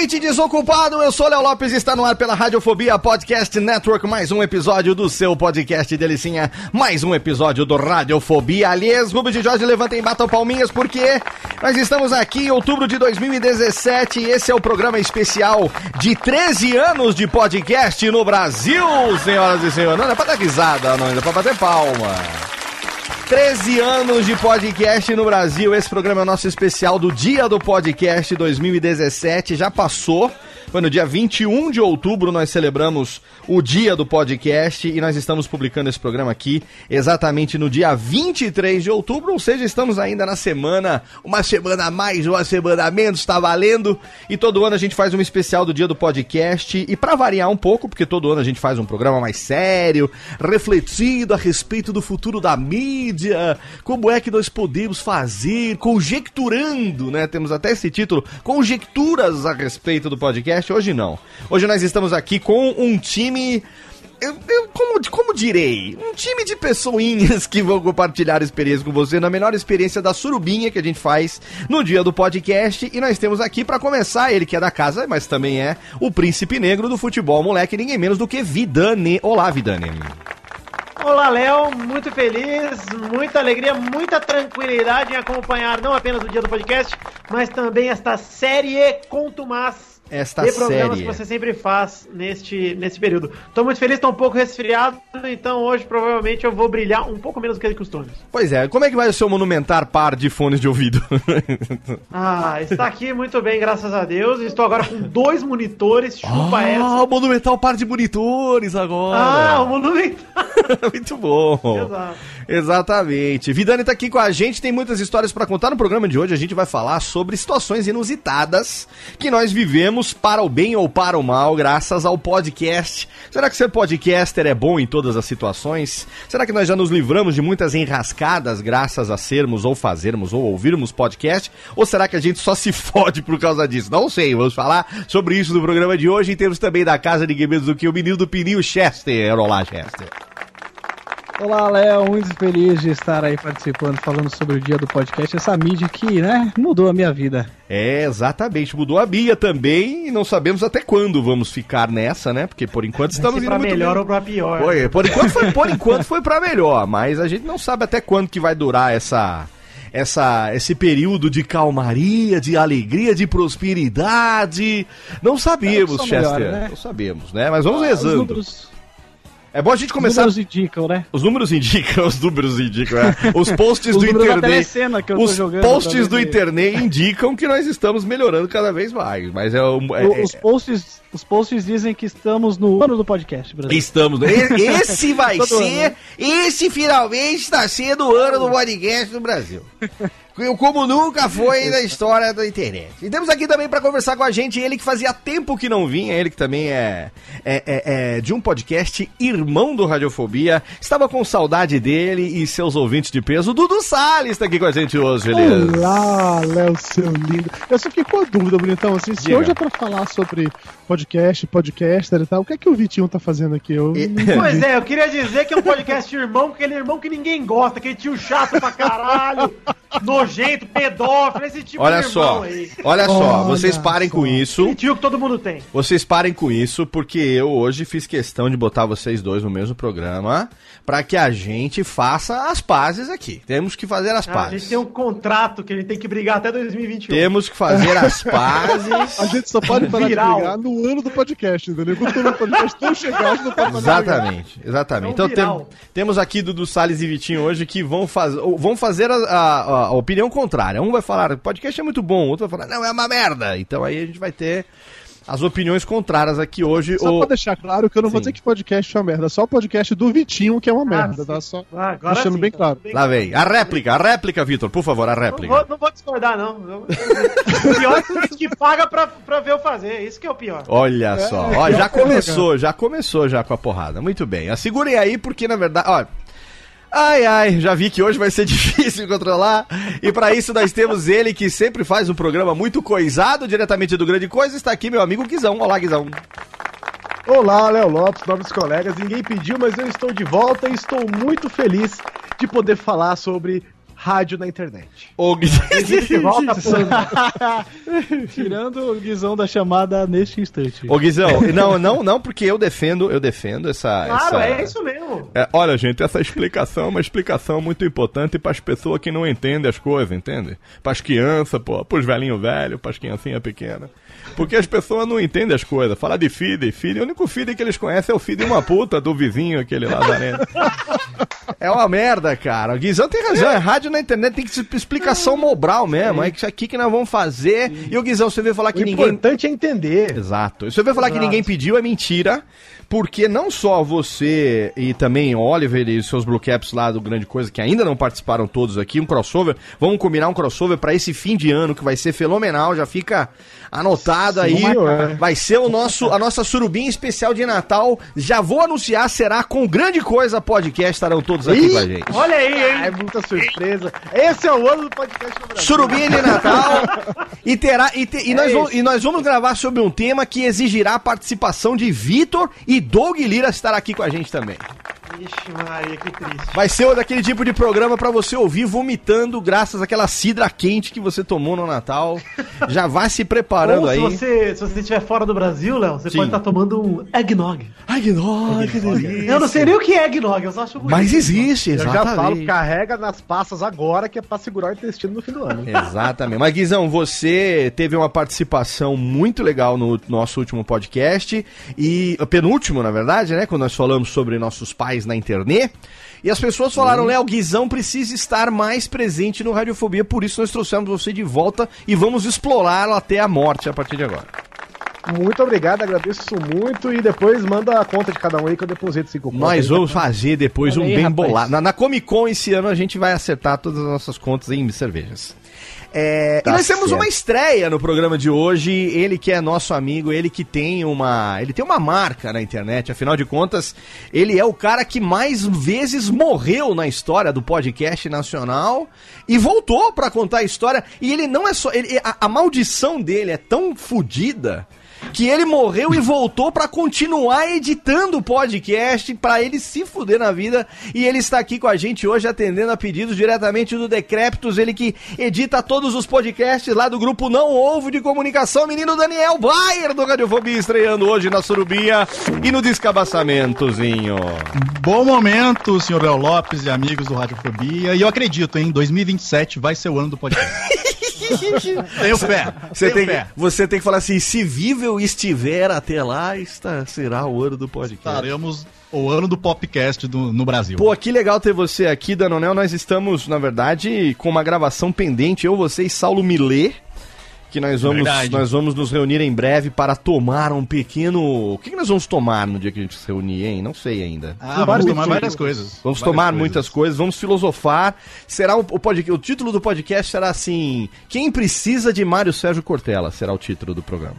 Ouvinte desocupado! Eu sou Léo Lopes e está no ar pela Radiofobia Podcast Network. Mais um episódio do seu podcast Delicinha. Mais um episódio do Radiofobia. Aliás, Rubens de Jorge, levantem e batam palminhas porque nós estamos aqui em outubro de 2017 e esse é o programa especial de 13 anos de podcast no Brasil, senhoras e senhores. Não é pra dar risada, não, é pra bater palma. 13 anos de podcast no Brasil. Esse programa é o nosso especial do Dia do Podcast 2017. Já passou. Foi no dia 21 de outubro nós celebramos o dia do podcast e nós estamos publicando esse programa aqui exatamente no dia 23 de outubro, ou seja, estamos ainda na semana, uma semana a mais, uma semana a menos, tá valendo. E todo ano a gente faz um especial do dia do podcast e para variar um pouco, porque todo ano a gente faz um programa mais sério, refletindo a respeito do futuro da mídia, como é que nós podemos fazer, conjecturando, né? Temos até esse título, conjecturas a respeito do podcast. Hoje não. Hoje nós estamos aqui com um time. Eu, eu- como, como direi? Um time de pessoinhas que vão compartilhar experiência com você na melhor experiência da surubinha que a gente faz no dia do podcast. E nós temos aqui para começar ele que é da casa, mas também é o príncipe negro do futebol, moleque, ninguém menos do que Vidane. Olá, Vidane. Olá, Léo, muito feliz, muita alegria, muita tranquilidade em acompanhar não apenas o dia do podcast, mas também esta série contumaz Esta de programas série. que você sempre faz neste, nesse período. Tô muito feliz, tô um pouco resfriado, então hoje provavelmente eu vou brilhar um pouco menos do que de costume. Pois é, como é que vai o seu monumentar par de fones de ouvido? Ah, está aqui muito bem, graças a Deus. Estou agora com dois monitores, chupa essa. ah, o monumental par de monitores agora. Ah, o monumental. Muito bom. Exato. Exatamente. Vidani tá aqui com a gente, tem muitas histórias pra contar. No programa de hoje a gente vai falar sobre situações inusitadas que nós vivemos para o bem ou para o mal, graças ao podcast. Será que ser podcaster é bom em todas as situações? Será que nós já nos livramos de muitas enrascadas graças a sermos ou fazermos ou ouvirmos podcast? Ou será que a gente só se fode por causa disso? Não sei, vamos falar sobre isso no programa de hoje e temos também da casa de menos do que o menino do Pininho Chester. Olá, Chester. Olá, Léo, muito feliz de estar aí participando, falando sobre o dia do podcast, essa mídia que, né, mudou a minha vida. É, exatamente. Mudou a Bia também e não sabemos até quando vamos ficar nessa, né? Porque por enquanto estamos Se pra muito melhor bem. ou pra pior. Foi, por enquanto foi, por enquanto foi para melhor, mas a gente não sabe até quando que vai durar essa essa esse período de calmaria, de alegria, de prosperidade. Não sabemos, É, Chester. melhora, né? Não sabemos, né? Mas vamos Os rezando. números, É bom a gente os começar números indicam, né? Os números indicam, os números indicam, é. Os posts Os do internet. Os posts do internet indicam que nós estamos melhorando cada vez mais. Mas é, é- O- os, posts, os posts dizem que estamos no ano do podcast, Brasil. estamos. e- Esse vai ser. ano, né? Esse finalmente está sendo o ano do podcast no Brasil. Como nunca foi na história da internet. E temos aqui também para conversar com a gente ele que fazia tempo que não vinha, ele que também é, é, é- é de um podcast irmão do Radiofobia. Estava com saudade dele e seus ouvintes de peso. O Dudu Salles está aqui com a gente hoje, beleza? Olá, Léo, seu lindo. Eu só fiquei com a dúvida, bonitão. Assim, se Diga. hoje é pra falar sobre podcast, podcaster e tal, o que é que o Vitinho tá fazendo aqui? Eu E-. Pois é, eu queria dizer que é um podcast irmão, aquele irmão que ninguém gosta, aquele tio chato pra caralho, nojento, pedófilo, esse tipo Olha de irmão só, aí. olha só, Olha vocês parem só. com isso. Tio que todo mundo tem. Vocês parem com isso, porque eu hoje fiz questão de botar vocês dois no mesmo programa para que a gente faça as pazes aqui. Temos que fazer as Ah, a pazes. gente tem um contrato que a gente tem que brigar até 2021. Temos que fazer as pazes. A gente só pode parar Viral. de brigar no ano do podcast, entendeu? Quando o podcast tão chegado, a gente não pode. Exatamente, exatamente. É Então tem- temos aqui Dudu Salles e Vitinho hoje que vão, faz, vão fazer a, a- a opinião contrária. Um vai falar, podcast é muito bom, o outro vai falar, não, é uma merda. Então aí a gente vai ter as opiniões contrárias aqui hoje. Só O- pra deixar claro que eu não vou Sim. dizer que podcast é uma merda, só o podcast do Vitinho que é uma merda, sim. tá? Só Ah, agora deixando sim, bem tá claro. bem Lá vem, a réplica, a réplica, Vitor, por favor, a Não réplica. vou, não vou discordar, não. O pior é que que paga pra, pra ver eu fazer. Isso que é o pior. Olha só, É, ó, já é começou, já começou já com a porrada. Muito bem. Segurem aí, porque na verdade, ó. Ai, ai, já vi que hoje vai ser difícil controlar. E pra isso nós temos ele que sempre faz um programa muito coisado, diretamente do Grande Coisa. Está aqui meu amigo Guizão. Olá, Guizão. Olá, Léo Lopes, novos colegas. Ninguém pediu, mas eu estou de volta e estou muito feliz de poder falar sobre rádio na internet. Ô, Guizão. Tirando o guizão da chamada neste instante. Ô, Guizão, não, não, não, porque eu defendo, eu defendo essa. Claro, essa... é isso mesmo. É, olha, gente, essa explicação é uma explicação muito importante para as pessoas que não entendem as coisas, entende? Para as crianças, pô, para os velhinhos velhos, para as criancinhas pequenas. Porque as pessoas não entendem as coisas. Falar de feed, feed, o único feed que eles conhecem é o feed de uma puta do vizinho, aquele lazarento. É uma merda, cara. O Guizão tem razão, é rádio na internet, tem que ser explicação mobral mesmo. É isso aqui que nós vamos fazer. E o Guizão, você veio falar que o ninguém. importante é entender. Exato. Se você vai falar que Exato. ninguém pediu, é mentira. Porque não só você e também Oliver e seus Blue Caps lá do Grande Coisa, que ainda não participaram todos aqui, um crossover. Vamos combinar um crossover pra esse fim de ano que vai ser fenomenal. Já fica anotado aí. é. Vai ser o nosso, a nossa surubinha especial de Natal. Já vou anunciar, será com Grande Coisa Podcast. Estarão todos aqui Ih! com a gente. Olha aí, hein? É muita surpresa. Esse é o ano do podcast no Brasil. Surubinha de Natal. e terá. E, te- e nós vamos, e nós vamos gravar sobre um tema que exigirá a participação de Vitor e Doug Lira estar aqui com a gente também. Ixi, Maria, que triste. Vai ser daquele tipo de programa pra você ouvir vomitando graças àquela cidra quente que você tomou no Natal. Já vai se preparando Ou se aí. você, se você estiver fora do Brasil, Léo, você Sim. pode estar tomando um eggnog. Ai, que delícia. Eu não sei nem o que é eggnog, eu só acho bonito. Mas existe, Eu já falo, exatamente. carrega nas passas agora que é pra segurar o intestino no fim do ano. Exatamente. Mas, Guizão, você teve uma participação muito legal no nosso último podcast. E penúltimo, na verdade, né? Quando nós falamos sobre nossos pais na internet. E as pessoas falaram, Léo, Guizão precisa estar mais presente no Radiofobia, por isso nós trouxemos você de volta e vamos explorá-lo até a morte a partir de agora. Muito obrigado, agradeço muito e depois manda a conta de cada um aí que eu deposito cinco contas Nós vamos fazer depois Olha um aí, bem rapaz. bolado. Na, na Comic Con esse ano a gente vai acertar todas as nossas contas em cervejas. É, Tá e nós temos certo. uma estreia no programa de hoje. Ele que é nosso amigo, ele que tem uma, ele tem uma marca na internet. Afinal de contas, ele é o cara que mais vezes morreu na história do podcast nacional e voltou pra contar a história. E ele não é só, ele- a, a maldição dele é tão fodida que ele morreu e voltou pra continuar editando o podcast, pra ele se fuder na vida. E ele está aqui com a gente hoje atendendo a pedidos diretamente do Decréptos, ele que edita todos os podcasts lá do grupo Não Ovo de Comunicação, menino Daniel Bayer do Radiofobia, estreando hoje na Surubia e no Descabaçamentozinho. Bom momento, senhor Léo Lopes e amigos do Radiofobia. E eu acredito, hein? 2027 vai ser o ano do podcast. Tenho fé. Você tenho tem, fé. você tem que falar assim: se vivo estiver até lá, está, será o ano do podcast. Estaremos o ano do podcast do- no Brasil. Pô, que legal ter você aqui, Danonel. Nós estamos, na verdade, com uma gravação pendente, eu, você e Saulo Milê. Que nós vamos, Verdade. nós vamos nos reunir em breve para tomar um pequeno. O que, que nós vamos tomar no dia que a gente se reunir, hein? Não sei ainda. ah, vamos tomar várias coisas. Vamos Várias tomar coisas. muitas coisas, vamos filosofar. Será o, o, podcast, o título do podcast será assim: Quem precisa de Mário Sérgio Cortella? Será o título do programa.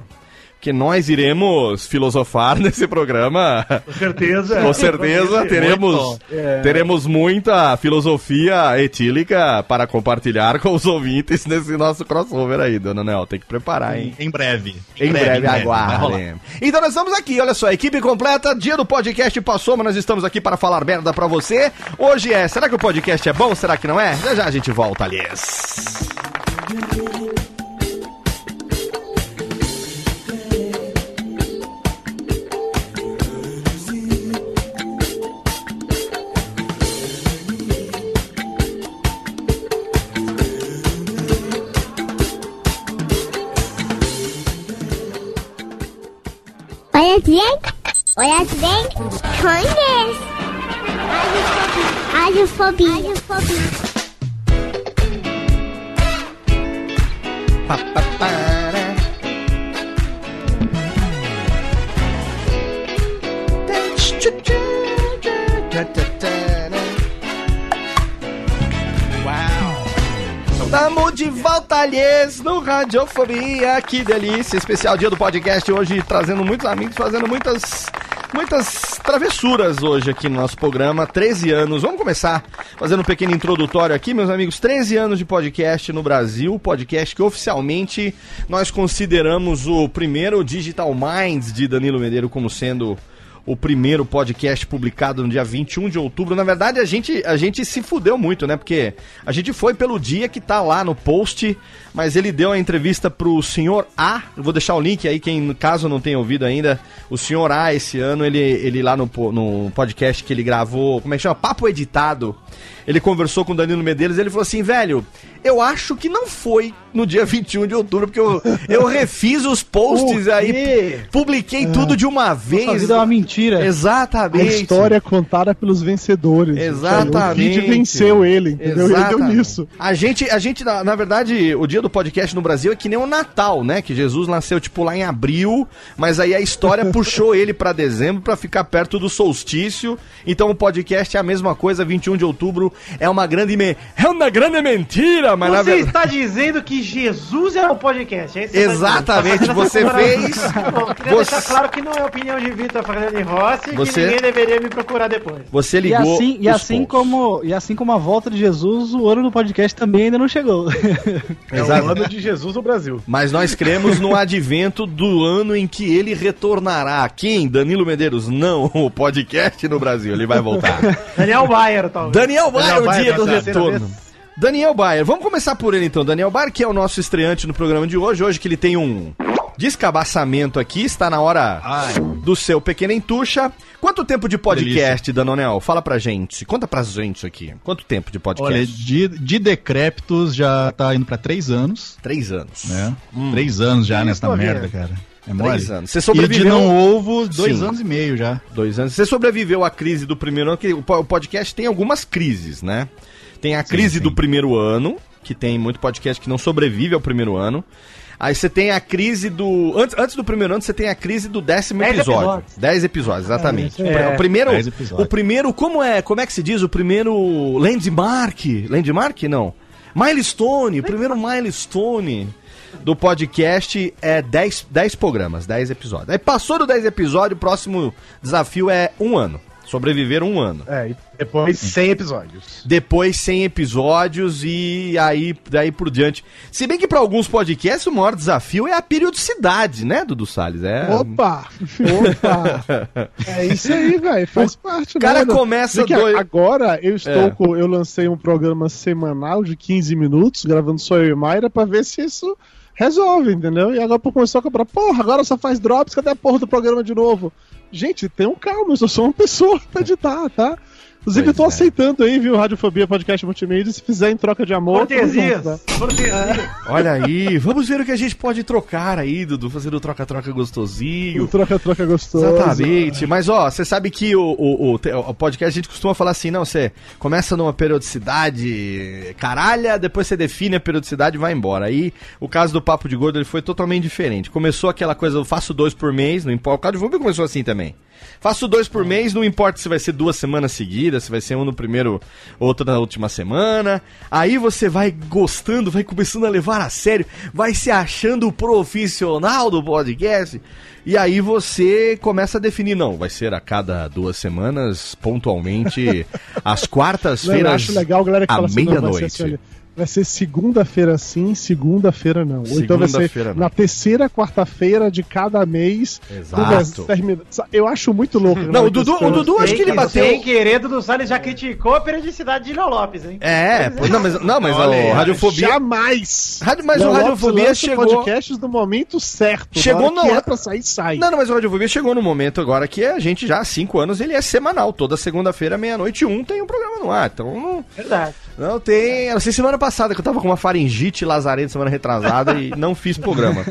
Porque nós iremos filosofar nesse programa. Com certeza. Com certeza teremos, Muito. teremos muita filosofia etílica para compartilhar com os ouvintes nesse nosso crossover aí, dona Nel. Tem que preparar, hein? Em breve. Em breve, vai rolar. aguardem. Então nós estamos aqui, olha só, equipe completa, dia do podcast passou, mas nós estamos aqui para falar merda pra você. Hoje é, será que o podcast é bom? Será que não é? Já já a gente volta, aliás. Hola Frank. Hola Frank. Coines. Adiós, Fobi. Adiós, Fobi. De volta, aliás, no Radiofobia. Que delícia! Especial dia do podcast hoje, trazendo muitos amigos, fazendo muitas, muitas travessuras hoje aqui no nosso programa. 13 anos. Vamos começar fazendo um pequeno introdutório aqui, meus amigos. 13 anos de podcast no Brasil. Podcast que oficialmente nós consideramos o primeiro Digital Minds de Danilo Medeiro como sendo o primeiro podcast publicado no dia 21 de outubro. Na verdade, a gente, a gente se fudeu muito, né? Porque a gente foi pelo dia que tá lá no post, mas ele deu a entrevista pro senhor A. Eu vou deixar o link aí, quem caso não tenha ouvido ainda. O senhor A, esse ano, ele, ele lá no, no podcast que ele gravou, como é que chama? Papo Editado. Ele conversou com o Danilo Medeiros ele falou assim, velho, eu acho que não foi no dia 21 de outubro, porque eu, eu refiz os posts aí, publiquei tudo de uma vez. Nossa vida é uma mentira. A Exatamente. história é contada pelos vencedores. Exatamente. O venceu ele, entendeu? Ele deu Exatamente. nisso. A gente, a gente na, na verdade, o dia do podcast no Brasil é que nem o Natal, né? Que Jesus nasceu, tipo, lá em abril, mas aí a história puxou ele pra dezembro pra ficar perto do solstício. Então o podcast é a mesma coisa, 21 de outubro é uma grande me... é uma grande mentira, mas Você verdade... está dizendo que Jesus é o podcast, é isso tá Exatamente, você fez- Bom, queria você- deixar claro que não é opinião de Vitor Fernando Rossi Você- que ninguém deveria me procurar depois. Você E ligou assim, e, assim como, e assim como a volta de Jesus, o ano do podcast também ainda não chegou. É Exato. o ano de Jesus no Brasil. Mas nós cremos no advento do ano em que ele retornará. Quem? Danilo Medeiros? Não, o podcast no Brasil. Ele vai voltar. Daniel Bayer, talvez. Daniel Bayer, Daniel o Bayer, dia do retorno. vez. Daniel Bayer, vamos começar por ele então. Daniel Bayer, que é o nosso estreante no programa de hoje. Hoje que ele tem um descabaçamento aqui, está na hora Ai, do seu pequeno entuxa. Quanto tempo de podcast, Danonel? Fala pra gente. Conta pra gente isso aqui. Quanto tempo de podcast? olha, de, de decrépitos já tá indo pra três anos, Três anos. né? Três anos já nessa merda, cara. É mole. Três anos. Você E de sobreviveu... não ovo, dois Sim. anos e meio já. Dois anos. Você sobreviveu à crise do primeiro ano, que o po- o podcast tem algumas crises, né? Tem a crise sim. do primeiro ano, que tem muito podcast que não sobrevive ao primeiro ano. Aí você tem a crise do. Antes, antes do primeiro ano, você tem a crise do décimo Dez episódio. episódios. Dez episódios, exatamente. É, o, primeiro. Dez episódios. O primeiro, como é? Como é que se diz? O primeiro landmark. Landmark? Não. Milestone, o primeiro milestone do podcast é 10, 10 programas, 10 episódios. Aí passou do 10 episódios, o próximo desafio é um ano. Sobreviver um ano. É, e depois 100 episódios. Depois 100 episódios e aí daí por diante. Se bem que para alguns podcasts o maior desafio é a periodicidade, né, Dudu Salles? É... Opa! Opa! é isso aí, velho. Faz parte, O cara né? começa Vê que dois- Agora eu estou É. com. Eu lancei um programa semanal de 15 minutos, gravando só eu e Mayra, pra ver se isso resolve, entendeu? E agora pô, começou a cobrar, porra, agora só faz drops, cadê a porra do programa de novo? Gente, tenham calma, eu só sou uma pessoa pra editar, tá? Inclusive, Pois eu tô é. aceitando aí, viu, Radiofobia Podcast Multimídia, se fizer em troca de amor. Cortesias. tá? Cortesias. Olha aí, vamos ver o que a gente pode trocar aí, Dudu, fazendo troca-troca O gostosinho. troca-troca gostoso. Exatamente, mas ó, você sabe que o, o, o, o podcast a gente costuma falar assim, não, você começa numa periodicidade caralha, depois você define a periodicidade e vai embora. Aí o caso do Papo de Gordo ele foi totalmente diferente. Começou aquela coisa, eu faço dois por mês, não importa. O Vumbi começou assim também. Faço dois por mês, não importa se vai ser duas semanas seguidas, se vai ser um no primeiro, outro na última semana. Aí você vai gostando, vai começando a levar a sério, vai se achando profissional do podcast. E aí você começa a definir, não, vai ser a cada duas semanas, pontualmente, às quartas-feiras, à assim, meia-noite. Vai ser segunda-feira sim, segunda-feira não. Ou então vai ser não. na terceira quarta-feira de cada mês. Exato. termina- Eu acho muito louco. Não, o Dudu, o Dudu acho que ele bateu. Sem querer, Dudu Salles já criticou a periodicidade de Léo Lopes, hein? É, pô, não, mas, não, mas Olha a Radiofobia. Jamais! Rádio- mas Léo o Radiofobia chegou. podcasts no momento certo. Chegou na hora que no- é pra sair, sai. Não, não, mas o Radiofobia chegou no momento agora que a gente já há cinco anos ele é semanal. Toda segunda-feira, meia-noite e um, tem um programa no ar. Então não, Verdade. não tem. Eu não sei semana passada que eu tava com uma faringite lazarenta semana retrasada e não fiz programa.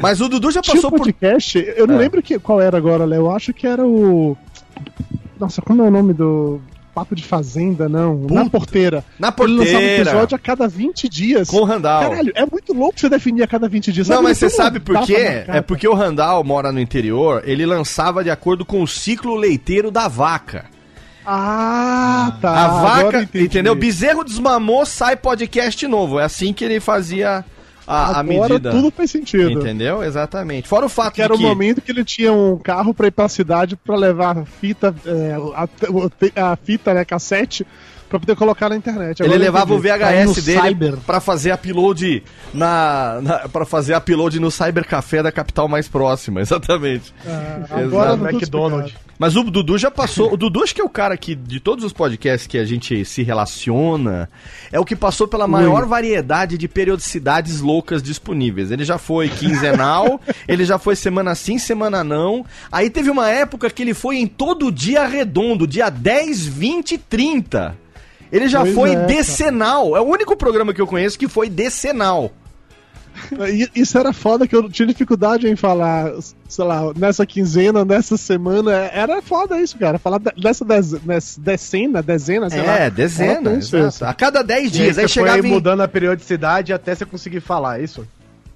Mas o Dudu já Tinha passou um por. podcast, eu não É. lembro que, qual era agora, Léo. Eu acho que era o. Nossa, como é o nome do. Papo de Fazenda, não. Na Puta. porteira. Na Ele lançava um porteira. episódio a cada 20 dias. Com o Randall. Caralho, é muito louco você definir a cada 20 dias. Não, Sabe, mas você sabe por quê? É porque o Randall mora no interior, ele lançava de acordo com o ciclo leiteiro da vaca. Ah, tá. A vaca, entendeu? Bezerro desmamou, sai podcast novo. É assim que ele fazia a, a Agora medida. tudo faz sentido. Entendeu? Exatamente. Fora o fato Que era o de que... momento que ele tinha um carro pra ir pra cidade pra levar a fita, é, a, a fita, né, cassete, pra poder colocar na internet. Ele Agora eu levava o. VHS no dele Cyber. pra fazer upload na, na para fazer upload no Cybercafé da capital mais próxima, exatamente. Exato. agora tá tudo McDonald's. Mas o Dudu já passou. O Dudu acho que é o cara que, de todos os podcasts que a gente se relaciona, é o que passou pela maior variedade de periodicidades loucas disponíveis. Ele já foi quinzenal, ele já foi semana sim, semana não. Aí teve uma época que ele foi em todo dia redondo, dia 10, 20 e 30. Ele já Pois foi é, decenal. É o único programa que eu conheço que foi decenal. Isso era foda que eu tinha dificuldade em falar, sei lá, nessa quinzena, nessa semana. Era foda isso, cara. Falar de- dessa dez, nessa decena, dezena, sei lá. É, dezena. A cada 10 E aí dias. Aí você foi chegava em... mudando a periodicidade até você conseguir falar, é isso?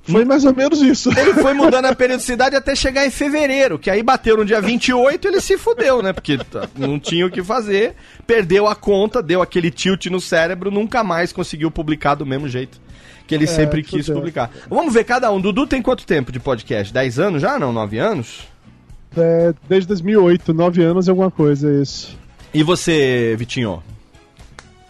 Foi mais ou menos isso. Ele foi mudando a periodicidade até chegar em fevereiro, que aí bateu no dia 28 ele se fudeu, né? Porque tá, não tinha o que fazer, perdeu a conta, deu aquele tilt no cérebro, nunca mais conseguiu publicar do mesmo jeito que ele sempre quis fudeu. publicar. Vamos ver cada um. Dudu tem quanto tempo de podcast? 10 anos já? Não, 9 anos? É, desde 2008, nove anos e alguma coisa, é isso. E você, Vitinho?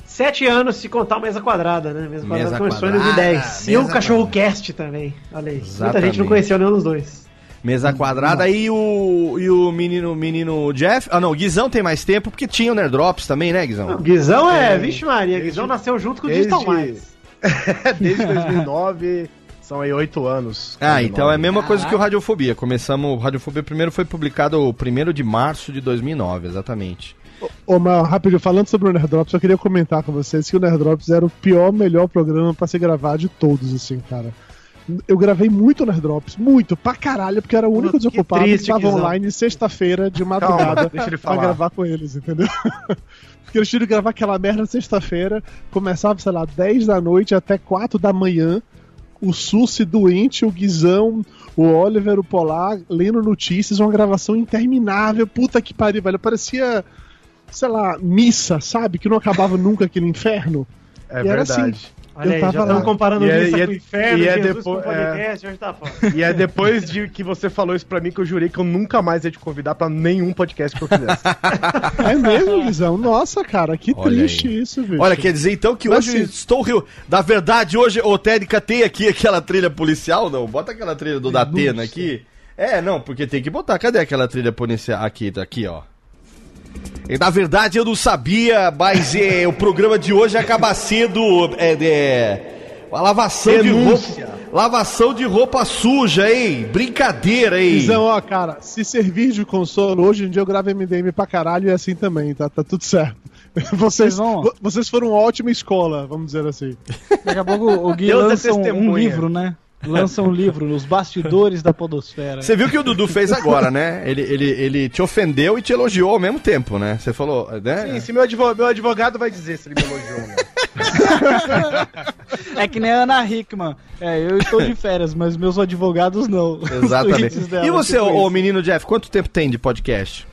Sete anos se contar o mesa quadrada, né? Mesa quadrada Mesa começou em quadrada, 2010. E o Cachorro Cast também. Olha aí. Muita Exatamente. gente não conheceu nenhum dos dois. Mesa quadrada e o, e o menino, menino Jeff. Ah, não, o Guizão tem mais tempo porque tinha o Nerdrops também, né, Guizão? Guizão é, É, vixe Maria, desde- Guizão nasceu junto com o desde- Digital Mais. Desde 2009, são aí oito anos. Ah, então é a 2009. mesma coisa que o Radiofobia. Começamos, o Radiofobia primeiro foi publicado o 1 de março de 2009, exatamente. Ô, mas rápido, falando sobre o Nerdrops, eu queria comentar com vocês que o Nerdrops era o pior, melhor programa pra se gravar de todos, assim, cara. Eu gravei muito Nerdrops, muito, pra caralho, porque era o único que desocupado que triste, estava Guizão. online sexta-feira de madrugada deixa ele pra gravar com eles, entendeu? porque eles tinham que gravar aquela merda sexta-feira, começava, sei lá, 10 da noite até 4 da manhã, o Sussi doente, o Guizão, o Oliver, o Polar, lendo notícias, uma gravação interminável, puta que pariu, velho, parecia sei lá, missa, sabe? Que não acabava nunca aquele inferno. É E era verdade. Olha aí, tava já comparando E é- missa e é- com o inferno, e é Jesus depois- com podcast, hoje tá foda. E é depois de que você falou isso pra mim que eu jurei que eu nunca mais ia te convidar pra nenhum podcast que eu fizesse. É mesmo, Guizão? Nossa, cara, que Olha triste aí. isso, bicho. Olha, quer dizer então que Mas hoje assim- estou rio. Da verdade, hoje, ô Térica, tem aqui aquela trilha policial? Não, bota aquela trilha do Datena aqui. É, não, porque tem que botar. Cadê aquela trilha policial? Aqui, tá aqui, ó. E, na verdade, eu não sabia, mas é, o programa de hoje acaba sendo. É, é, uma lavação Denúncia. de roupa. Lavação de roupa suja, hein? Brincadeira, hein? Guizão, ó, cara, se servir de consolo, hoje em dia eu gravo MDM pra caralho e é assim também, tá, tá tudo certo. Vocês, vão- vocês foram uma ótima escola, vamos dizer assim. Daqui a pouco o Gui Deus é lança um, um livro, né? Lança um livro nos bastidores da podosfera. Você viu o que o Dudu fez agora, né? Ele, ele, ele te ofendeu e te elogiou ao mesmo tempo, né? Você falou, né? Sim, se meu advogado, meu advogado vai dizer se ele me elogiou ou não. É que nem a Ana Hickman. É, eu estou de férias, mas meus advogados não. Exatamente. dela, E você, tipo ô, isso. menino Jeff, quanto tempo tem de podcast?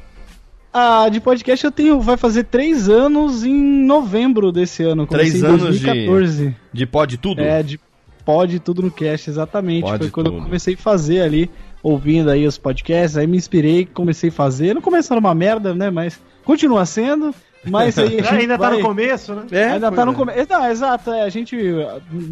Ah, de podcast eu tenho. Vai fazer três anos em novembro desse ano. Três Comecei anos de- 2014. De pod tudo? É, de pod tudo no cast, exatamente. Pode Foi quando tudo. eu comecei a fazer ali, ouvindo aí os podcasts, aí me inspirei, comecei a fazer. Não começou uma merda, né? Mas continua sendo. Mas aí a gente Ainda tá vai- no começo, né? É, ainda pois tá no é. começo. Não, exato, é, a gente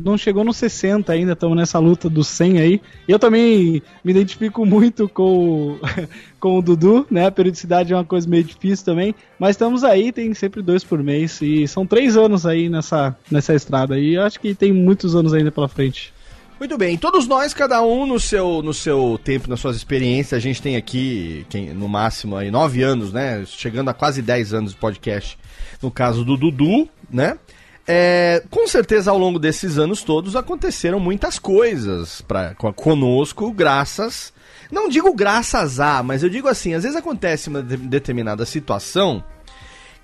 não chegou no 60 ainda, estamos nessa luta do 100 aí. E eu também me identifico muito com, o- com o Dudu, né? A periodicidade é uma coisa meio difícil também. Mas estamos aí, tem sempre dois por mês. E são três anos aí nessa, nessa estrada. E eu acho que tem muitos anos ainda pela frente. Muito bem, todos nós, cada um no seu, no seu tempo, nas suas experiências, a gente tem aqui, quem, no máximo, aí, nove anos, né? Chegando a quase 10 anos de podcast. No caso do Dudu, né? É, com certeza, ao longo desses anos todos, aconteceram muitas coisas pra, co- conosco, graças. Não digo graças a, mas eu digo assim: às vezes acontece uma de- determinada situação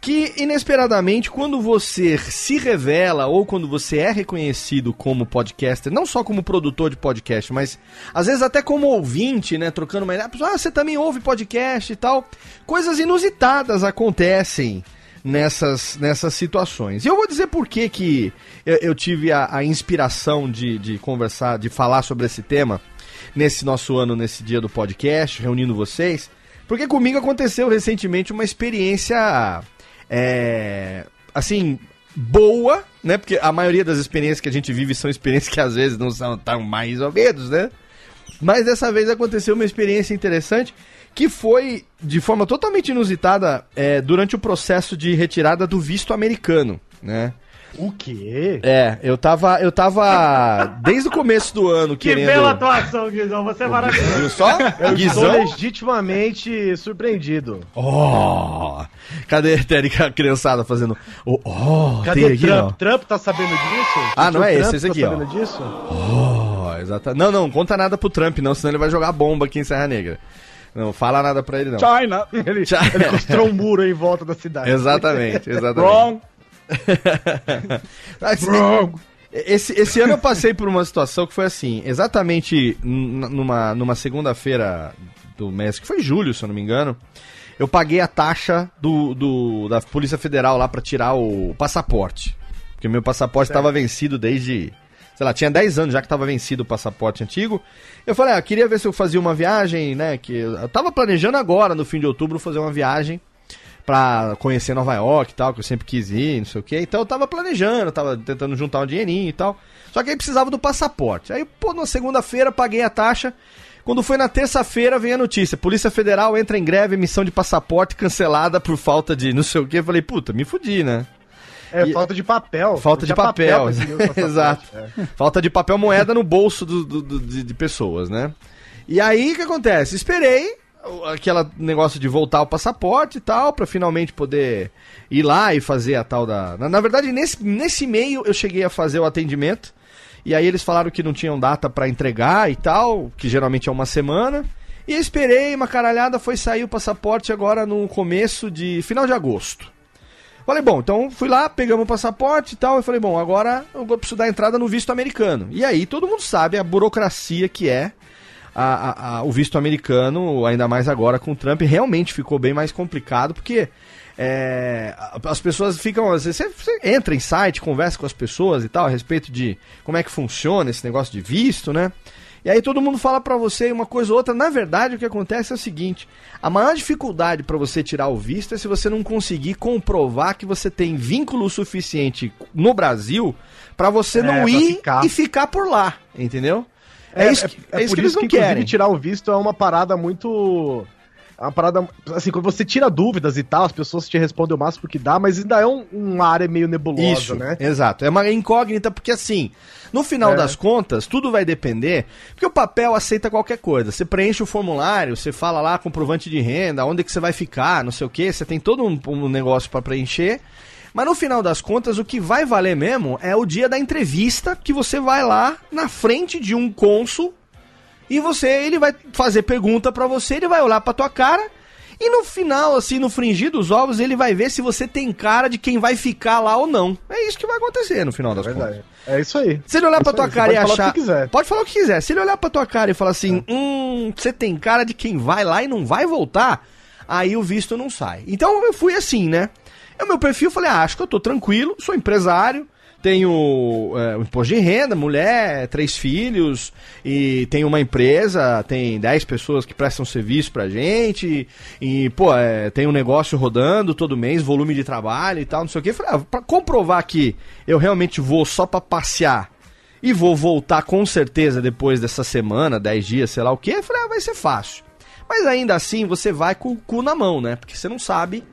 que inesperadamente, quando você se revela ou quando você é reconhecido como podcaster, não só como produtor de podcast, mas às vezes até como ouvinte, né, trocando uma ideia, ah, você também ouve podcast e tal, coisas inusitadas acontecem nessas, nessas situações. E eu vou dizer por que que eu, eu tive a, a inspiração de, de conversar, de falar sobre esse tema nesse nosso ano, nesse dia do podcast, reunindo vocês, porque comigo aconteceu recentemente uma experiência é, assim, boa, né? Porque a maioria das experiências que a gente vive são experiências que às vezes não são tão mais ou menos, né? Mas dessa vez aconteceu uma experiência interessante que foi de forma totalmente inusitada é, durante o processo de retirada do visto americano, né? O quê? É, eu tava, eu tava desde o começo do ano Que querendo. bela atuação, Guizão. Você é maravilhoso. Viu só? Eu estou Guizão. legitimamente surpreendido. Oh! Cadê a criançada fazendo? Oh, oh Cadê tem aqui, Trump? ó. Trump tá sabendo disso? Ah, não é Trump esse, esse tá aqui, ó. sabendo disso? Oh, exata. Não, não, conta nada pro Trump, não, senão ele vai jogar bomba aqui em Serra Negra. Não, fala nada pra ele, não. China! Ele, Tchau. ele construiu um muro em volta da cidade. Exatamente, exatamente. Wrong! Esse, esse ano eu passei por uma situação que foi assim, exatamente numa, numa segunda-feira do mês, que foi julho, se eu não me engano, eu paguei a taxa do, do- da Polícia Federal lá pra tirar o passaporte. Porque meu passaporte estava vencido desde. Sei lá, tinha 10 anos já que estava vencido o passaporte antigo. Eu falei, ah, queria ver se eu fazia uma viagem, né? Que eu tava planejando agora, no fim de outubro, fazer uma viagem pra conhecer Nova York e tal, que eu sempre quis ir, não sei o que. Então eu tava planejando, tava tentando juntar um dinheirinho e tal. Só que aí precisava do passaporte. Aí, pô, na segunda-feira paguei a taxa. Quando foi na terça-feira, vem a notícia: Polícia Federal entra em greve, emissão de passaporte cancelada por falta de não sei o que. Eu falei, puta, me fudi, né? É, E- falta de papel. Falta de papel. passaporte. Exato. É. Falta de papel moeda no bolso do- do- do- de, de pessoas, né? E aí o que acontece? Esperei aquele negócio de voltar o passaporte e tal, pra finalmente poder ir lá e fazer a tal da. Na, na verdade, nesse, nesse meio eu cheguei a fazer o atendimento. E aí eles falaram que não tinham data pra entregar e tal, que geralmente é uma semana. E eu esperei, uma caralhada, foi sair o passaporte agora no começo de. final de agosto. Falei, bom, então fui lá, pegamos o passaporte e tal. Eu falei, bom, agora eu vou precisar dar entrada no visto americano. E aí todo mundo sabe a burocracia que é a- a- a- o visto americano, ainda mais agora com o Trump, realmente ficou bem mais complicado, porque é, as pessoas ficam. Você, você entra em site, conversa com as pessoas e tal, a respeito de como é que funciona esse negócio de visto, né? E aí todo mundo fala pra você uma coisa ou outra. Na verdade, o que acontece é o seguinte: a maior dificuldade pra você tirar o visto é se você não conseguir comprovar que você tem vínculo suficiente no Brasil pra você É, não ir ficar. e ficar por lá, entendeu? É, isso que, é isso que eles não inclusive, querem. tirar o visto é uma parada muito. É uma parada. Assim, quando você tira dúvidas e tal, as pessoas te respondem o máximo que dá, mas ainda é um, uma área meio nebulosa, Isso, né? exato. É uma incógnita, porque assim, no final É. das contas, tudo vai depender, porque o papel aceita qualquer coisa. Você preenche o formulário, você fala lá comprovante de renda, onde que você vai ficar, não sei o que, você tem todo um, um negócio pra preencher. Mas no final das contas, o que vai valer mesmo é o dia da entrevista, que você vai lá na frente de um cônsul e você, ele vai fazer pergunta pra você, ele vai olhar pra tua cara e no final, assim, no fringir dos ovos, ele vai ver se você tem cara de quem vai ficar lá ou não. É isso que vai acontecer no final das contas. Verdade. É isso aí. Se ele olhar É pra tua aí, você cara e pode falar achar. o que quiser. É. Pode falar o que quiser. Se ele olhar pra tua cara e falar assim, hum, você tem cara de quem vai lá e não vai voltar, aí o visto não sai. Então eu fui assim, né? É o meu perfil, eu falei, ah, acho que eu tô tranquilo, sou empresário, tenho é, um imposto de renda, mulher, três filhos, e tenho uma empresa, tem 10 pessoas que prestam serviço pra gente, e, pô, é, tem um negócio rodando todo mês, volume de trabalho e tal, não sei o quê. Eu Falei, ah, pra comprovar que eu realmente vou só pra passear e vou voltar com certeza depois dessa semana, 10 dias, sei lá o quê, eu falei, ah, vai ser fácil. Mas ainda assim, você vai com o cu na mão, né? Porque você não sabe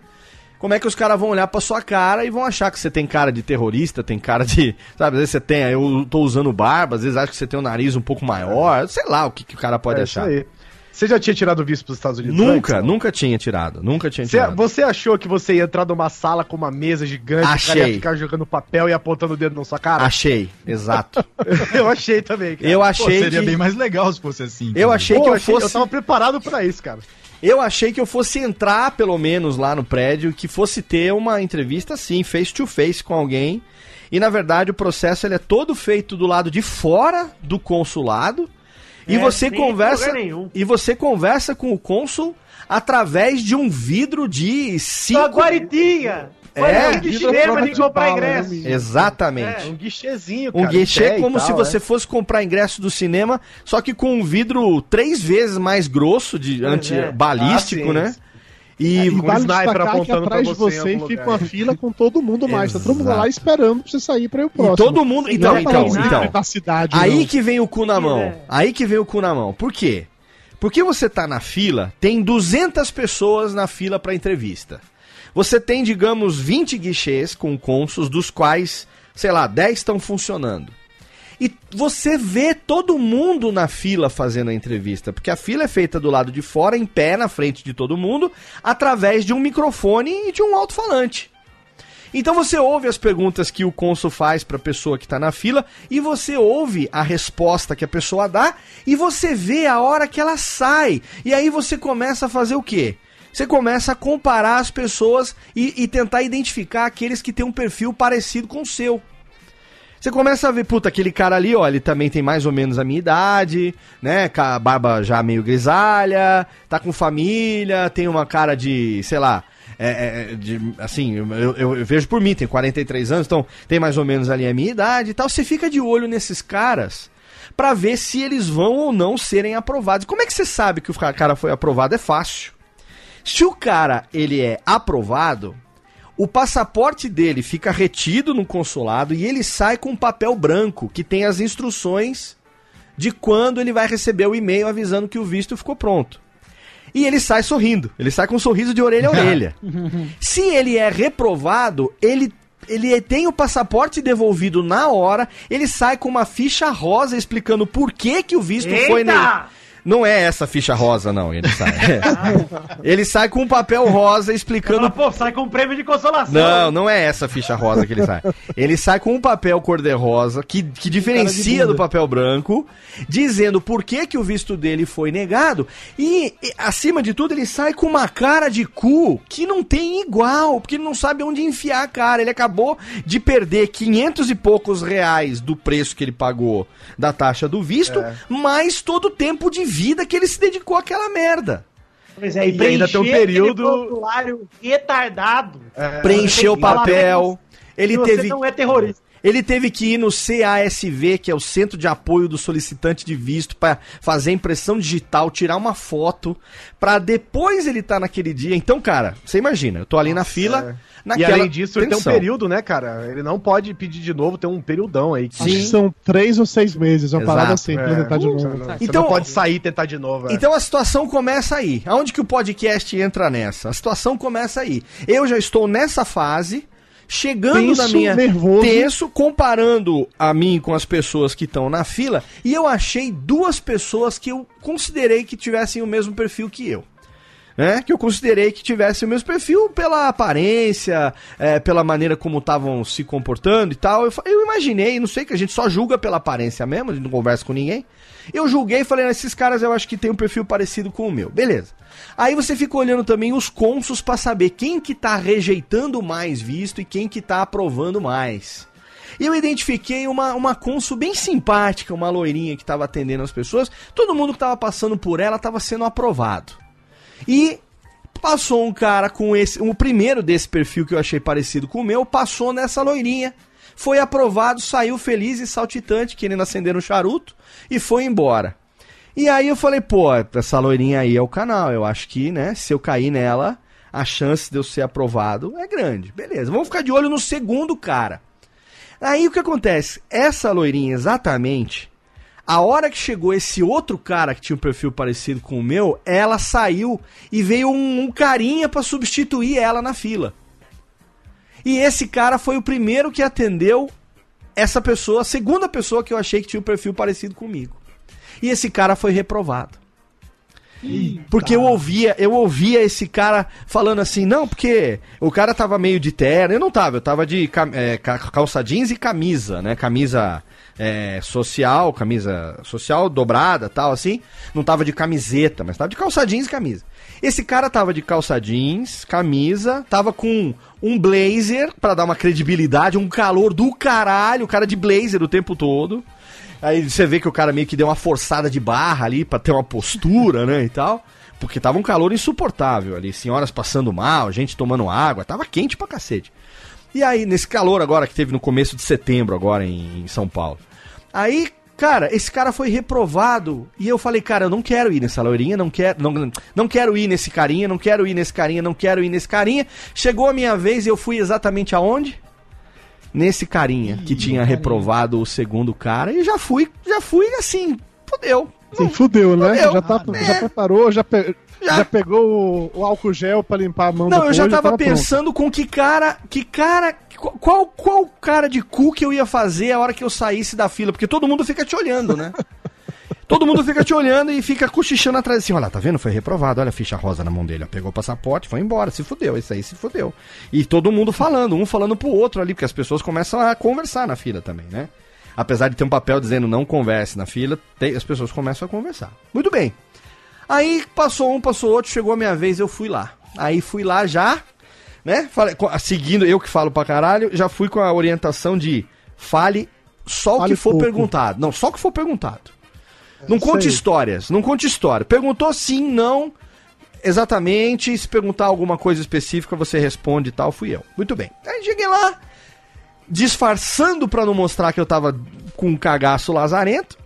como é que os caras vão olhar pra sua cara e vão achar que você tem cara de terrorista, tem cara de. Sabe, às vezes você tem. Eu tô usando barba, às vezes acho que você tem um nariz um pouco maior, sei lá o que, que o cara pode É isso achar. aí. Você já tinha tirado visto pros Estados Unidos? Nunca, antes? nunca tinha tirado. Nunca tinha Você, tirado. você achou que você ia entrar numa sala com uma mesa gigante, o cara Achei. ia ficar jogando papel e apontando o dedo na sua cara? Achei, exato. eu achei também, cara. Eu Pô, achei seria que. bem mais legal se fosse assim. Eu achei Pô, que eu achei- fosse. Eu tava preparado pra isso, cara. Eu achei que eu fosse entrar, pelo menos, lá no prédio, que fosse ter uma entrevista assim, face to face com alguém. E na verdade o processo ele é todo feito do lado de fora do consulado. E É, você sem conversa e você conversa com o cônsul através de um vidro de Só 5 guaritinha! É, Olha, um guichê pra gente de comprar bala, ingresso. né? Exatamente. Um guichezinho, Um cara. guichê em pé e como tal, se é. você fosse comprar ingresso do cinema, só que com um vidro três vezes mais grosso de anti-balístico, Ah, sim. né? E, E com um vale sniper apontando pra atrás de você em você algum fica uma fila com todo mundo mais. Tá todo mundo lá esperando pra você sair pra ir o e próximo. todo mundo. Então, Não é então, então. privacidade, Aí não. que vem o cu na mão. É. Aí que vem o cu na mão. Por quê? Porque você tá na fila, tem 200 pessoas na fila pra entrevista. Você tem, digamos, 20 guichês com cônsuls, dos quais, sei lá, 10 estão funcionando. E você vê todo mundo na fila fazendo a entrevista, porque a fila é feita do lado de fora, em pé, na frente de todo mundo, através de um microfone e de um alto-falante. Então você ouve as perguntas que o cônsul faz para a pessoa que está na fila e você ouve a resposta que a pessoa dá e você vê a hora que ela sai. E aí você começa a fazer o quê? Você começa a comparar as pessoas e, e tentar identificar aqueles que têm um perfil parecido com o seu. Você começa a ver, puta, aquele cara ali, ó, ele também tem mais ou menos a minha idade, né? Com a barba já meio grisalha, tá com família, tem uma cara de, sei lá, é, é, de, assim, eu, eu- eu vejo por mim, tem 43 anos, então tem mais ou menos ali a minha idade e tal. Você fica de olho nesses caras pra ver se eles vão ou não serem aprovados. Como é que você sabe que o cara foi aprovado? É fácil. Se o cara ele é aprovado, o passaporte dele fica retido no consulado e ele sai com um papel branco que tem as instruções de quando ele vai receber o e-mail avisando que o visto ficou pronto. E ele sai sorrindo, ele sai com um sorriso de orelha a orelha. Se ele é reprovado, ele ele tem o passaporte devolvido na hora, ele sai com uma ficha rosa explicando por que, que o visto foi nele. Não é essa ficha rosa, não, ele sai. ele sai com um papel rosa explicando Fala, pô, sai com um prêmio de consolação. não, não é essa ficha rosa que ele sai. Ele sai com um papel cor-de-rosa que, que diferencia do papel branco, dizendo por que, que o visto dele foi negado. E, e, acima de tudo, ele sai com uma cara de cu que não tem igual, porque ele não sabe onde enfiar a cara. Ele acabou de perder 500 e poucos reais do preço que ele pagou da taxa do visto, mais todo o tempo de vida que ele se dedicou àquela merda. Pois é, E ainda tem um período- retardado. Preencheu o papel. Ele teve, não é terrorista. Ele teve que ir no CASV, que é o Centro de Apoio do Solicitante de Visto, pra fazer impressão digital, tirar uma foto, pra depois ele tá naquele dia. Então, cara, você imagina, eu tô ali na fila, E naquela além disso, ele tem um período, né, cara? Ele não pode pedir de novo, tem um periodão aí. Que são três ou seis meses, uma Exato, parada assim, pra É. tentar de novo. não- Então- não pode sair e tentar de novo. é. Então a situação começa aí. Aonde que o podcast entra nessa? A situação começa aí. Eu já estou nessa fase, chegando Tenso, na minha nervoso. tenso, comparando a mim com as pessoas que estão na fila, e eu achei duas pessoas que eu considerei que tivessem o mesmo perfil que eu. Né? Que eu considerei que tivessem o mesmo perfil pela aparência, é, pela maneira como estavam se comportando e tal. Eu, eu imaginei, não sei que a gente só julga pela aparência mesmo, a gente não conversa com ninguém. Eu julguei e falei, "Ah, esses caras eu acho que tem um perfil parecido com o meu. Beleza. Aí você fica olhando também os consos pra saber quem que tá rejeitando mais visto e quem que tá aprovando mais. E eu identifiquei uma, uma consul bem simpática, uma loirinha que tava atendendo as pessoas. Todo mundo que tava passando por ela tava sendo aprovado. E passou um cara com esse, o primeiro desse perfil que eu achei parecido com o meu, passou nessa loirinha. Foi aprovado, saiu feliz e saltitante, querendo acender um charuto, e foi embora. E aí eu falei, pô, essa loirinha aí é o canal. Eu acho que, né, se eu cair nela, a chance de eu ser aprovado é grande. Beleza, vamos ficar de olho no segundo cara. Aí o que acontece? Essa loirinha, exatamente, a hora que chegou esse outro cara que tinha um perfil parecido com o meu, ela saiu e veio um, um carinha pra substituir ela na fila. E esse cara foi o primeiro que atendeu essa pessoa, a segunda pessoa que eu achei que tinha um perfil parecido comigo. E esse cara foi reprovado. Porque eu ouvia, eu ouvia esse cara falando assim, não, porque o cara tava meio de terno, eu não tava, eu tava de é, ca- calça jeans e camisa, né? Camisa é, social, camisa social dobrada tal, assim. Não tava de camiseta, mas tava de calça jeans e camisa. Esse cara tava de calça jeans, camisa, tava com um blazer pra dar uma credibilidade, um calor do caralho, o cara de blazer o tempo todo. Aí você vê que o cara meio que deu uma forçada de barra ali pra ter uma postura, né, e tal. Porque tava um calor insuportável ali, senhoras passando mal, gente tomando água, tava quente pra cacete. E aí, nesse calor agora que teve no começo de setembro, agora em, em São Paulo. Aí, cara, esse cara foi reprovado. E eu falei, cara, eu não quero ir nessa loirinha, não quero, não, não quero ir nesse carinha, não quero ir nesse carinha, não quero ir nesse carinha. Chegou a minha vez e eu fui exatamente aonde? Nesse carinha que tinha reprovado o segundo cara. E já fui, já fui assim, fodeu. Sim, fudeu, né? Fudeu. Já, tá, É. já preparou, já, pe- Já. já pegou o, o álcool gel pra limpar a mão Não, eu já tava pronto. pensando com que cara, que cara, qual, qual cara de cu que eu ia fazer a hora que eu saísse da fila, porque todo mundo fica te olhando, né? todo mundo fica te olhando e fica cochichando atrás assim, olha, tá vendo? Foi reprovado, olha a ficha rosa na mão dele, ó, pegou o passaporte, foi embora, se fudeu, esse aí se fudeu. E todo mundo falando, um falando pro outro ali, porque as pessoas começam a conversar na fila também, né? Apesar de ter um papel dizendo não converse na fila, tem- as pessoas começam a conversar. Muito bem. Aí passou um, passou outro, chegou a minha vez, eu fui lá. Aí fui lá já, né? Falei, seguindo eu que falo pra caralho, já fui com a orientação de fale só o Fale que for pouco. perguntado. Não, só o que for perguntado. Não conte histórias, não conte história. Perguntou sim, não, exatamente. Se perguntar alguma coisa específica, você responde e tal. Fui eu. Muito bem. Aí cheguei lá, disfarçando pra não mostrar que eu tava com um cagaço lazarento.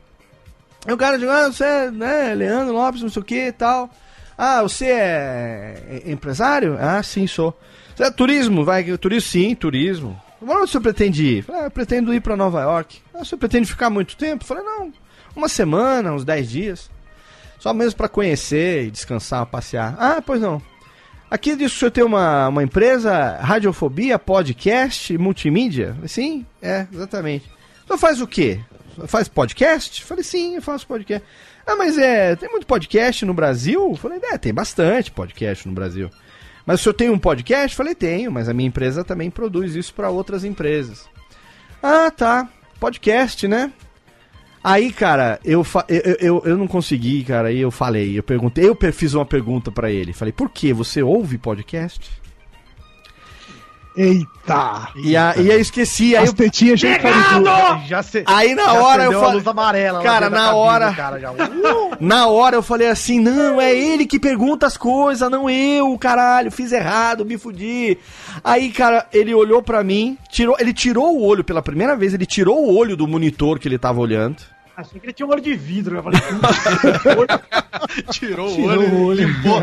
Aí o cara diz, ah, você é, né, Leandro Lopes, não sei o que e tal. Ah, você é é empresário? Ah, sim, sou. Você é turismo? Vai, turismo? Sim, turismo. Onde o senhor pretende ir? Falei, ah, eu pretendo ir pra Nova York. Ah, o senhor pretende ficar muito tempo? Falei, não, uma semana, uns 10 dias. Só mesmo pra conhecer e descansar, passear. Ah, pois não. Aqui diz que o senhor tem uma, uma empresa, radiofobia, podcast, multimídia? Sim, é, exatamente. O senhor faz o quê? Faz podcast? Falei, sim, eu faço podcast. Ah, mas é, tem muito podcast no Brasil? Falei, é, tem bastante podcast no Brasil. Mas o senhor tem um podcast? Falei, tenho, mas a minha empresa também produz isso para outras empresas. Ah, tá. Podcast, né? Aí, cara, eu, eu, eu, eu não consegui, cara, aí eu falei, eu perguntei, eu fiz uma pergunta pra ele. Falei, por que você ouve podcast? Eita! E, a, e eu esqueci, aí As eu tetinhas. Já se, Aí na já hora eu falei- luz amarela Cara, na hora- cara, já. Uh! Na hora eu falei assim, não, é ele que pergunta as coisas, não eu, caralho, fiz errado, me fudi. Aí, cara, ele olhou pra mim, tirou, ele tirou o olho pela primeira vez, ele tirou o olho do monitor que ele tava olhando. Achei que ele tinha um olho de vidro. Eu falei, Tirou, Tirou o olho. o olho. limpou.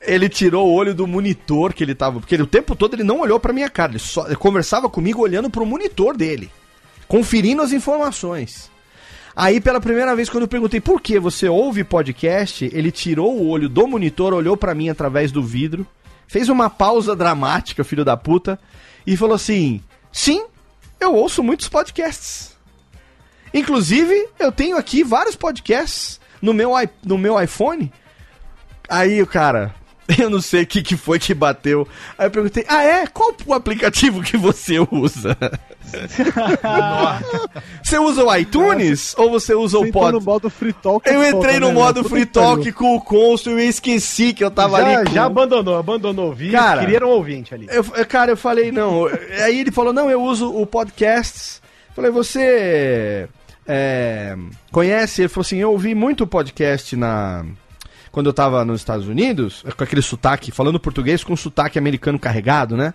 Ele tirou o olho do monitor que ele tava, porque ele, o tempo todo ele não olhou pra minha cara, ele só ele conversava comigo olhando pro monitor dele, conferindo as informações. Aí, pela primeira vez, quando eu perguntei por que você ouve podcast, ele tirou o olho do monitor, olhou pra mim através do vidro, fez uma pausa dramática, filho da puta, e falou assim: Sim, eu ouço muitos podcasts. Inclusive, eu tenho aqui vários podcasts no meu, no meu iPhone. Aí o cara, eu não sei o que, que foi que bateu. Aí eu perguntei: Ah, é? Qual o aplicativo que você usa? você usa o iTunes ou você usa o Você no Pod? modo Free Talk. Eu é entrei foda, no né, modo? Free Talk com o Consul e eu esqueci que eu tava já, ali com... já abandonou, abandonou o vídeo. Cara, queria um ouvinte ali. Eu, eu- cara, eu falei, não. Aí ele falou, não, eu uso o podcast. Falei, você é, conhece? Ele falou assim, eu ouvi muito podcast na. Quando eu tava nos Estados Unidos, com aquele sotaque, falando português com sotaque americano carregado, né?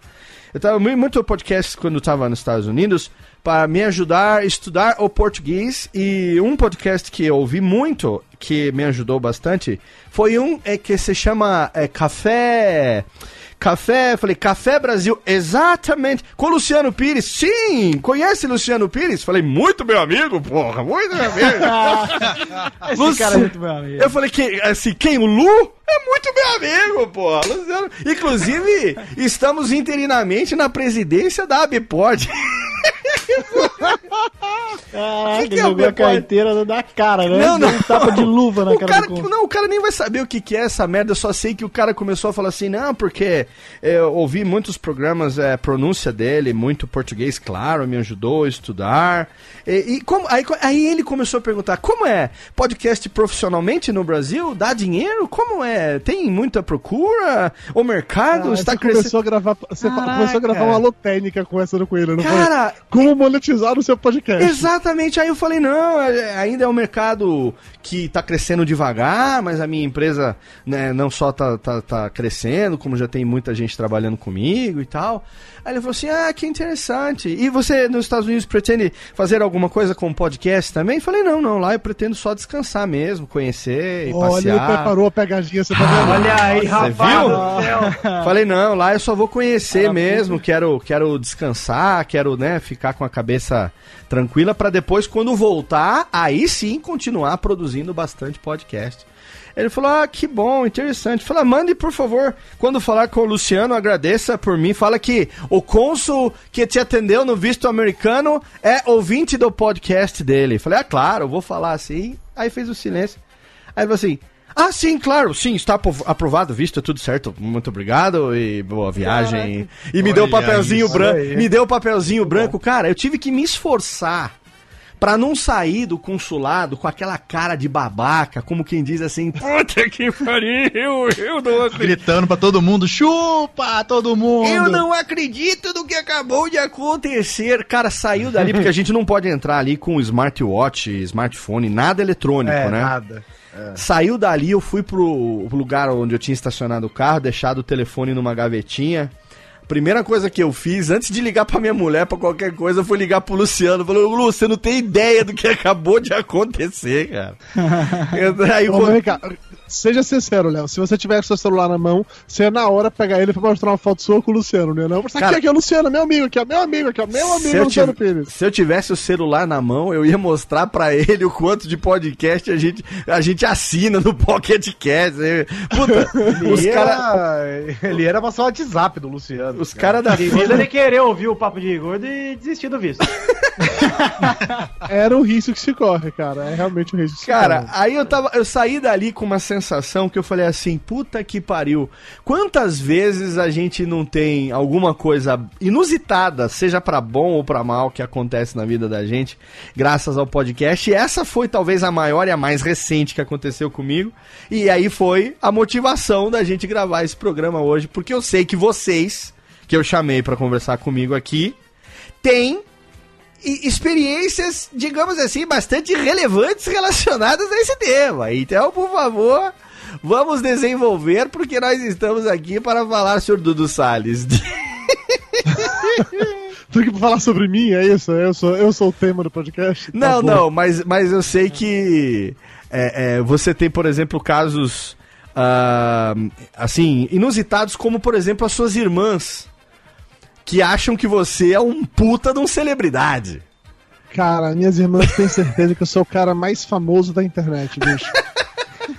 Eu tava mu- muito podcast quando eu tava nos Estados Unidos para me ajudar a estudar o português e um podcast que eu ouvi muito que me ajudou bastante foi um é, que se chama é, Café Café, falei, Café Brasil, exatamente, com Luciano Pires, sim, conhece Luciano Pires? Falei, muito meu amigo, porra, muito meu amigo. Esse Luci- cara é muito meu amigo. Eu falei, que, assim, quem, o Lu? É muito meu amigo, porra, Luciano. Inclusive, estamos interinamente na presidência da Abpod. Caraca, Que que é jogou meu a carteira da cara, né? Não, não. um tapa de luva na o cara, cara. Não, o cara nem vai saber o que, que é essa merda. Eu só sei que o cara começou a falar assim, não, porque é, eu ouvi muitos programas, é, pronúncia dele, muito português, claro, me ajudou a estudar. E, e como, aí, aí ele começou a perguntar, como é podcast profissionalmente no Brasil? Dá dinheiro? Como é? Tem muita procura? O mercado Ah, está crescendo? começou a gravar, você Caraca. começou a gravar uma alô técnica conversando com ele, não Cara, foi? Como monetizar o seu podcast? Exatamente, aí eu falei, não, é- ainda é um mercado que tá crescendo devagar, mas a minha empresa né, não só tá, tá, tá crescendo, como já tem muita gente trabalhando comigo e tal. Aí ele falou assim, ah, que interessante. E você nos Estados Unidos pretende fazer alguma coisa com podcast também? Falei, não, não, lá eu pretendo só descansar mesmo, conhecer e Olha, ele passear. preparou a pegadinha, você tá vendo? olha aí, Você rapaz viu? Falei, não, lá eu só vou conhecer mesmo, quero, quero descansar, quero, né, ficar com a cabeça tranquila pra depois, quando voltar, aí sim continuar produzindo bastante podcast. Ele falou, ah, que bom, interessante. Fala, mande, por favor, quando falar com o Luciano, agradeça por mim. Fala que o cônsul que te atendeu no visto americano é ouvinte do podcast dele. Falei, ah, claro, vou falar assim. Aí fez o silêncio. Aí ele falou assim, ah, sim, claro, sim, está apro- aprovado, visto, tudo certo, muito obrigado e boa viagem. E me deu o Olha papelzinho branco, me deu o papelzinho branco, cara, eu tive que me esforçar pra não sair do consulado com aquela cara de babaca, como quem diz assim, puta que pariu, eu não acredito. Gritando pra todo mundo, chupa todo mundo. Eu não acredito no que acabou de acontecer. Cara, saiu dali, porque a gente não pode entrar ali com smartwatch, smartphone, nada eletrônico, É, né? nada. Saiu dali, eu fui pro lugar onde eu tinha estacionado o carro, deixado o telefone numa gavetinha. Primeira coisa que eu fiz, antes de ligar pra minha mulher, pra qualquer coisa, foi ligar pro Luciano. Falei, Lu, você não tem ideia do que acabou de acontecer, cara. Eu- aí, Ô, quando- cá, seja sincero, Léo. Se você tiver seu celular na mão, você ia na hora pegar ele pra mostrar uma foto sua com o Luciano, não é não? Você Cara- aqui, aqui é o Luciano, meu amigo, aqui, ó, meu amigo, aqui, ó, meu se, amigo eu Luciano Pires. se eu tivesse o celular na mão, eu ia mostrar pra ele o quanto de podcast a gente, a gente assina no Pocket Cast. Puta, Ele os caras era, ele era passar o WhatsApp do Luciano. os cara da Fiz ele querer ouvir o papo de gordo e desistir do visto. Era o risco que se corre, cara. É realmente o risco que se Cara, corre. aí eu tava, eu saí dali com uma sensação que eu falei assim, puta que pariu. Quantas vezes a gente não tem alguma coisa inusitada, seja pra bom ou pra mal, que acontece na vida da gente, graças ao podcast? E essa foi talvez a maior e a mais recente que aconteceu comigo. E aí foi a motivação da gente gravar esse programa hoje, porque eu sei que vocês que eu chamei pra conversar comigo aqui, tem e- experiências, digamos assim, bastante relevantes relacionadas a esse tema. Então, por favor, vamos desenvolver, porque nós estamos aqui para falar sobre Dudu Salles. Aqui pra falar sobre mim, é isso? Eu sou, eu sou o tema do podcast? Tá Não, bom. não, mas, mas eu sei que é, é, você tem, por exemplo, casos ah, assim, inusitados, como, por exemplo, as suas irmãs, que acham que você é um puta de um celebridade. Cara, minhas irmãs têm certeza que eu sou o cara mais famoso da internet, bicho.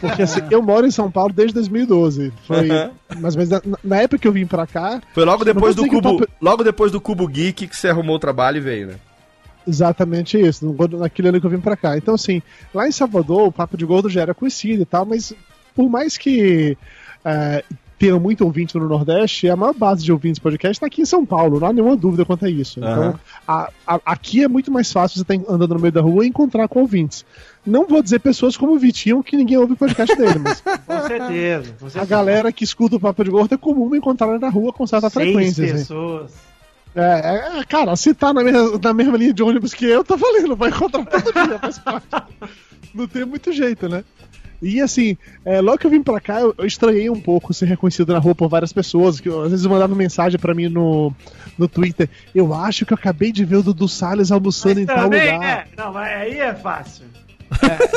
Porque assim, eu moro em São Paulo desde 2012. Foi Aham. mais ou menos na, na época que eu vim pra cá. Foi logo depois do Cubo, papo- logo depois do Cubo Geek que você arrumou o trabalho e veio, né? Exatamente isso, naquele ano que eu vim pra cá. Então, assim, lá em Salvador, o Papo de Gordo já era conhecido e tal, mas por mais que é, tenha muito ouvinte no Nordeste, a maior base de ouvintes podcast tá aqui em São Paulo, não há nenhuma dúvida quanto a isso. Aham. Então, a- a- aqui é muito mais fácil você estar andando no meio da rua e encontrar com ouvintes. Não vou dizer pessoas como o Vitinho, que ninguém ouve o podcast dele, mas Com certeza. Com certeza. a galera que escuta o Papo de Gordo é comum encontrar na rua com certa Seis frequência. assim. pessoas. É, é, cara, se tá na mesma, na mesma linha de ônibus que eu, tá valendo, vai encontrar todo dia, faz parte. Não tem muito jeito, né? E assim, é, logo que eu vim pra cá, eu, eu estranhei um pouco ser reconhecido na rua por várias pessoas, que às vezes mandavam mensagem pra mim no, no Twitter. Eu acho que eu acabei de ver o Dudu Salles almoçando Mas em tal lugar. né? Não, mas aí é fácil.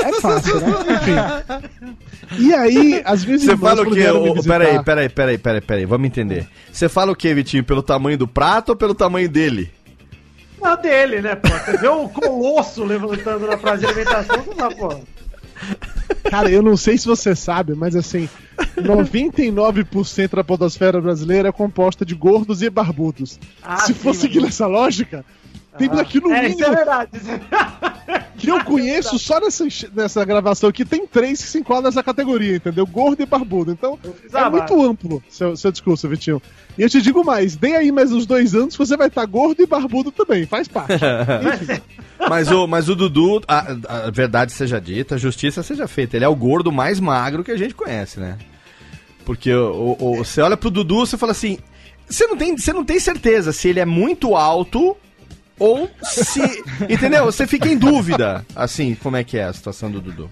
É fácil, né? Enfim. E aí, às vezes. Você fala o quê? Peraí, peraí, peraí, peraí, peraí, vamos entender. Você fala o quê, Vitinho? Pelo tamanho do prato ou pelo tamanho dele? Não dele, né, pô? Você vê o colosso levantando na praça de alimentação, você fala, pô. Cara, eu não sei se você sabe, mas assim, 99% da podosfera brasileira é composta de gordos e barbudos. Ah, se sim, for seguir essa lógica, temos aqui no É, isso é mínimo verdade. isso é- que eu conheço só nessa, nessa gravação aqui, tem três que se enquadram nessa categoria, entendeu? Gordo e barbudo. Então, é muito amplo seu, seu discurso, Vitinho. E eu te digo mais, dê aí mais uns dois anos que você vai estar gordo e barbudo também, faz parte. Mas o, mas o Dudu, a, a verdade seja dita, a justiça seja feita. Ele é o gordo mais magro que a gente conhece, né? Porque o, o- o- você olha pro Dudu, você fala assim. Você não, tem, você não tem certeza se ele é muito alto ou se. entendeu? Você fica em dúvida, assim, como é que é a situação do Dudu.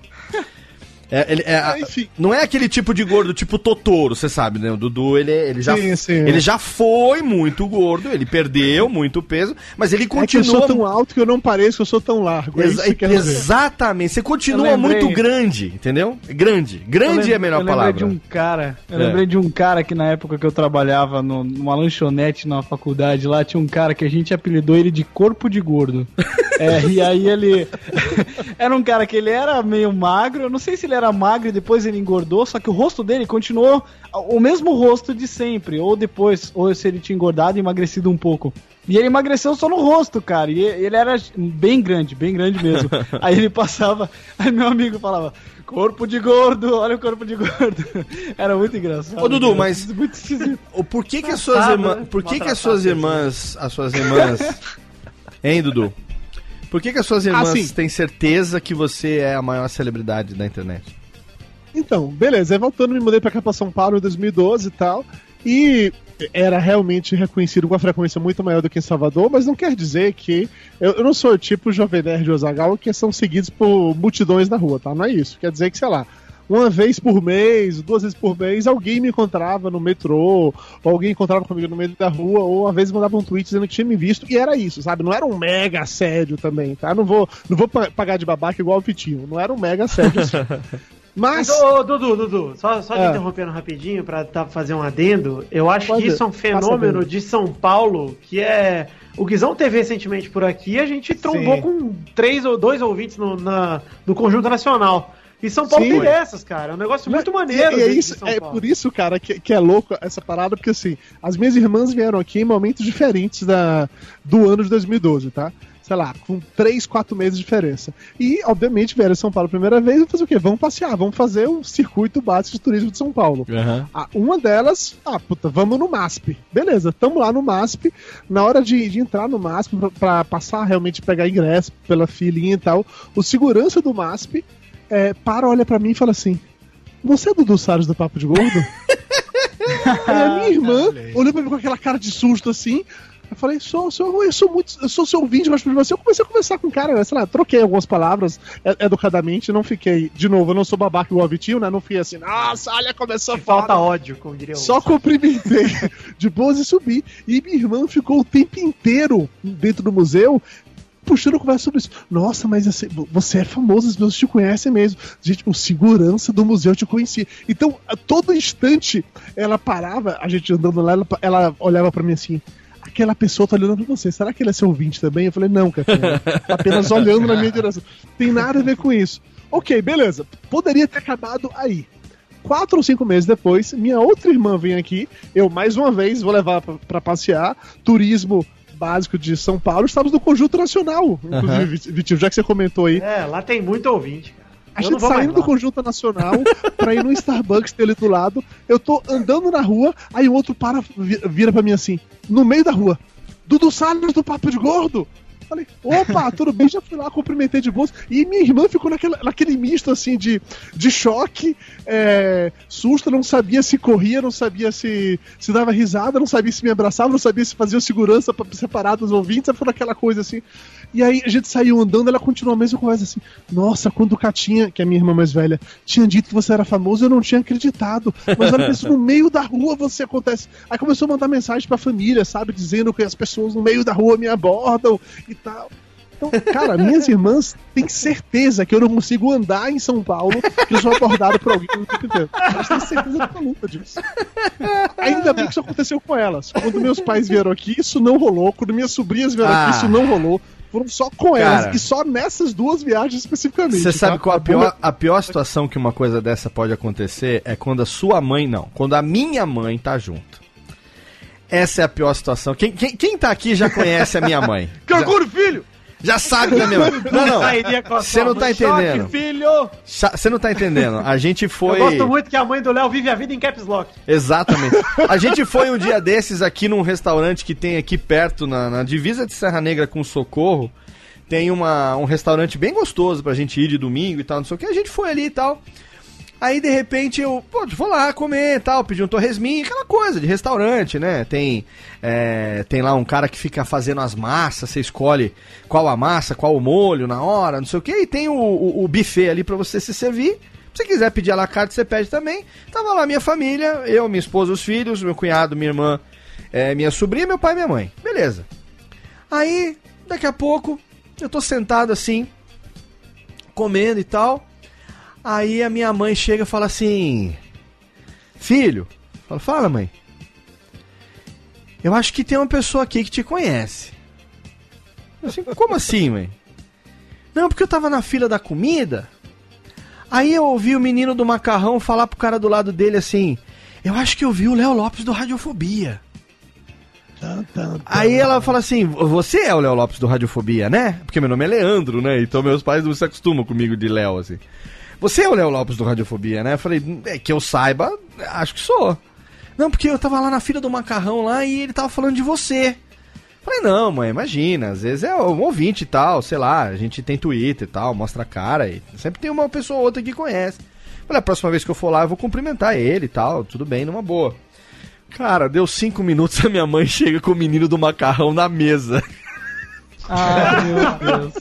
É, ele, é, Enfim. não é aquele tipo de gordo tipo Totoro, você sabe, né? O Dudu, ele, ele, já, Sim, sim. ele já foi muito gordo, ele perdeu muito peso, mas ele É que eu continua sou tão alto que eu não pareço que eu sou tão largo. É isso que Exa- dizer. exatamente. Você continua lembrei- muito grande, entendeu? Grande. Grande é a melhor eu lembrei palavra. de um cara. Eu É. lembrei de um cara que na época que eu trabalhava no- numa lanchonete na faculdade, lá tinha um cara que a gente apelidou ele de corpo de gordo. É, e aí ele. era um cara que ele era meio magro, eu não sei se ele era magro e depois ele engordou, só que o rosto dele continuou o mesmo rosto de sempre, ou depois, ou se ele tinha engordado e emagrecido um pouco. E ele emagreceu só no rosto, cara. E ele era bem grande, bem grande mesmo. Aí ele passava, aí meu amigo falava: Corpo de gordo, olha o corpo de gordo. Era muito engraçado. Ô, Dudu, cara. mas- Muito esquisito. Por que que as suas irmãs, por que que as suas irmãs, as suas irmãs, hein, Dudu? Por que que as suas irmãs Assim. têm certeza que você é a maior celebridade da internet? Então, beleza. Aí voltando, me mudei pra cá pra São Paulo em 2012 e tal. E era realmente reconhecido com uma frequência muito maior do que em Salvador, mas não quer dizer que. Eu, eu não sou o tipo Jovem Nerd Ozagal que são seguidos por multidões na rua, tá? Não é isso. Quer dizer que, sei lá. Uma vez por mês, duas vezes por mês, alguém me encontrava no metrô, ou alguém encontrava comigo no meio da rua, ou às vezes mandava um tweet dizendo que tinha me visto, e era isso, sabe? Não era um mega assédio também, tá? Não vou, não vou pa- pagar de babaca igual o Vitinho, não era um mega assédio assim. Mas. Ô, Dudu, Dudu, só, só te É. interrompendo rapidinho pra tá, fazer um adendo. Eu acho Pode, que isso é um fenômeno de São Paulo que é. O Guizão teve recentemente por aqui, a gente trombou Sim. com três ou dois ouvintes no, na, no Conjunto Nacional. E São Paulo Sim. tem dessas, cara. É um negócio muito maneiro. E, e é, de- isso, de São é por isso, cara, que, que é louco essa parada, porque assim, as minhas irmãs vieram aqui em momentos diferentes da, do ano de 2012, tá? Sei lá, com 3, 4 meses de diferença. E, obviamente, vieram em São Paulo a primeira vez e fazer o quê? Vamos passear, vamos fazer o circuito básico de turismo de São Paulo. Ah, uma delas, ah, puta, vamos no MASP. Beleza, tamo lá no MASP. Na hora de, de entrar no MASP, pra, pra passar realmente pegar ingresso pela filinha e tal, o segurança do MASP é, para, olha pra mim e fala assim: Você é Dudu Salles do Papo de Gordo? Aí a minha irmã olhou pra mim com aquela cara de susto assim. Eu falei, sou, sou, eu sou muito, eu sou seu ouvinte, mas você. Eu comecei a conversar com o cara, né, sei lá, troquei algumas palavras é, educadamente, não fiquei, de novo, eu não sou babaca igual o Vitinho, né? Não fiquei assim, nossa, olha, começou a falar. Falta ódio, como diria o. Só cumprimentei de boas e subi. E minha irmã ficou o tempo inteiro dentro do museu puxando conversa sobre isso. Nossa, mas você é famoso, as pessoas te conhecem mesmo. Gente, o segurança do museu te conhecia. Então, a todo instante, ela parava, a gente andando lá, ela, ela olhava pra mim assim. Aquela pessoa tá olhando pra você. Será que ele é seu ouvinte também? Eu falei, não, Catarina. Tá apenas olhando na minha direção. Tem nada a ver com isso. Ok, beleza. Poderia ter acabado aí quatro ou cinco meses depois, minha outra irmã vem aqui, eu mais uma vez vou levar pra passear, turismo básico de São Paulo, estamos no Conjunto Nacional, inclusive, Vitinho, já que você comentou aí. É, lá tem muito ouvinte, cara. A gente saindo do lá. Conjunto Nacional pra ir no Starbucks dele do lado, eu tô andando na rua, aí o outro para, vi- vira pra mim assim, no meio da rua, Dudu Salles do Papo de Gordo! Falei, opa, tudo bem, já fui lá, cumprimentei de boas. E minha irmã ficou naquela, naquele misto assim de, de choque, é, susto, não sabia se corria, não sabia se, se dava risada, não sabia se me abraçava, não sabia se fazia segurança pra separar dos ouvintes, foi aquela coisa assim. E aí a gente saiu andando, ela continuou a mesma conversa assim. Nossa, quando o Catinha, que é a minha irmã mais velha, tinha dito que você era famoso, eu não tinha acreditado. Mas olha isso, no meio da rua você acontece. Aí começou a mandar mensagem pra família, sabe? Dizendo que as pessoas no meio da rua me abordam e tal. Então, cara, minhas irmãs têm certeza que eu não consigo andar em São Paulo que eu sou abordado por alguém no tempo inteiro. Elas têm certeza absoluta disso. Ainda bem que isso aconteceu com elas. Quando meus pais vieram aqui, isso não rolou. Quando minhas sobrinhas vieram Ah. aqui, isso não rolou. Foram só com elas. Cara. E só nessas duas viagens especificamente. Você sabe tá? qual a pior, a pior situação que uma coisa dessa pode acontecer? É quando a sua mãe, não, quando a minha mãe tá junto. Essa é a pior situação. Quem, quem, quem tá aqui já conhece a minha mãe. Que orgulho, filho! Já sabe da minha mãe. Não, não. Sairia com a Você não tá entendendo. Choque, filho! Você não tá entendendo. A gente foi. Eu gosto muito que a mãe do Léo vive a vida em caps lock. Exatamente. A gente foi um dia desses aqui num restaurante que tem aqui perto, na, na divisa de Serra Negra com Socorro. Tem uma, um restaurante bem gostoso pra gente ir de domingo e tal, não sei o que. A gente foi ali e tal. Aí de repente eu, pô, vou lá comer e tal, pedi um torresminho, aquela coisa de restaurante, né? Tem, é, tem lá um cara que fica fazendo as massas, você escolhe qual a massa, qual o molho na hora, não sei o que. E tem o, o, o buffet ali pra você se servir. Se quiser pedir a la carte, você pede também. Tava lá minha família, eu, minha esposa, os filhos, meu cunhado, minha irmã, é, minha sobrinha, meu pai e minha mãe. Beleza. Aí, daqui a pouco, eu tô sentado assim, comendo e tal. Aí a minha mãe chega e fala assim: Filho, fala, fala mãe. Eu acho que tem uma pessoa aqui que te conhece. Eu assim, como assim, mãe? Não, porque eu tava na fila da comida. Aí eu ouvi o menino do macarrão falar pro cara do lado dele assim: Eu acho que eu vi o Léo Lopes do Radiofobia. Aí ela fala assim: Você é o Léo Lopes do Radiofobia, né? Porque meu nome é Leandro, né? Então meus pais não se acostumam comigo de Léo, assim. Você é o Léo Lopes do Radiofobia, né? Eu falei: É que eu saiba, acho que sou. Não, porque eu tava lá na fila do macarrão lá e ele tava falando de você. Falei, não, mãe, imagina, às vezes é um ouvinte e tal, sei lá, a gente tem Twitter e tal, mostra a cara e sempre tem uma pessoa ou outra que conhece. Falei, a próxima vez que eu for lá eu vou cumprimentar ele e tal, tudo bem, numa boa. Cara, deu cinco minutos, a minha mãe chega com o menino do macarrão na mesa. Ah, meu Deus.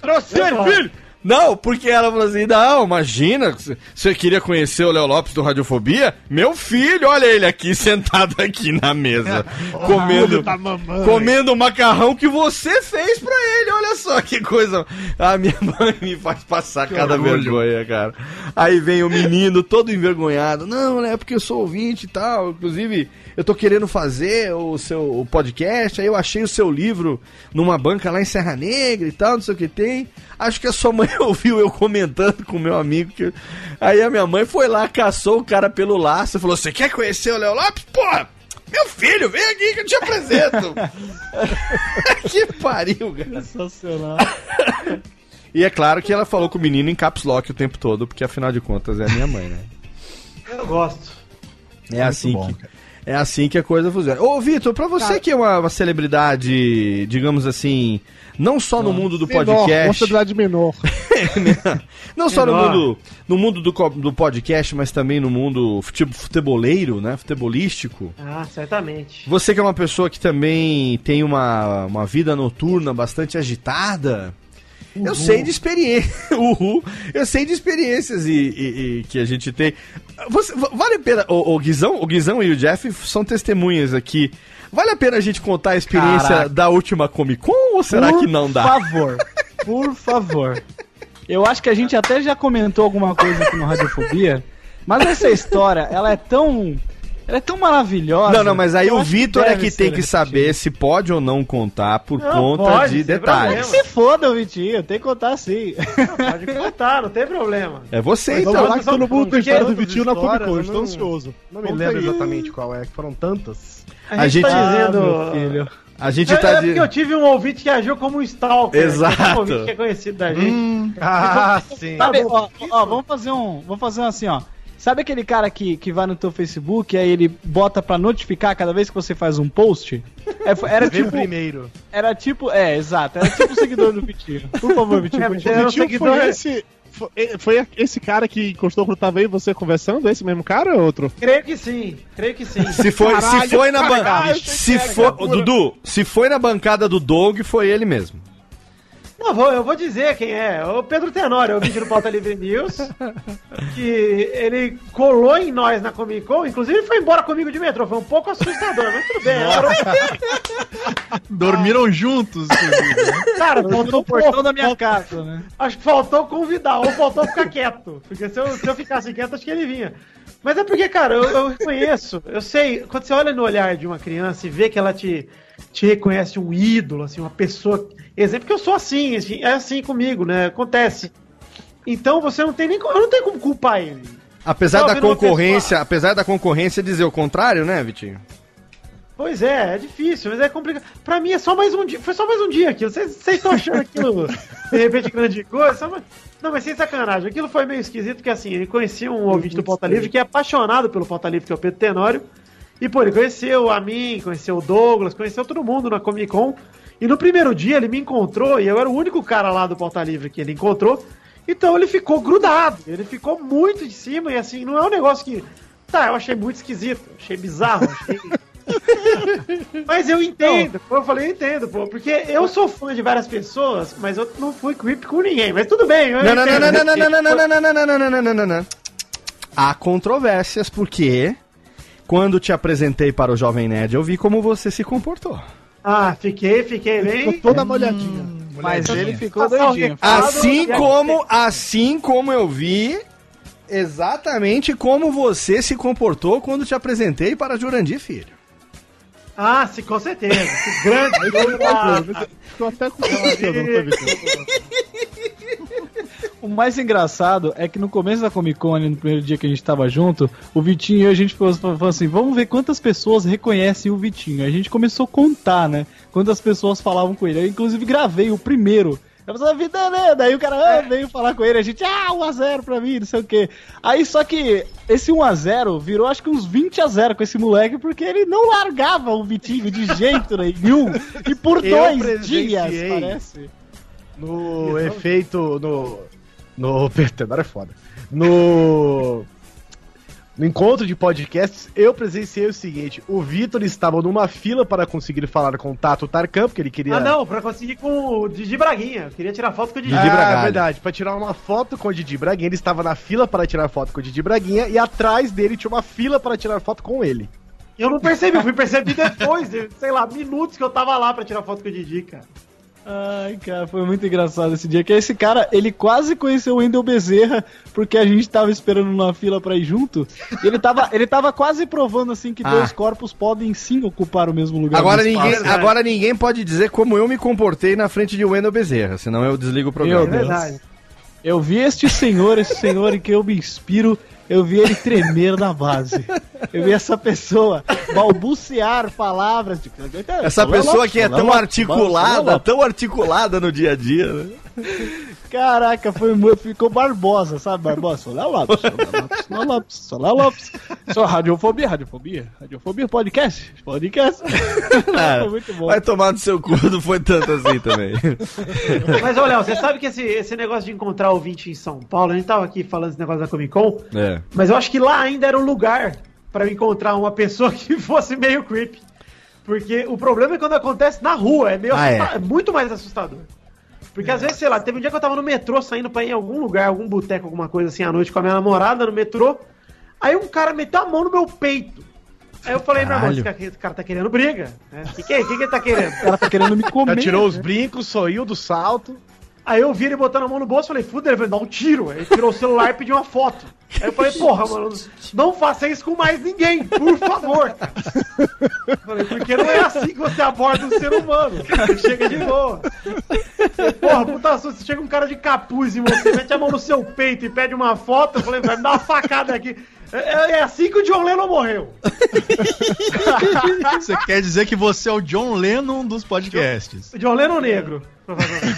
Trouxe ele, filho! Não, porque ela falou assim: não, imagina, você queria conhecer o Léo Lopes do Radiofobia? Meu filho, olha ele aqui, sentado aqui na mesa, comendo, mamãe. comendo o macarrão que você fez pra ele, olha só que coisa. A minha mãe me faz passar cada vergonha, cara. Aí vem o menino todo envergonhado: não, né, porque eu sou ouvinte e tal, inclusive eu tô querendo fazer o seu o podcast, aí eu achei o seu livro numa banca lá em Serra Negra e tal, não sei o que tem. Acho que a sua mãe ouviu eu comentando com o meu amigo. Que... Aí a minha mãe foi lá, caçou o cara pelo laço e falou: Você quer conhecer o Léo Lopes? Porra! Meu filho, vem aqui que eu te apresento. que pariu, cara. Sensacional. E é claro que ela falou com o menino em caps lock o tempo todo, porque afinal de contas é a minha mãe, né? Eu gosto. É assim bom, que. Cara. É assim que a coisa funciona. Ô, Vitor, pra você que é uma, uma celebridade, digamos assim, não só no mundo do Menor, podcast. possibilidade menor. não só no Menor. mundo, no mundo do, do podcast, mas também no mundo tipo futeboleiro, né? Futebolístico. Ah, certamente. Você que é uma pessoa que também tem uma, uma vida noturna bastante agitada. Eu sei de experiência. Uhul. Eu sei de experiências e, e- e que a gente tem. Você- va- vale a pena. O, o, Guizão, o Guizão e o Jeff são testemunhas aqui. Vale a pena a gente contar a experiência Caraca. da última Comic Con ou será que não dá? Por favor, por favor. Eu acho que a gente até já comentou alguma coisa aqui no Radiofobia, mas essa história, ela é tão. Ela é tão maravilhosa. Não, não, mas aí eu o Vitor é que tem que repetida. saber se pode ou não contar por Não, conta pode, de detalhes. Se foda, Vitinho, tem que contar sim. Pode contar, não tem problema. É você Vamos então. lá que todo mundo tem história do Vitinho na Comic Con, estou eu não- ansioso. Não me lembro exatamente qual é, que foram tantas. A gente- tá Ah, dizendo. meu filho. A gente É, tá é porque eu tive um ouvinte que agiu como um stalker. Exato. Um ouvinte que é conhecido da gente. Ah, sim. Sabe, ó, ó, vamos fazer um. Vamos fazer um assim, ó. Sabe aquele cara que, que vai no teu Facebook e aí ele bota pra notificar cada vez que você faz um post? É, era tipo. primeiro. Era tipo. É, exato. Era tipo o seguidor do Vitinho. Por favor, Vitinho. É, era um Vitinho seguidor- foi esse. Foi, foi esse cara que encostou quando tava aí você conversando? Esse mesmo cara ou outro? Creio que sim, creio que sim. Se foi, se Caralho, foi na bancada. Se foi. Dudu, se foi na bancada do Doug, foi ele mesmo. Não, vou, eu vou dizer quem é. O Pedro Tenório, o vídeo do Pauta Livre News. Que ele colou em nós na Comic Con. Inclusive, ele foi embora comigo de metrô. Foi um pouco assustador, mas tudo bem. Era um- Dormiram juntos, inclusive. né? Cara, Faltou faltou o portão da minha casa, né? Acho que faltou convidar, ou faltou ficar quieto. Porque se eu, se eu ficasse quieto, acho que ele vinha. Mas é porque, cara, eu, eu reconheço, eu sei, quando você olha no olhar de uma criança e vê que ela te, te reconhece um ídolo, assim, uma pessoa. Exemplo que eu sou assim, assim, é assim comigo, né? Acontece. Então você não tem nem. como- Eu não tenho como culpar ele. Apesar da concorrência, apesar da concorrência dizer o contrário, né, Vitinho? Pois é, é difícil, mas é complicado. Pra mim é só mais um dia. Foi só mais um dia aquilo. Vocês vocês estão achando aquilo de repente grande coisa? Só mais- Não, mas sem sacanagem. Aquilo foi meio esquisito, porque assim, ele conhecia um ouvinte do Pauta Livre que é apaixonado pelo Pauta Livre, que é o Pedro Tenório. E, pô, ele conheceu a mim, conheceu o Douglas, conheceu todo mundo na Comic Con. E no primeiro dia ele me encontrou, e eu era o único cara lá do Pauta Livre que ele encontrou. Então ele ficou grudado, ele ficou muito de cima, e assim, não é um negócio que. Tá, eu achei muito esquisito, achei bizarro, achei. Mas eu entendo, pô, eu falei, eu entendo, pô, porque eu sou fã de várias pessoas, mas eu não fui creep com ninguém, mas tudo bem. eu Não, não, não, não, não, não, não, não, não, não, não, não, não, não, não, não, não. Há controvérsias, porque quando te apresentei para o Jovem Nerd, eu vi como você se comportou. Ah, fiquei, fiquei Ficou bem. toda molhadinha. Mas ele ficou o doidinho. Assim como, assim como eu vi exatamente como você se comportou quando te apresentei para Jurandir Filho. Ah, sim, com certeza. Que grande. Ficou até com Vitinho? O mais engraçado é que no começo da Comic Con, no primeiro dia que a gente tava junto, o Vitinho e eu, a gente falou, falou assim: vamos ver quantas pessoas reconhecem o Vitinho. A gente começou a contar, né? Quantas pessoas falavam com ele. Eu, inclusive, gravei o primeiro. Eu falei, vida, né? Daí o cara ah, veio falar com ele, a gente, ah, 1x0 pra mim, não sei o quê. Aí só que esse 1x0 virou acho que uns 20x0 com esse moleque, porque ele não largava o Vitinho de jeito nenhum. E por Eu dois dias, parece. No efeito. No. No. Tenório é foda. No. No encontro de podcasts, eu presenciei o seguinte: o Vitor estava numa fila para conseguir falar com o Tato Tarkan, porque ele queria. Ah, não, pra conseguir com o Didi Braguinha. Eu queria tirar foto com o Didi. Didi ah, Bragalho. verdade. Pra tirar uma foto com o Didi Braguinha, ele estava na fila para tirar foto com o Didi Braguinha e atrás dele tinha uma fila para tirar foto com ele. Eu não percebi, eu fui perceber depois, de, sei lá, minutos que eu tava lá pra tirar foto com o Didi, cara. Ai, cara, foi muito engraçado esse dia. Que esse cara, ele quase conheceu o Wendel Bezerra, porque a gente tava esperando na fila pra ir junto. E ele tava, ele tava quase provando assim que Ah. dois corpos podem sim ocupar o mesmo lugar. Agora espaço. ninguém, agora ninguém pode dizer como eu me comportei na frente de Wendel Bezerra, senão eu desligo o programa. É Meu Deus. verdade. Eu vi este senhor, esse senhor em que eu me inspiro, eu vi ele tremer na base. Eu vi essa pessoa balbuciar palavras. De... Essa pessoa que é tão articulada, articulada tão articulada no dia a dia, né? Caraca, foi. Ficou Barbosa, sabe? Barbosa. Sou Léo Lopes, sou Léo Lopes, sou Léo Lopes, sou Léo Lopes. Sou radiofobia, radiofobia, radiofobia, podcast, podcast. Cara, Foi muito bom. Vai tomar no seu cu, não foi tanto assim também. Mas, olha, você sabe que esse, esse negócio de encontrar ouvinte em São Paulo, a gente tava aqui falando esse negócio da Comic Con, É. mas eu acho que lá ainda era um lugar pra eu encontrar uma pessoa que fosse meio creepy. Porque o problema é quando acontece na rua, é meio Ah, é. é muito mais assustador. Porque às vezes, sei lá, teve um dia que eu tava no metrô saindo pra ir em algum lugar, algum boteco, alguma coisa assim à noite com a minha namorada no metrô. Aí um cara meteu a mão no meu peito. Aí eu falei, meu irmão, esse cara, tá querendo briga. né? O que, que é? O que, que ele tá querendo? O cara tá querendo me comer. Já tirou os né? brincos, sorriu do salto. Aí eu vi ele botando a mão no bolso falei, fudeu, ele vai dar um tiro. Aí ele tirou o celular e pediu uma foto. Aí eu falei, porra, mano, não faça isso com mais ninguém, por favor. Falei, porque não é assim que você aborda um ser humano. Chega de boa. Porra, puta susto, chega um cara de capuz em você, mete a mão no seu peito e pede uma foto, eu falei, vai me dar uma facada aqui. É, é assim que o John Lennon morreu. Você quer dizer que você é o John Lennon dos podcasts. O John Lennon negro, provavelmente.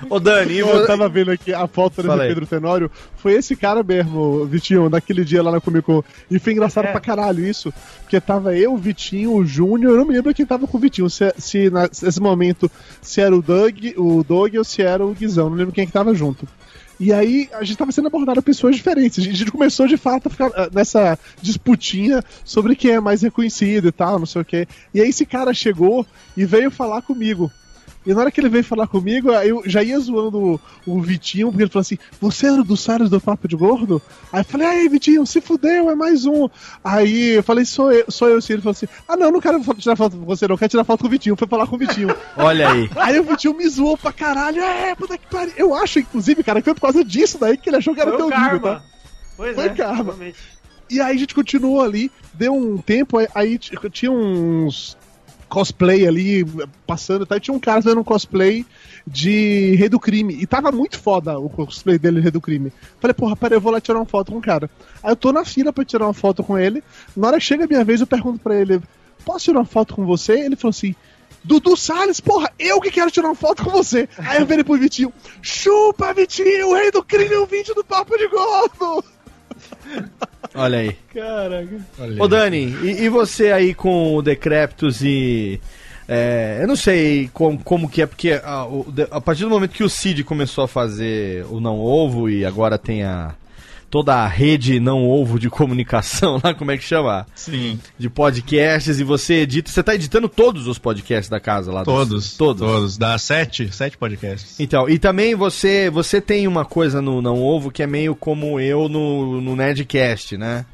Ô, Dani, Eu tava vendo aqui a foto do. Pedro Tenório. Foi esse cara mesmo, Vitinho, naquele dia lá na Comic Con. E foi engraçado É. pra caralho isso. Porque tava eu, o Vitinho, o Júnior. Eu não me lembro quem tava com o Vitinho. Se, se nesse momento se era o Doug, o Doug ou se era o Guizão. Não lembro quem que tava junto. E aí a gente tava sendo abordado por pessoas diferentes. A gente, começou de fato a ficar ah, nessa disputinha sobre quem é mais reconhecido e tal, não sei o quê. E aí esse cara chegou e veio falar comigo. E na hora que ele veio falar comigo, eu já ia zoando o, o Vitinho, porque ele falou assim: Você era do Salles do Papo de Gordo? Aí eu falei: Aí, Vitinho, se fudeu, é mais um. Aí eu falei: Sou eu, sou eu sim. Ele falou assim: Ah, não, não quero tirar foto com você, não, quero tirar foto com o Vitinho. Foi falar com o Vitinho. olha aí. aí o Vitinho me zoou pra caralho: É, puta que pariu. Eu acho, inclusive, cara, que foi por causa disso daí que ele achou que era Foi teu o nível, karma. tá? Pois Foi é, karma. realmente. E aí a gente continuou ali, deu um tempo, aí, aí tinha uns cosplay ali passando, tá? e tinha um cara fazendo um cosplay de Rei do Crime. E tava muito foda o cosplay dele, Rei do Crime. Falei, porra, peraí, eu vou lá tirar uma foto com o cara. Aí eu tô na fila pra tirar uma foto com ele. Na hora que chega a minha vez, eu pergunto pra ele: posso tirar uma foto com você? Ele falou assim. Dudu Salles, porra, eu que quero tirar uma foto com você. Aí eu virei pro Vitinho, chupa, Vitinho, o rei do crime, o vídeo do Papo de Gordo. Olha aí. Caraca. Olha Ô. Dani, e, e você aí com o Decreptus e. é, eu não sei como, como que é, porque a, o- de- a partir do momento que o Cid começou a fazer o Não Ovo e agora tem a. toda a rede não ovo de comunicação lá, como é que chama? Sim, De podcasts, e você edita. Você tá editando todos os podcasts da casa lá? dos- todos. Todos. Todos. Dá sete, sete podcasts. Então, e também você você tem uma coisa no Não Ovo que é meio como eu no, no Nerdcast, né?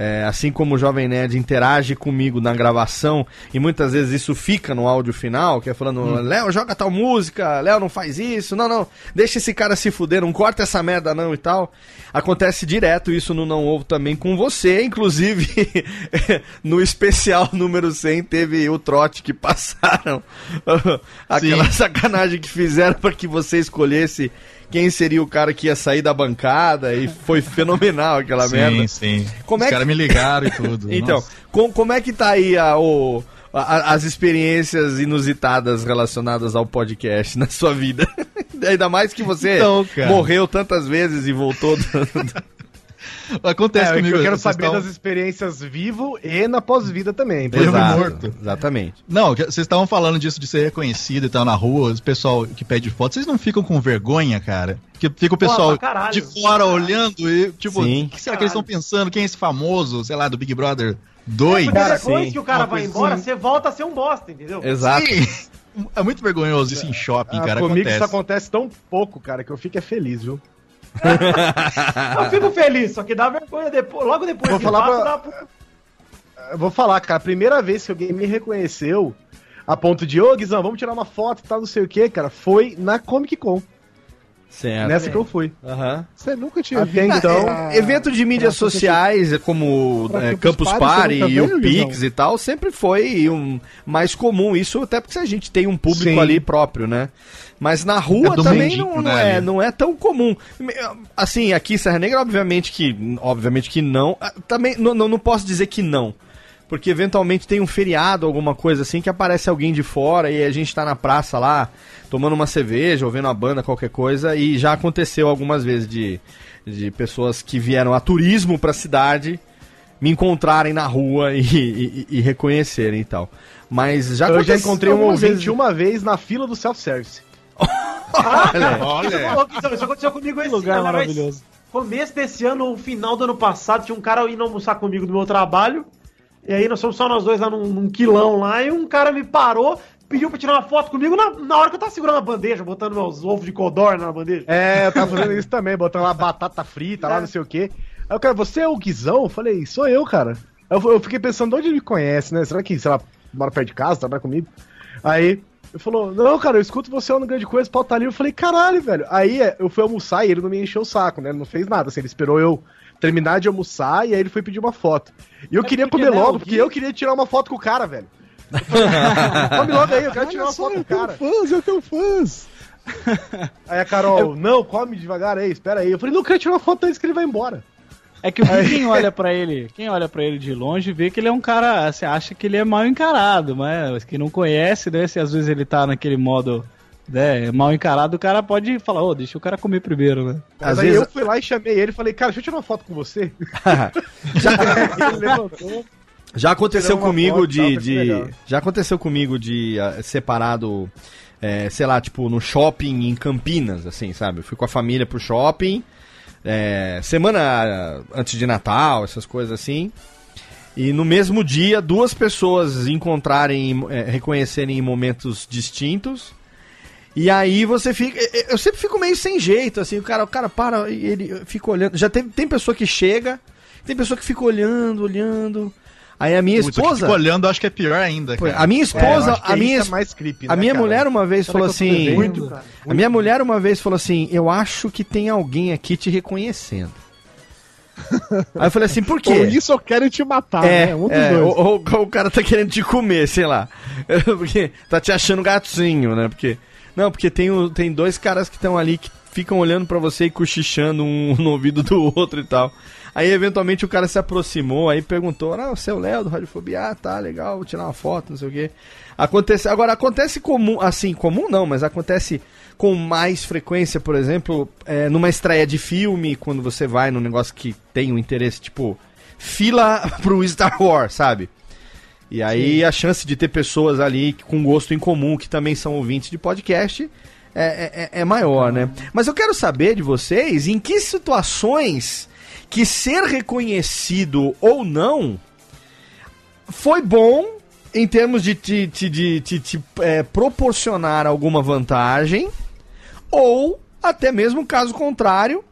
É, assim como o Jovem Nerd interage comigo na gravação, e muitas vezes isso fica no áudio final, que é falando, Léo, joga tal música, Léo, não faz isso, não, não, deixa esse cara se fuder, não corta essa merda não e tal. Acontece direto isso no Não Ovo também com você, inclusive no especial número 100 teve o trote que passaram aquela Sim. sacanagem que fizeram para que você escolhesse quem seria o cara que ia sair da bancada e foi fenomenal aquela sim, merda. sim. Como Os é que- caras me ligaram e tudo. Então, com- como é que tá aí a, o- a- as experiências inusitadas relacionadas ao podcast na sua vida? Ainda mais que você Então, morreu tantas vezes e voltou. Acontece É, comigo. eu quero vocês saber tão- das experiências vivo e na pós-vida também. Exato. morto. Exatamente. Não, vocês estavam falando disso de ser reconhecido e tal na rua, o pessoal que pede foto, vocês não ficam com vergonha, cara? Que fica o pessoal pra caralho. de fora olhando e, tipo, Sim. o que será que eles estão pensando? Quem é esse famoso, sei lá, do Big Brother 2? Porque Cara, depois sim. que o cara Uma vai embora, assim. você volta a ser um bosta, entendeu? Exato. Sim. É muito vergonhoso isso em shopping, ah, cara. comigo acontece. isso acontece tão pouco, cara, que eu fico é feliz, viu? Eu fico feliz, só que dá vergonha depois, logo depois Vou que falar passa, pra- dá vou falar, cara, a primeira vez que alguém me reconheceu, a ponto de, ô Guizão, vamos tirar uma foto e tal, não sei o que, cara, foi na Comic Con. Certo. nessa que eu fui. Aham. Você nunca tinha Até visto então, a- Evento de mídias sociais, é como é, Campus Party, e o Pix e tal, sempre foi um, mais comum. Isso até porque a gente tem um público Sim. ali próprio, né? Mas na rua É também mundinho, não, não né, é, ali. não é tão comum. Assim, aqui em Serra Negra, obviamente que, obviamente que não. Ah, Também não, não, não posso dizer que não. Porque eventualmente tem um feriado, alguma coisa assim, que aparece alguém de fora e a gente tá na praça lá, tomando uma cerveja, ouvindo a banda, qualquer coisa, e já aconteceu algumas vezes de, de pessoas que vieram a turismo pra cidade me encontrarem na rua e, e- e reconhecerem e tal. Mas já Eu já aconteceu encontrei um ouvinte vezes. uma vez na fila do self-service. Olha, que isso, isso aconteceu comigo esse lugar maravilhoso. Começo desse ano, ou final do ano passado, tinha um cara indo almoçar comigo do meu trabalho. E aí nós fomos só nós dois lá num, num quilão lá, e um cara me parou, pediu pra tirar uma foto comigo na, na hora que eu tava segurando a bandeja, botando meus ovos de codorna na bandeja. É, eu tava fazendo isso também, botando lá batata frita, lá É. não sei o quê. Aí o cara, você é o Guizão? Eu falei, sou eu, cara. Eu, eu fiquei pensando, de onde ele me conhece, né? Será que, sei lá, mora perto de casa, trabalha comigo? Aí, ele falou, não, cara, eu escuto você lá no Grande Coisa, pauta livre. Eu falei, caralho, velho. Aí é, eu fui almoçar e ele não me encheu o saco, né? Ele não fez nada, assim, ele esperou eu terminar de almoçar e aí ele foi pedir uma foto. E eu É queria comer né, logo, o porque eu queria tirar uma foto com o cara, velho. Eu Come logo aí, eu quero tirar uma foto com o cara. fãs, eu tenho fãs. Aí a Carol, não, come devagar aí, espera aí. Eu falei, não, eu quero tirar uma foto antes que ele vai embora. É que quem olha pra ele, quem olha para ele de longe vê que ele é um cara, você acha que ele é mal encarado, mas quem não conhece, né, se às vezes ele tá naquele modo, né, mal encarado, o cara pode falar, ô, deixa o cara comer primeiro, né? Mas Às aí vezes- eu fui lá e chamei ele e falei, cara, deixa eu tirar uma foto com você. ele levantou. Já aconteceu comigo foto, de, de-. Já aconteceu comigo de ah, separado, é, sei lá, tipo, no shopping em Campinas, assim, sabe? Eu fui com a família pro shopping, é, semana antes de Natal, essas coisas assim. E no mesmo dia, duas pessoas encontrarem, é, reconhecerem em momentos distintos. E aí você fica. eu- sempre fico meio sem jeito, assim, o cara, o cara para e ele fica olhando. Já tem, tem pessoa que chega, tem pessoa que fica olhando, olhando. Aí a minha Putz, eu esposa. fico olhando, eu acho que é pior ainda, cara. A minha É, esposa, que a minha, é mais creepy, a né, minha cara? mulher uma vez Será falou assim, devendo? Muito, cara. a minha mulher uma vez falou assim, eu acho que tem alguém aqui te reconhecendo. Aí eu falei assim, por quê? Ou isso eu quero te matar, É, né? Um dos é, dois. ou, ou- ou o cara tá querendo te comer, sei lá. porque tá te achando gatinho, né? Porque não, porque tem, tem dois caras que estão ali que ficam olhando pra você e cochichando um no ouvido do outro e tal. Aí eventualmente o cara se aproximou, aí perguntou: "Ah, você é o Léo do Radiofobia? Ah, tá, legal, vou tirar uma foto, não sei o quê". Acontece, agora acontece comum, assim, comum não, mas acontece com mais frequência, por exemplo, é, numa estreia de filme, quando você vai num negócio que tem um interesse, tipo, fila pro Star Wars, sabe? E aí a chance de ter pessoas ali com gosto em comum, que também são ouvintes de podcast, é, é- é- é maior, né? Mas eu quero saber de vocês em que situações que ser reconhecido ou não foi bom em termos de te, te- de- te- te, é, proporcionar alguma vantagem, ou até mesmo caso contrário,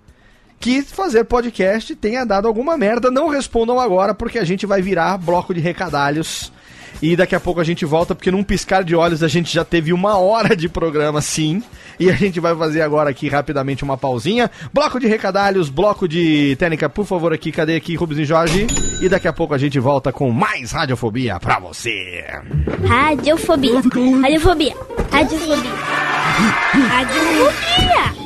que fazer podcast tenha dado alguma merda. Não respondam agora, porque a gente vai virar bloco de recadalhos. E daqui a pouco a gente volta, porque num piscar de olhos a gente já teve uma hora de programa, sim. E a gente vai fazer agora aqui rapidamente uma pausinha. Bloco de recadalhos, bloco de técnica, por favor, aqui. Cadê aqui, Rubens e Jorge? E daqui a pouco a gente volta com mais radiofobia pra você. Radiofobia. Radiofobia. Radiofobia. Radiofobia.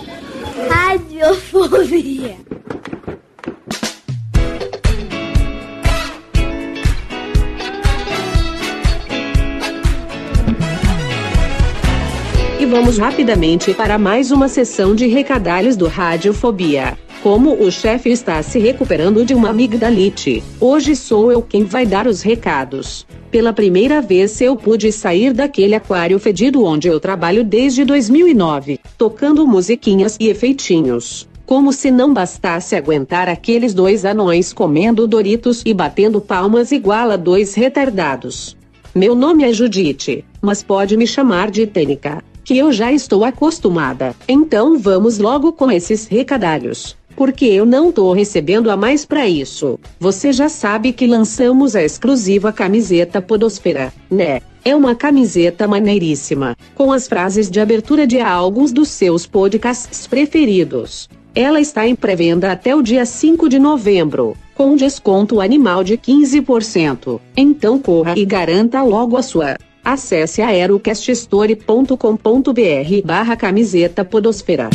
E vamos rapidamente para mais uma sessão de recadalhos do Radiofobia. Como o chefe está se recuperando de uma amigdalite, hoje sou eu quem vai dar os recados. Pela primeira vez eu pude sair daquele aquário fedido onde eu trabalho desde 2009, tocando musiquinhas e efeitinhos. Como se não bastasse aguentar aqueles dois anões comendo Doritos e batendo palmas igual a dois retardados. Meu nome é Judite, mas pode me chamar de Tênica, que eu já estou acostumada. Então vamos logo com esses recadalhos. Porque eu não tô recebendo a mais pra isso. Você já sabe que lançamos a exclusiva camiseta Podosfera, né? É uma camiseta maneiríssima, com as frases de abertura de alguns dos seus podcasts preferidos. Ela está em pré-venda até o dia 5 de novembro, com desconto animal de 15%. Então corra e garanta logo a sua. Acesse aerocaststory.com.br barra camiseta podosfera.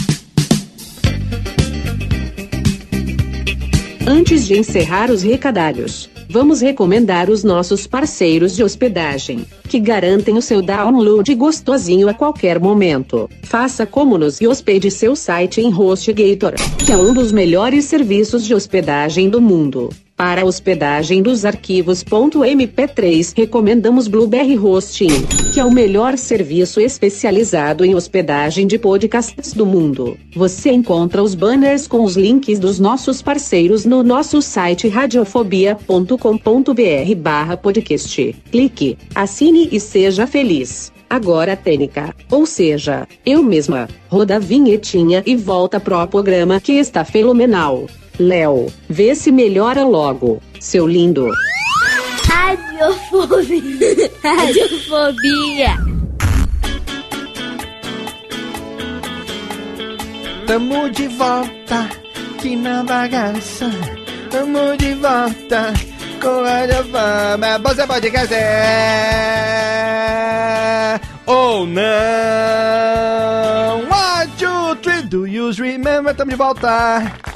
Antes de encerrar os recadalhos, vamos recomendar os nossos parceiros de hospedagem, que garantem o seu download gostosinho a qualquer momento. Faça como nos e hospede seu site em HostGator, que é um dos melhores serviços de hospedagem do mundo. Para a hospedagem dos arquivos .mp3, recomendamos Blueberry Hosting, que é o melhor serviço especializado em hospedagem de podcasts do mundo. Você encontra os banners com os links dos nossos parceiros no nosso site radiofobia.com.br barra podcast. Clique, assine e seja feliz. Agora Tênica, ou seja, eu mesma, roda a vinhetinha e volta pro programa que está fenomenal. Léo, vê se melhora logo, seu lindo. Radiofobia. Radiofobia. Tamo de volta, que na bagaça. Tamo de volta, com a fama. Você pode é ou não? One, two, three, do you remember? Tamo de volta.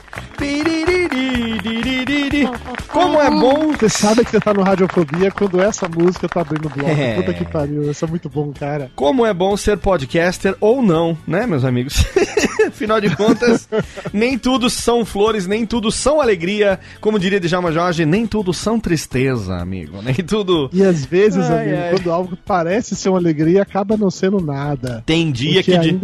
Como é bom. Você sabe que você tá no Radiofobia quando essa música tá abrindo o bloco. É. Puta que pariu, isso é muito bom, cara. Como é bom ser podcaster ou não, né, meus amigos? Afinal de contas, nem tudo são flores, nem tudo são alegria. Como diria Djalma Jorge, nem tudo são tristeza, amigo. Nem tudo. E às vezes, ai, amigo, ai. quando algo parece ser uma alegria, acaba não sendo nada. Tem dia que. É de...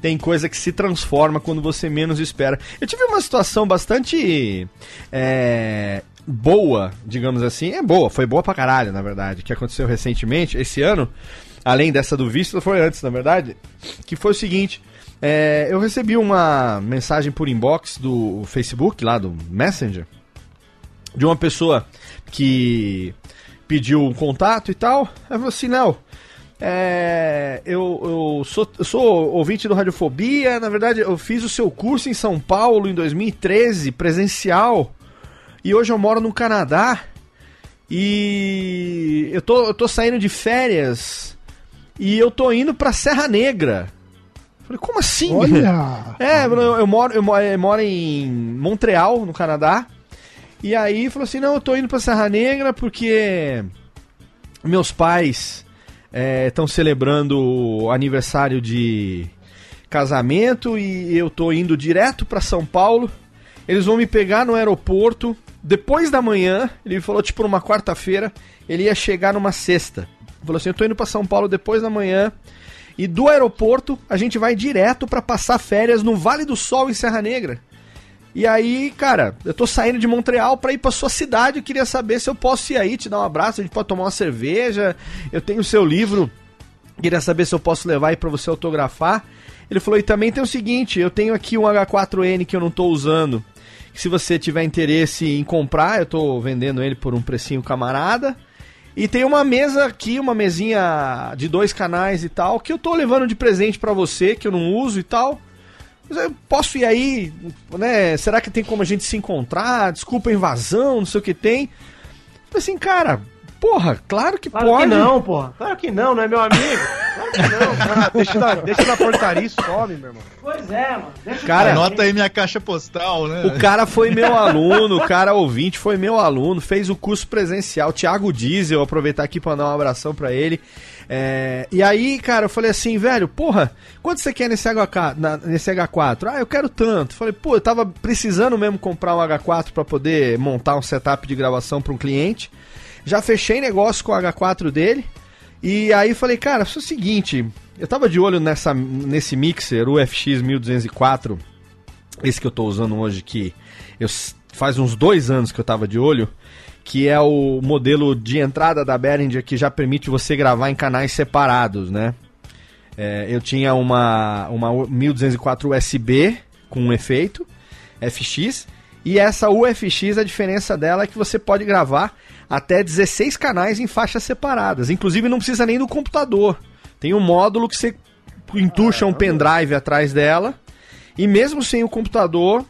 Tem coisa que se transforma quando você menos espera. Eu tive uma situação bastante é, boa, digamos assim. É boa, foi boa pra caralho, na verdade, que aconteceu recentemente, esse ano. Além dessa do visto, foi antes, na verdade. Que foi o seguinte: é, eu recebi uma mensagem por inbox do Facebook, lá do Messenger, de uma pessoa que pediu um contato e tal. Aí falou assim: não. É, eu, eu, sou, eu sou ouvinte do Radiofobia. Na verdade, eu fiz o seu curso em São Paulo em 2013, presencial. E hoje eu moro no Canadá. E eu tô, eu tô saindo de férias. E eu tô indo pra Serra Negra. Falei, como assim? Olha! É, eu, eu moro, eu, mo- eu moro em Montreal, no Canadá. E aí falou assim: não, eu tô indo pra Serra Negra porque meus pais estão celebrando o aniversário de casamento e eu tô indo direto pra São Paulo. Eles vão me pegar no aeroporto depois da manhã. Ele falou, tipo, numa quarta-feira. Ele ia chegar numa sexta. Falou assim: eu tô indo pra São Paulo depois da manhã. E do aeroporto a gente vai direto pra passar férias no Vale do Sol em Serra Negra. E aí, cara, eu tô saindo de Montreal pra ir pra sua cidade. Eu queria saber se eu posso ir aí, te dar um abraço, a gente pode tomar uma cerveja. Eu tenho o seu livro. Queria saber se eu posso levar aí pra você autografar. Ele falou: e também tem o seguinte: eu tenho aqui um H4N que eu não tô usando. Se você tiver interesse em comprar, eu tô vendendo ele por um precinho camarada. E tem uma mesa aqui, uma mesinha de dois canais e tal, que eu tô levando de presente pra você, que eu não uso e tal. Eu posso ir aí, né? Será que tem como a gente se encontrar? Desculpa a invasão, não sei o que tem. Falei assim, cara, porra, claro que Claro pode. que não, porra. Claro que não, não é meu amigo. Claro que não. Ah, deixa, na, deixa na portaria e some, meu irmão. Pois é, mano. Deixa Cara, Anota aí minha caixa postal, né? O cara foi meu aluno, o cara ouvinte foi meu aluno, fez o curso presencial. Thiago Diesel, aproveitar aqui pra dar um abração pra ele. É, e aí, cara, eu falei assim, velho, porra, quanto você quer nesse, HK, na- nesse H4? Ah, eu quero tanto. Falei, pô, eu tava precisando mesmo comprar um H4 pra poder montar um setup de gravação pra um cliente. Já fechei negócio com o H4 dele. E aí falei, cara, é o seguinte, eu tava de olho nessa, nesse mixer, o FX 1204, esse que eu tô usando hoje, que eu, faz uns dois anos que eu tava de olho, que é o modelo de entrada da Behringer que já permite você gravar em canais separados, né? É, eu tinha uma, uma 1204 USB com um efeito FX e essa UFX a diferença dela é que você pode gravar até 16 canais em faixas separadas. Inclusive não precisa nem do computador. Tem um módulo que você entuxa um pendrive atrás dela e mesmo sem o computador,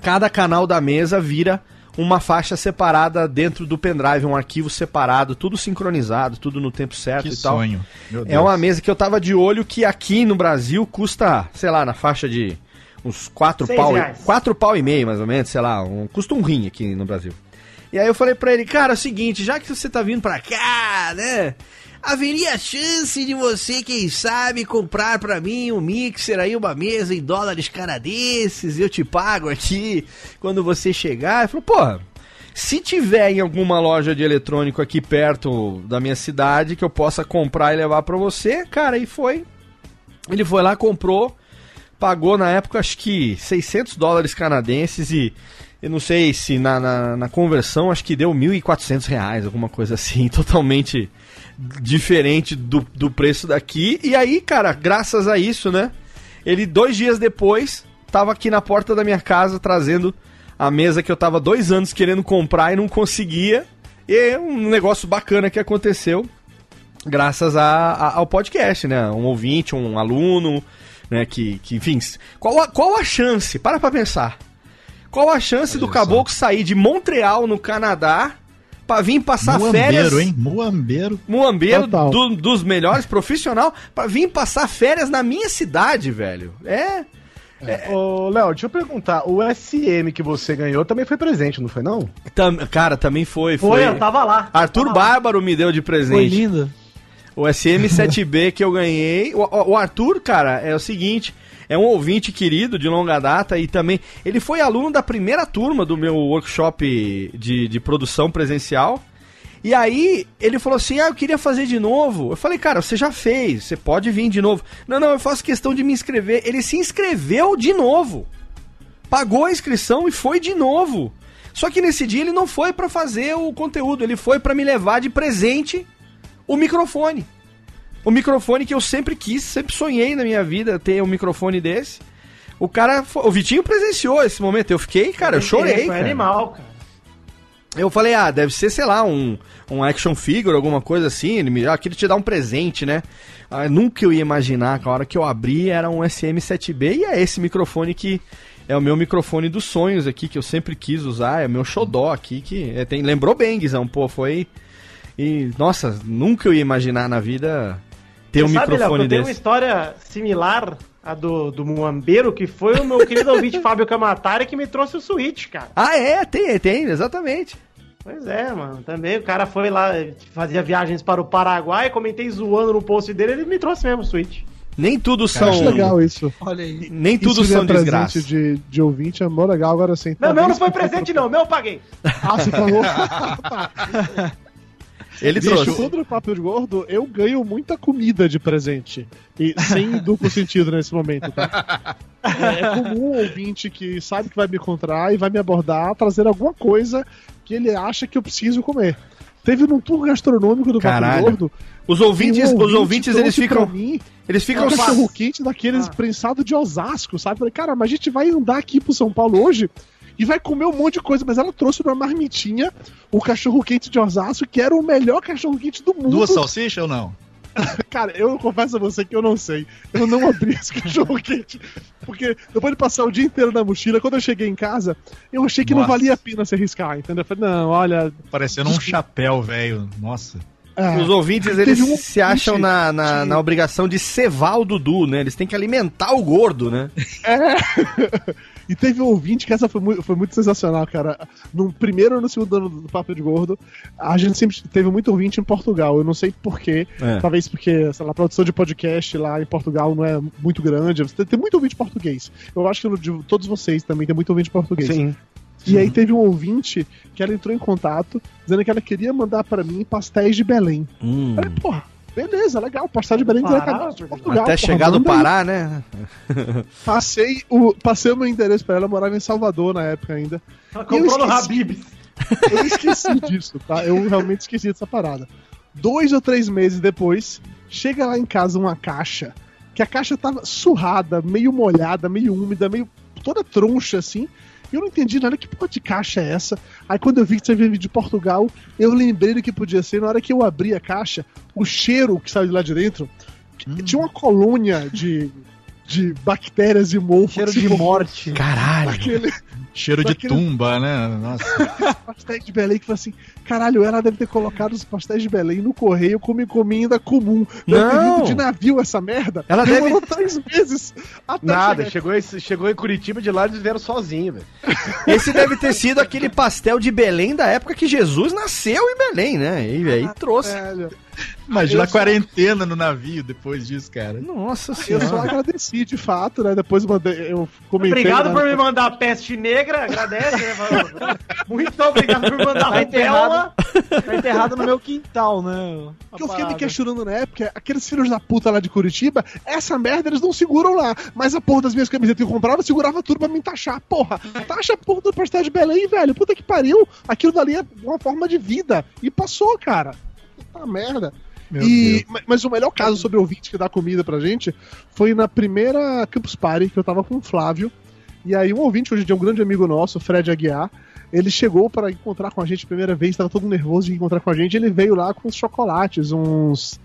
cada canal da mesa vira uma faixa separada dentro do pendrive, um arquivo separado, tudo sincronizado, tudo no tempo certo Que e tal. sonho. Meu É uma mesa que eu tava de olho que aqui no Brasil custa, sei lá, na faixa de uns 4 Seis pau, reais. 4 pau e meio mais ou menos, sei lá, um, custa um rim aqui no Brasil. E aí eu falei pra ele, cara, é o seguinte, já que você tá vindo pra cá, né? Haveria chance de você, quem sabe, comprar pra mim um mixer aí, uma mesa em dólares canadenses, eu te pago aqui quando você chegar. Ele falou, porra, se tiver em alguma loja de eletrônico aqui perto da minha cidade que eu possa comprar e levar pra você, cara, e foi. Ele foi lá, comprou, pagou na época acho que 600 dólares canadenses e eu não sei se na, na, na conversão acho que deu 1.400 reais, alguma coisa assim, totalmente diferente do, do preço daqui. E aí, cara, graças a isso, né? Ele dois dias depois tava aqui na porta da minha casa trazendo a mesa que eu tava dois anos querendo comprar e não conseguia. E é um negócio bacana que aconteceu graças a, a- ao podcast, né? Um ouvinte, um aluno, né? Que, que enfim, qual a, qual a chance? Para pra pensar. Qual a chance do caboclo sair de Montreal, no Canadá, pra vir passar férias... Muambeiro, hein? Muambeiro. Muambeiro do- dos melhores profissional pra vir passar férias na minha cidade, velho. É. Ô, Léo, deixa eu perguntar. O SM que você ganhou também foi presente, não foi não? Tam- cara, também foi. Foi, Foi. eu tava lá. Arthur Tava lá. Bárbaro me deu de Foi presente. lindo. O SM7B que eu ganhei. O, o- o Arthur, cara, é o seguinte: é um ouvinte querido de longa data e também. Ele foi aluno da primeira turma do meu workshop de, de produção presencial. E aí ele falou assim: Ah, eu queria fazer de novo. Eu falei, cara, você já fez, você pode vir de novo. Não, não, eu faço questão de me inscrever. Ele se inscreveu de novo. Pagou a inscrição e foi de novo. Só que nesse dia ele não foi pra fazer o conteúdo, ele foi pra me levar de presente o microfone. O microfone que eu sempre quis, sempre sonhei na minha vida ter um microfone desse. O cara, o Vitinho presenciou esse momento. Eu fiquei, cara, eu chorei. Foi cara. animal, cara. Eu falei, ah, deve ser, sei lá, um, um action figure, alguma coisa assim. Ele me ah, queria te dar um presente, né? Ah, nunca eu ia imaginar que a hora que eu abri era um SM7B e é esse microfone que é o meu microfone dos sonhos aqui, que eu sempre quis usar, é o meu xodó aqui, que é, tem, lembrou bem, Guizão, pô, foi... E, nossa, nunca eu ia imaginar na vida ter um sabe, Léo, que microfone eu tenho uma desse. história similar à do, do Muambeiro, que foi o meu querido ouvinte Fábio Camatari que me trouxe o Switch, cara. Ah, é, tem, tem, exatamente. Pois é, mano. Também o cara foi lá, fazia viagens para o Paraguai, comentei zoando no post dele, ele me trouxe mesmo o Switch. Nem tudo Eu são... acho legal isso. Olha aí. Nem tudo isso são presente desgraças. de, de ouvinte é mó legal, agora sim. Não, meu não foi presente não, meu eu paguei. Ah, você falou. Ele Bicho, trouxe. quando no Papo de Gordo, eu ganho muita comida de presente. E sem duplo sentido nesse momento, tá? É, é comum um ouvinte que sabe que vai me encontrar e vai me abordar, trazer alguma coisa que ele acha que eu preciso comer. Teve num tour gastronômico do Papo Caralho. de Gordo. Os ouvintes, um os ouvintes eles ficam, mim eles ficam um cachorro quente daqueles Ah. prensado de Osasco, sabe? Falei, cara, mas a gente vai andar aqui pro São Paulo hoje e vai comer um monte de coisa, mas ela trouxe uma marmitinha o cachorro quente de Osasco, que era o melhor cachorro quente do mundo. Duas salsichas ou não? Cara, eu confesso a você que eu não sei. Eu não abri esse cachorro quente. Porque depois de passar o dia inteiro na mochila, quando eu cheguei em casa, eu achei que não Nossa. valia a pena se arriscar, entendeu? Eu falei, não, olha. Parecendo um chapéu, velho. Nossa. é, Os ouvintes, eles um se acham na, na, que- na obrigação de cevar o Dudu, né? Eles têm que alimentar o gordo, né? E teve um ouvinte que essa foi muito, foi muito sensacional, cara. No primeiro ou no segundo ano do Papo de Gordo, a gente sempre teve muito ouvinte em Portugal. Eu não sei porquê. É. Talvez porque, sei lá, a produção de podcast lá em Portugal não é muito grande. Você tem, muito ouvinte português. Eu acho que de todos vocês também tem muito ouvinte português. Sim. E aí teve um ouvinte que ela entrou em contato dizendo que ela queria mandar pra mim pastéis de Belém. Hum. Eu falei, porra, beleza, legal, pastel de Belém Pará, de. Portugal. Até porra, chegar no manda aí. Pará, né? Passei o, passei o meu endereço pra ela, eu morava em Salvador na época ainda. Ela comprou no. Habib's. Eu esqueci disso, tá? Eu realmente esqueci dessa parada. Dois ou três meses depois, chega lá em casa uma caixa, que a caixa tava surrada, meio molhada, meio úmida, meio toda troncha assim. Eu não entendi nada, que porra de caixa é essa? Aí quando eu vi que você veio de Portugal, eu lembrei do que podia ser. Na hora que eu abri a caixa, o cheiro que saiu de lá de dentro, tinha uma colônia de, de bactérias e mofo. Cheiro de morte. Caralho. Aquele, Cheiro de Daquele- tumba, né? Nossa. pastéis de Belém que foi assim, caralho, ela deve ter colocado os pastéis de Belém no correio como encomenda comum. Deve ter Não. vindo de navio essa merda. Ela Demorou três meses até Nada, chegou, em- chegou em Curitiba de lá eles vieram sozinhos, velho. Esse deve ter sido aquele pastel de Belém da época que Jesus nasceu em Belém, né? E aí trouxe. Velho, Imagina Eu a quarentena no navio depois disso, cara. Nossa eu só senhora. agradeci, de fato, né? Depois eu mandei, eu comentei. Obrigado né, por me mandar peste negra, agradece, né? Muito obrigado por me mandar Tá rubéola. Tá enterrado no meu quintal, né? a Que eu fiquei me questionando na época, aqueles filhos da puta lá de Curitiba, essa merda eles não seguram lá. Mas a porra das minhas camisetas que eu comprava, segurava tudo pra me taxar. Porra, taxa a porra do pastel de Belém, velho. Puta que pariu. Aquilo dali é uma forma de vida. E passou, cara. Puta merda. E, ma- mas o melhor caso sobre o ouvinte que dá comida pra gente foi na primeira Campus Party que eu tava com o Flávio. E aí um ouvinte, hoje em dia um grande amigo nosso, o Fred Aguiar, ele chegou para encontrar com a gente a primeira vez, tava todo nervoso de encontrar com a gente, ele veio lá com uns chocolates, uns...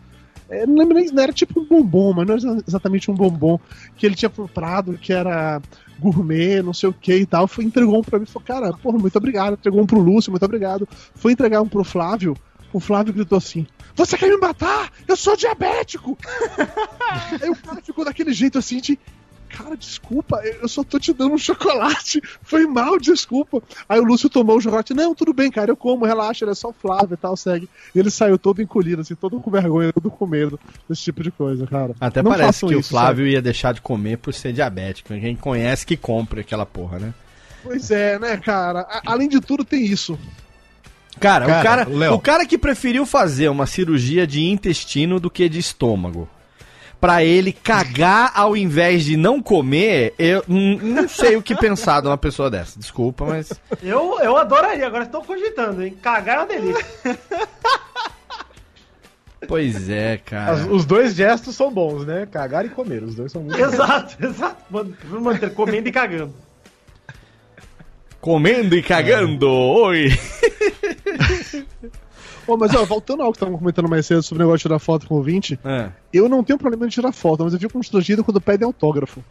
é, não lembro nem, não era tipo um bombom, mas não era exatamente um bombom que ele tinha comprado, que era gourmet, não sei o que e tal. Foi, entregou um pra mim e falou, cara, porra, muito obrigado. Entregou um pro Lúcio, muito obrigado. Foi entregar um pro Flávio, o Flávio gritou assim: Você quer me matar? Eu sou diabético! Aí o cara ficou daquele jeito assim de. Cara, desculpa, eu só tô te dando um chocolate. Foi mal, desculpa. Aí o Lúcio tomou o chocolate. Não, tudo bem, cara, eu como, relaxa, ele é só o Flávio e tal, segue. E ele saiu todo encolhido, assim, todo com vergonha, todo com medo desse tipo de coisa, cara. Até Não parece que o isso, Flávio ia deixar de comer por ser diabético. Quem conhece que compre aquela porra, né? Pois é, né, cara? A- além de tudo, tem isso. Cara, o, Cara, cara Léo. o cara que preferiu fazer uma cirurgia de intestino do que de estômago. Pra ele cagar ao invés de não comer, eu n- não sei o que pensar de uma pessoa dessa. Desculpa, mas. Eu, eu adoraria, agora estou cogitando, hein? Cagar é uma delícia. Pois é, cara. As- os dois gestos são bons, né? Cagar e comer, os dois são muito bons. exato, exato. Mano, vamos manter comendo e cagando. Comendo e cagando, oi! Ô, mas ó, voltando ao que estavam comentando mais cedo sobre o negócio de tirar foto com o ouvinte, É. eu não tenho problema de tirar foto, mas eu fico constrangido quando pedem autógrafo.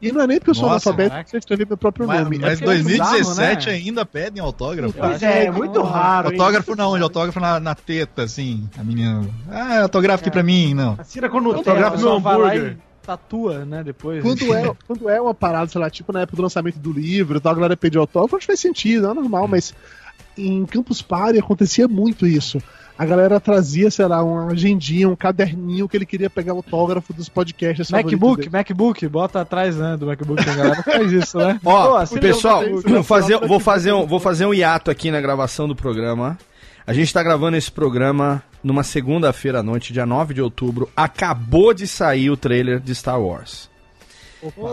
E não é nem porque eu sou analfabeto que eu escrevi meu próprio Mas, nome. mas é porque é 2017 bizarro, né? ainda pedem autógrafo. Pois é, é muito raro. hein? Autógrafo não, onde autógrafo na, na teta, assim. A menina. Ah, autografo aqui pra mim, não. A Cira com Autógrafo Nutella. vai lá hambúrguer. Tatua, né, depois. Quando é, quando é uma parada, sei lá, tipo na época do lançamento do livro e tal, a galera pediu autógrafo, acho que faz sentido, é normal, mas em Campus Party acontecia muito isso. A galera trazia, sei lá, uma agendinha, um caderninho que ele queria pegar autógrafo dos podcasts. MacBook, dele. MacBook, bota atrás, né, do MacBook, a galera faz isso, né? Ó, Pô, pessoal, vou fazer, vou, fazer um, vou fazer um hiato aqui na gravação do programa. A gente tá gravando esse programa numa segunda-feira à noite, dia 9 de outubro. Acabou de sair o trailer de Star Wars.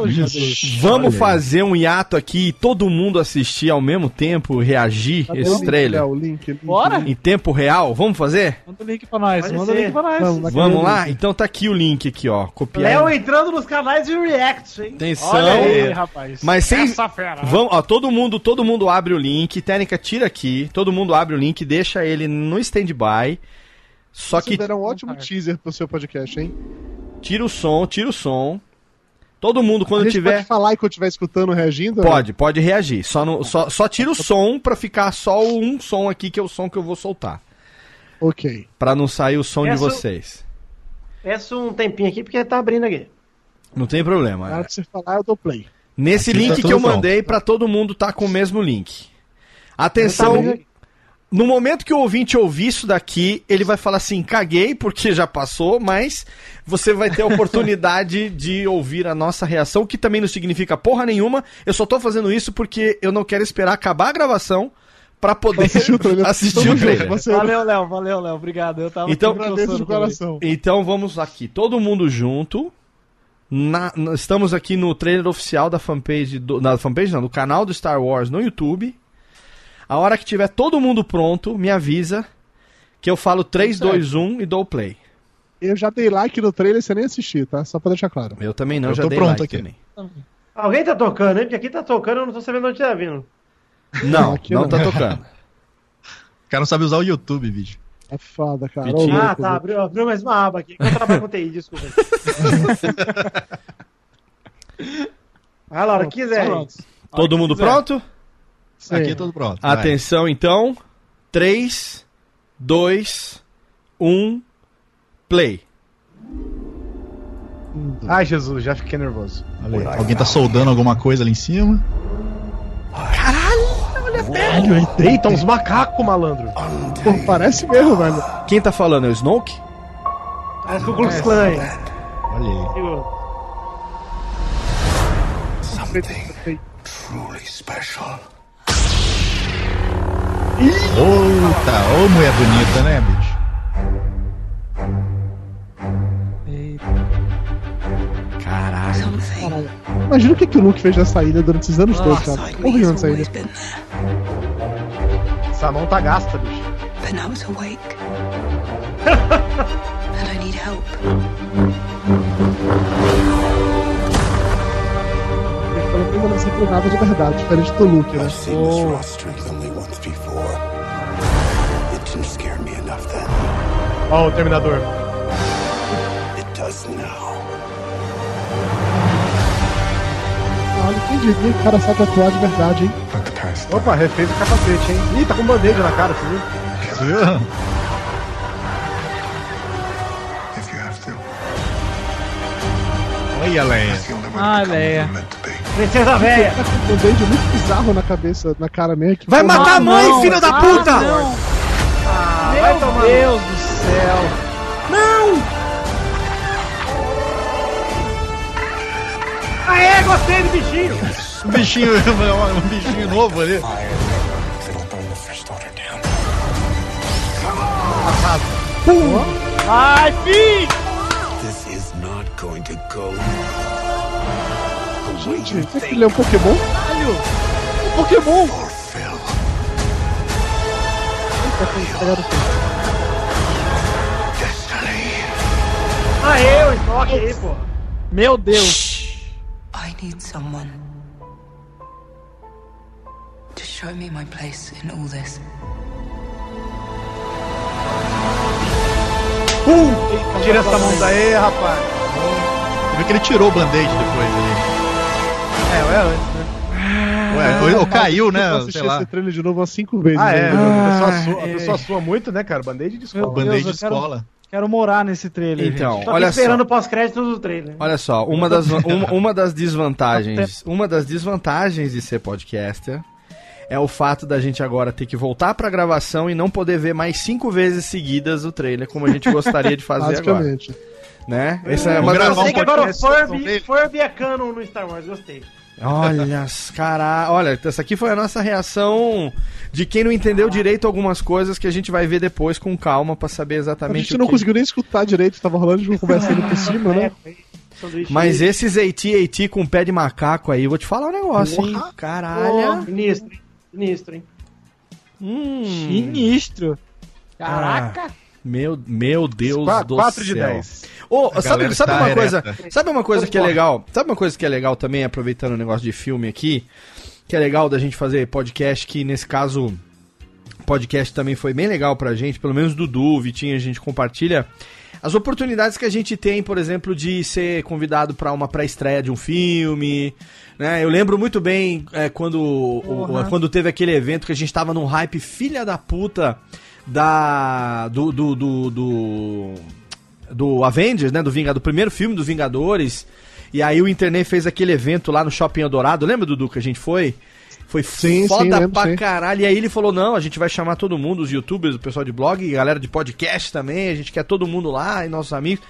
Jesus. Vamos fazer um hiato aqui e todo mundo assistir ao mesmo tempo, reagir Cadê o esse link, trailer? O link, link, Bora? link. em tempo real. Vamos fazer? Manda o link pra nós, Pode manda o link pra nós. Vamos, Vamos lá? link. Então tá aqui o link aqui, ó. Copiar. Léo entrando nos canais de react, hein? Atenção. Olha aí, rapaz. Mas sem. Essa fera. Vamos, ó, todo mundo, todo mundo abre o link. Técnica, tira aqui. Todo mundo abre o link, deixa ele no stand-by. Só Vocês que deram um ótimo teaser pro seu podcast, hein? tira o som, tira o som. Todo mundo, a quando gente tiver. pode falar e quando estiver escutando, reagindo? né? Pode, pode reagir. Só, no, só, só tira o som pra ficar só um som aqui, que é o som que eu vou soltar. Ok. Pra não sair o som de Essa- vocês. Peço um tempinho aqui porque tá abrindo aqui. Não tem Na problema. hora de você falar, eu dou play. Nesse Aqui tá link que tudo eu pronto. mandei pra todo mundo tá com o mesmo link. Tá Atenção, aqui. No momento que o ouvinte ouvir isso daqui, ele vai falar assim: caguei porque já passou, mas você vai ter a oportunidade de ouvir a nossa reação, que também não significa porra nenhuma. Eu só tô fazendo isso porque eu não quero esperar acabar a gravação pra poder Assistir o trailer. assistir o trailer. Você Valeu, Léo, valeu, Léo, obrigado. Eu tava Então, de coração. Então vamos aqui, todo mundo junto. Na- na- estamos aqui no trailer oficial da fanpage, do, na fanpage não, do canal do Star Wars no YouTube. A hora que tiver todo mundo pronto, me avisa que eu falo 3, 2, 1 e dou o play. Eu já dei like no trailer sem nem assistir, tá? Só pra deixar claro. Eu também não, Eu já tô dei pronto like aqui. também. Alguém tá tocando, hein? Porque aqui tá tocando, eu não tô sabendo onde tá vindo. Não, Aqui não não. tá tocando. O cara não sabe usar o YouTube, bicho. É foda, cara. Vitinho. Ah, louco, tá. Abriu, abriu mais uma aba aqui. Eu trabalho com TI, desculpa. Vai, Laura, quiser. Todo mundo quiser. pronto? Sim. Aqui é tudo pronto. vai. Atenção, então. 3, 2, 1, play. Ai, Jesus, já fiquei nervoso. Olha Alguém tá soldando alguma coisa ali em cima? Velho, eita, uns macacos, malandro. Pô, parece mesmo, velho. Quem tá falando é o Snoke? É o Ku Klux Klan. aí. Olha aí. Segura. Puta, ô mulher bonita, né, bicho? Caralho. Imagina o que, que o Luke fez na saída durante esses anos todos, cara. Horrível na saída. Essa mão tá gasta, bicho. But now it's awake. and I need help. Pelo menos não sentiu nada de verdade, diferente do Luke, né? Ó, o Terminador. It does now. Olha, quem diria que o cara sabe atuar de verdade, hein? Opa, refez o capacete, hein? Ih, tá com band-aid na cara, você viu? Você viu? if you have to. Olha, Leia. Ah, Leia. Princesa com um band muito bizarro na cabeça, na cara mesmo. Vai matar a mãe, filho da Ah, puta! não. vai Meu tomar Deus céu. Aê, gostei do bichinho. Um bichinho, um bichinho novo ali. Fire. It'll burn the First Order down. Ai, fi. This is not going to go Gente, será que ele é um Pokémon? Um Pokémon! Eita, pegaram o Aê, o estoque aí, pô. Meu Deus. I need someone to show me my place in all this. Tira essa mão daí, rapaz. Você viu que ele tirou o band-aid depois ali. É, ué, antes, né? Ué, ou caiu, Eu né? assisti Sei lá. esse trailer de novo umas 5 vezes. Ah, é. né? a, pessoa Ah, sua, a é. pessoa sua muito, né, cara? Band-aid de escola. Band-aid de eu quero- escola. Quero morar nesse trailer. Então, gente. Tô olha esperando só. o pós-crédito do trailer. Olha só, uma das, uma, uma das desvantagens, uma das desvantagens de ser podcaster é o fato da gente agora ter que voltar pra gravação e não poder ver mais cinco vezes seguidas o trailer como a gente gostaria de fazer agora, né? Essa é uma Eu das... um sei que agora o Furby. Furby é canon no Star Wars, gostei. Olha, as cara, olha, essa aqui foi a nossa reação de quem não entendeu direito algumas coisas que a gente vai ver depois com calma pra saber A exatamente gente o não que... conseguiu nem escutar direito, tava rolando de uma conversinha por cima, né? Sanduíche Mas esses AT-AT com pé de macaco aí, eu vou te falar um negócio, hein? Pô, Caralho. Sinistro, hein? Sinistro, hein? Hum. Sinistro. Caraca. Meu, meu Deus Qua- do quatro de céu. 10. Ô, A sabe, sabe está uma coisa, ereta. sabe uma coisa que é legal? Sabe uma coisa que é legal também, aproveitando o negócio de filme aqui, que é legal da gente fazer podcast, que nesse caso podcast também foi bem legal pra gente, pelo menos Dudu, Vitinho, a gente compartilha as oportunidades que a gente tem, por exemplo, de ser convidado pra uma pré-estreia de um filme, né? Eu lembro muito bem é, quando, o- o- quando teve aquele evento que a gente tava num hype filha da puta da do do, do, do, do Avengers, né? Do Vingador, do primeiro filme dos Vingadores. E aí o internet fez aquele evento lá no Shopping Eldorado. Lembra, Dudu, que a gente foi? Foi Sim, foda sim, lembro, pra sim. caralho. E aí ele falou: não, a gente vai chamar todo mundo, os youtubers, o pessoal de blog, galera de podcast também. A gente quer todo mundo lá e nossos amigos.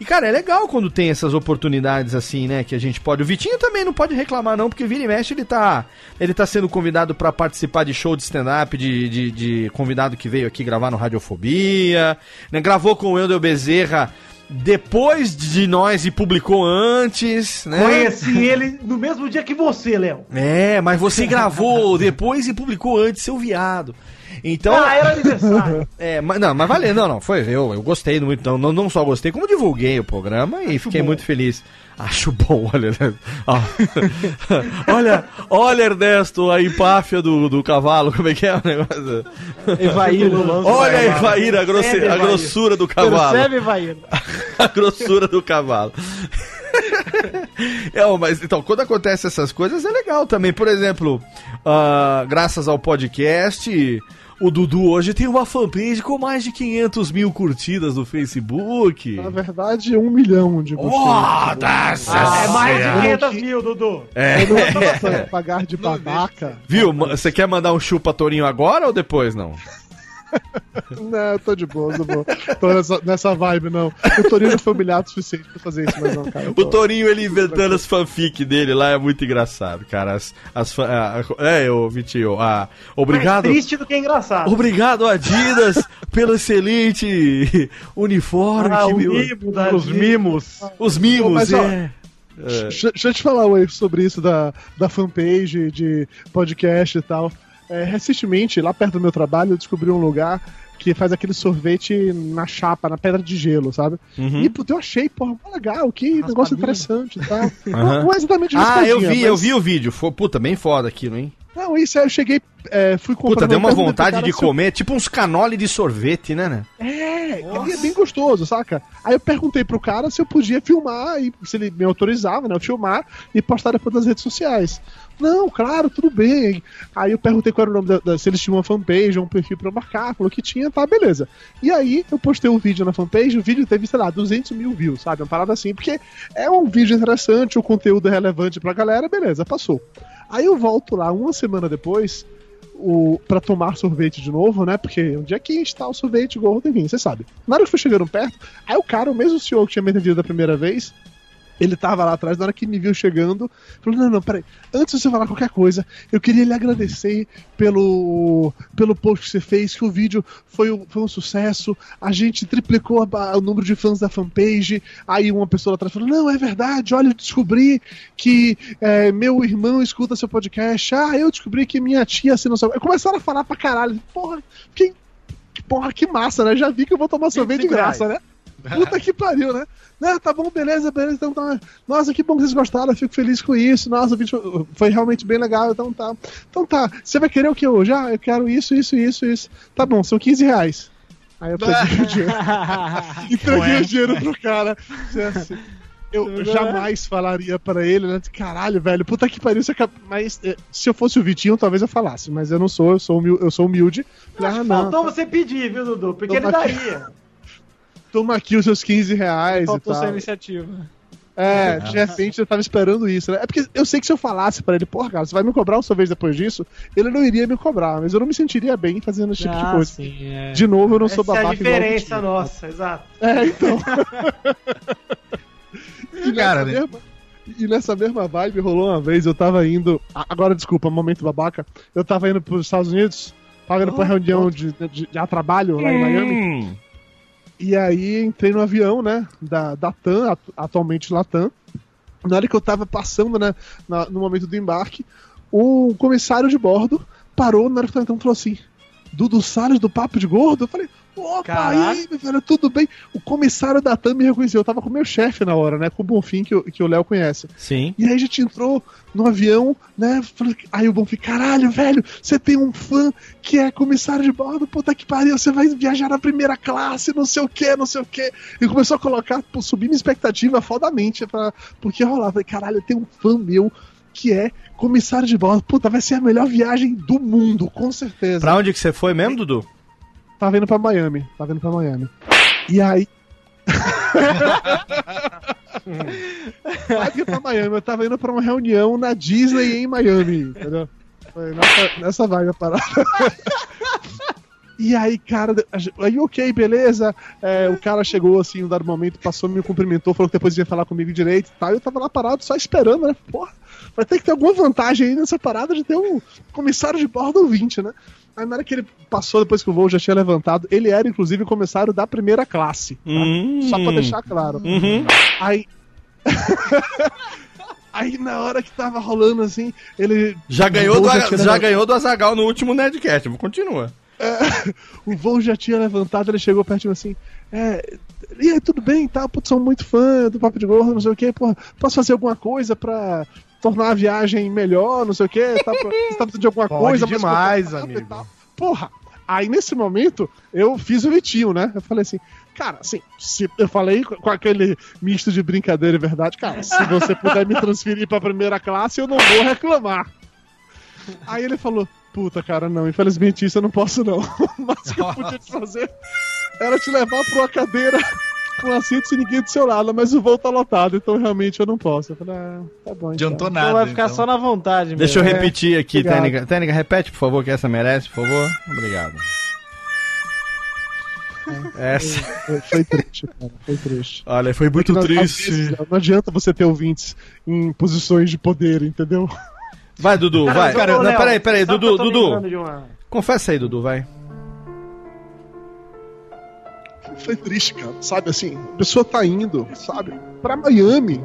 E, cara, é legal quando tem essas oportunidades assim, né? Que a gente pode. O Vitinho também não pode reclamar, não, porque vira e mexe ele tá. Ele tá sendo convidado pra participar de show de stand-up, de, de, de convidado que veio aqui gravar no Radiofobia. Né? Gravou com o Wendel Bezerra depois de nós e publicou antes, né? Conheci ele no mesmo dia que você, Léo. É, mas você gravou depois e publicou antes, seu viado. Então. Ah, era aniversário. É, mas não, mas valeu, não, não, foi, eu, eu gostei muito, não, não, só gostei, como divulguei o programa e fiquei muito feliz. Acho bom, olha, né? Ó. olha, olha, Ernesto, a empáfia do, do cavalo, como é que é o negócio? Evaíra. Olha a Evaíra, a, grosse- Percebe, a grossura do cavalo. Percebe, Evaíra? a grossura do cavalo. É, mas então, quando acontece essas coisas é legal também. Por exemplo, ah, graças ao podcast, o Dudu hoje tem uma fanpage com mais de 500 mil curtidas no Facebook. Na verdade, um milhão de Foda-se! é mais de Eu não 500 qui- mil, Dudu. É. Eu não quis pagar de babaca. Viu? Você quer mandar um chupa Torinho agora ou depois, não? Não, eu tô de boa, tô, boa. tô nessa, nessa vibe, não. O Torino não foi humilhado o suficiente pra fazer isso, mas não, cara. eu O tô- Torinho, ele inventando as fanfic dele lá é muito engraçado, cara. As, as fan- é, ô Vitinho, ah, obrigado. Mais triste do que engraçado. Obrigado, Adidas, pelo excelente uniforme. Ah, mimo da Os mimos. Os mimos, Mas, ó, é. É. Deixa, deixa eu te falar, Wave, sobre isso da, da fanpage, de podcast e tal. É, recentemente, lá perto do meu trabalho, eu descobri um lugar que faz aquele sorvete na chapa, na pedra de gelo, sabe? Uhum. E, puta, eu achei, porra, legal, que negócio interessante e tal. Aham. Não, é exatamente Ah, eu vi, eu mas- vi o vídeo. Foi, puta, bem foda aquilo, hein? Não, isso aí eu cheguei, é, fui comprar. Puta, deu uma vontade de eu- comer, tipo uns canole de sorvete, né, né? É, é bem gostoso, saca? Aí eu perguntei pro cara se eu podia filmar, e se ele me autorizava, né? Eu filmar e postar depois nas redes sociais. Não, claro, tudo bem. Aí eu perguntei qual era o nome da, da- se eles tinham uma fanpage ou um perfil pra marcar, falou que tinha, tá, beleza. E aí eu postei um vídeo na fanpage, o vídeo teve, sei lá, 200 mil views, sabe? Uma parada assim, porque é um vídeo interessante, o conteúdo é relevante pra galera, beleza, passou. Aí eu volto lá uma semana depois, o, pra tomar sorvete de novo, né? Porque um dia quente, tal, sorvete, gordo, enfim, você sabe. Na hora que foi chegando perto, aí o cara, o mesmo senhor que tinha me atendido da primeira vez, ele tava lá atrás, na hora que me viu chegando, falou: Não, não, peraí, antes de você falar qualquer coisa, eu queria lhe agradecer pelo, pelo post que você fez, que o vídeo foi, um- foi um sucesso, a gente triplicou a o número de fãs da fanpage. Aí uma pessoa lá atrás falou: Não, é verdade, olha, eu descobri que é, meu irmão escuta seu podcast. Ah, eu descobri que minha tia assina seu. Começaram a falar pra caralho, porra, que, que porra, que massa, né? Já vi que eu vou tomar sorvete de 25 graça, né? Puta que pariu, né? Não, tá bom, beleza, beleza. Então tá. Nossa, que bom que vocês gostaram, eu fico feliz com isso. Nossa, o vídeo foi realmente bem legal. Então tá. Então tá. Você vai querer o que hoje? Ah, eu quero isso, isso, isso, isso. Tá bom, são 15 reais. Aí eu peguei o dinheiro. Entreguei o dinheiro pro cara. Assim, Eu jamais falaria pra ele, né? Caralho, velho, puta que pariu. Você acaba... Mas eh, se eu fosse o Vitinho, talvez eu falasse. Mas eu não sou, eu sou, humil... eu sou humilde. Falei, ah, não. Faltou você pedir, viu, Dudu? Porque ele Toma aqui. daria. Toma aqui os seus 15 reais Faltou e sua iniciativa. É, de repente eu tava esperando isso, né? É porque eu sei que se eu falasse pra ele, porra, cara, você vai me cobrar um sorvete depois disso, ele não iria me cobrar, mas eu não me sentiria bem fazendo esse tipo de Ah, coisa. sim, é. De novo, eu não sou Essa é a babaca igual o diferença nossa, exato. É, então. e, Cara, nessa né? mesma, e nessa mesma vibe rolou uma vez, eu tava indo. a- Agora, desculpa, momento babaca. Eu tava indo pros Estados Unidos, tava indo pra reunião de, de, de a trabalho lá em Miami. E aí entrei no avião, né? Da, da TAM, atu- atualmente Latam. Na hora que eu tava passando, né? na- no momento do embarque, o comissário de bordo parou na hora que eu tava entrando e falou assim: Dudu Salles do Papo de Gordo? Eu falei, opa, Caraca. aí, velho, tudo bem? O comissário da TAM me reconheceu. Eu tava com o meu chefe na hora, né? Com o Bonfim, que, o- que o Léo conhece. Sim. E aí a gente entrou no avião, né? Aí o Bonfim, caralho, velho, você tem um fã que é comissário de bordo, puta que pariu, você vai viajar na primeira classe, não sei o que, não sei o que. E começou a colocar, pô, subir minha expectativa fodamente pra, porque rolar. Falei, caralho, tem um fã meu que é comissário de bordo. Puta, vai ser a melhor viagem do mundo, com certeza. Pra onde que você foi mesmo, Dudu? Tava indo pra Miami. Tava indo pra Miami. E aí. Tava indo pra Miami, eu tava indo pra uma reunião na Disney em Miami, entendeu? Nessa, nessa vibe a parada. E aí, cara, aí ok, beleza. É, o cara chegou assim, um dado momento, passou, me cumprimentou, falou que depois ia falar comigo direito e tal. E eu tava lá parado só esperando, né? Porra, vai ter que ter alguma vantagem aí nessa parada de ter um comissário de bordo ouvinte, né? Aí na hora que ele passou, depois que o voo já tinha levantado, ele era inclusive comissário da primeira classe. tá? Hum. Só pra deixar claro. Uhum. Aí. Aí na hora que tava rolando assim, ele. Já ganhou, o do, já, tinha levantado. ganhou do Azagal no último Nerdcast. Continua. o voo já tinha levantado, ele chegou perto de mim assim, é, e aí, tudo bem, tá? Putz, sou muito fã do Papo de Gordo, não sei o que, porra, posso fazer alguma coisa pra tornar a viagem melhor, não sei o que, tá, pra- você tá precisando de alguma Pode coisa? mais demais, confortável e amigo. tal? Porra, aí nesse momento, eu fiz o Vitinho, né? Eu falei assim, Cara, assim, se eu falei com com aquele misto de brincadeira e verdade, cara, se você puder me transferir pra primeira classe, eu não vou reclamar. Aí ele falou, puta, cara, não, infelizmente isso eu não posso não. Mas o que eu podia te fazer era te levar pra uma cadeira com assento sem ninguém do seu lado, mas o voo tá lotado, então realmente eu não posso. Eu falei, ah, tá bom. Adiantou então. nada. Então vai ficar então. só na vontade Deixa eu mesmo. repetir aqui, obrigado. Técnica. Técnica, repete, por favor, que essa merece, por favor. Obrigado. Essa. Foi, foi triste, cara, foi triste. Olha, foi muito Não- às triste. vezes, não adianta você ter ouvintes em posições de poder, entendeu? Vai, Dudu, vai. Cara, não, peraí, peraí, Dudu, Dudu. uma- Confessa aí, Dudu, vai. Foi triste, cara. Sabe assim, a pessoa tá indo, sabe, pra Miami.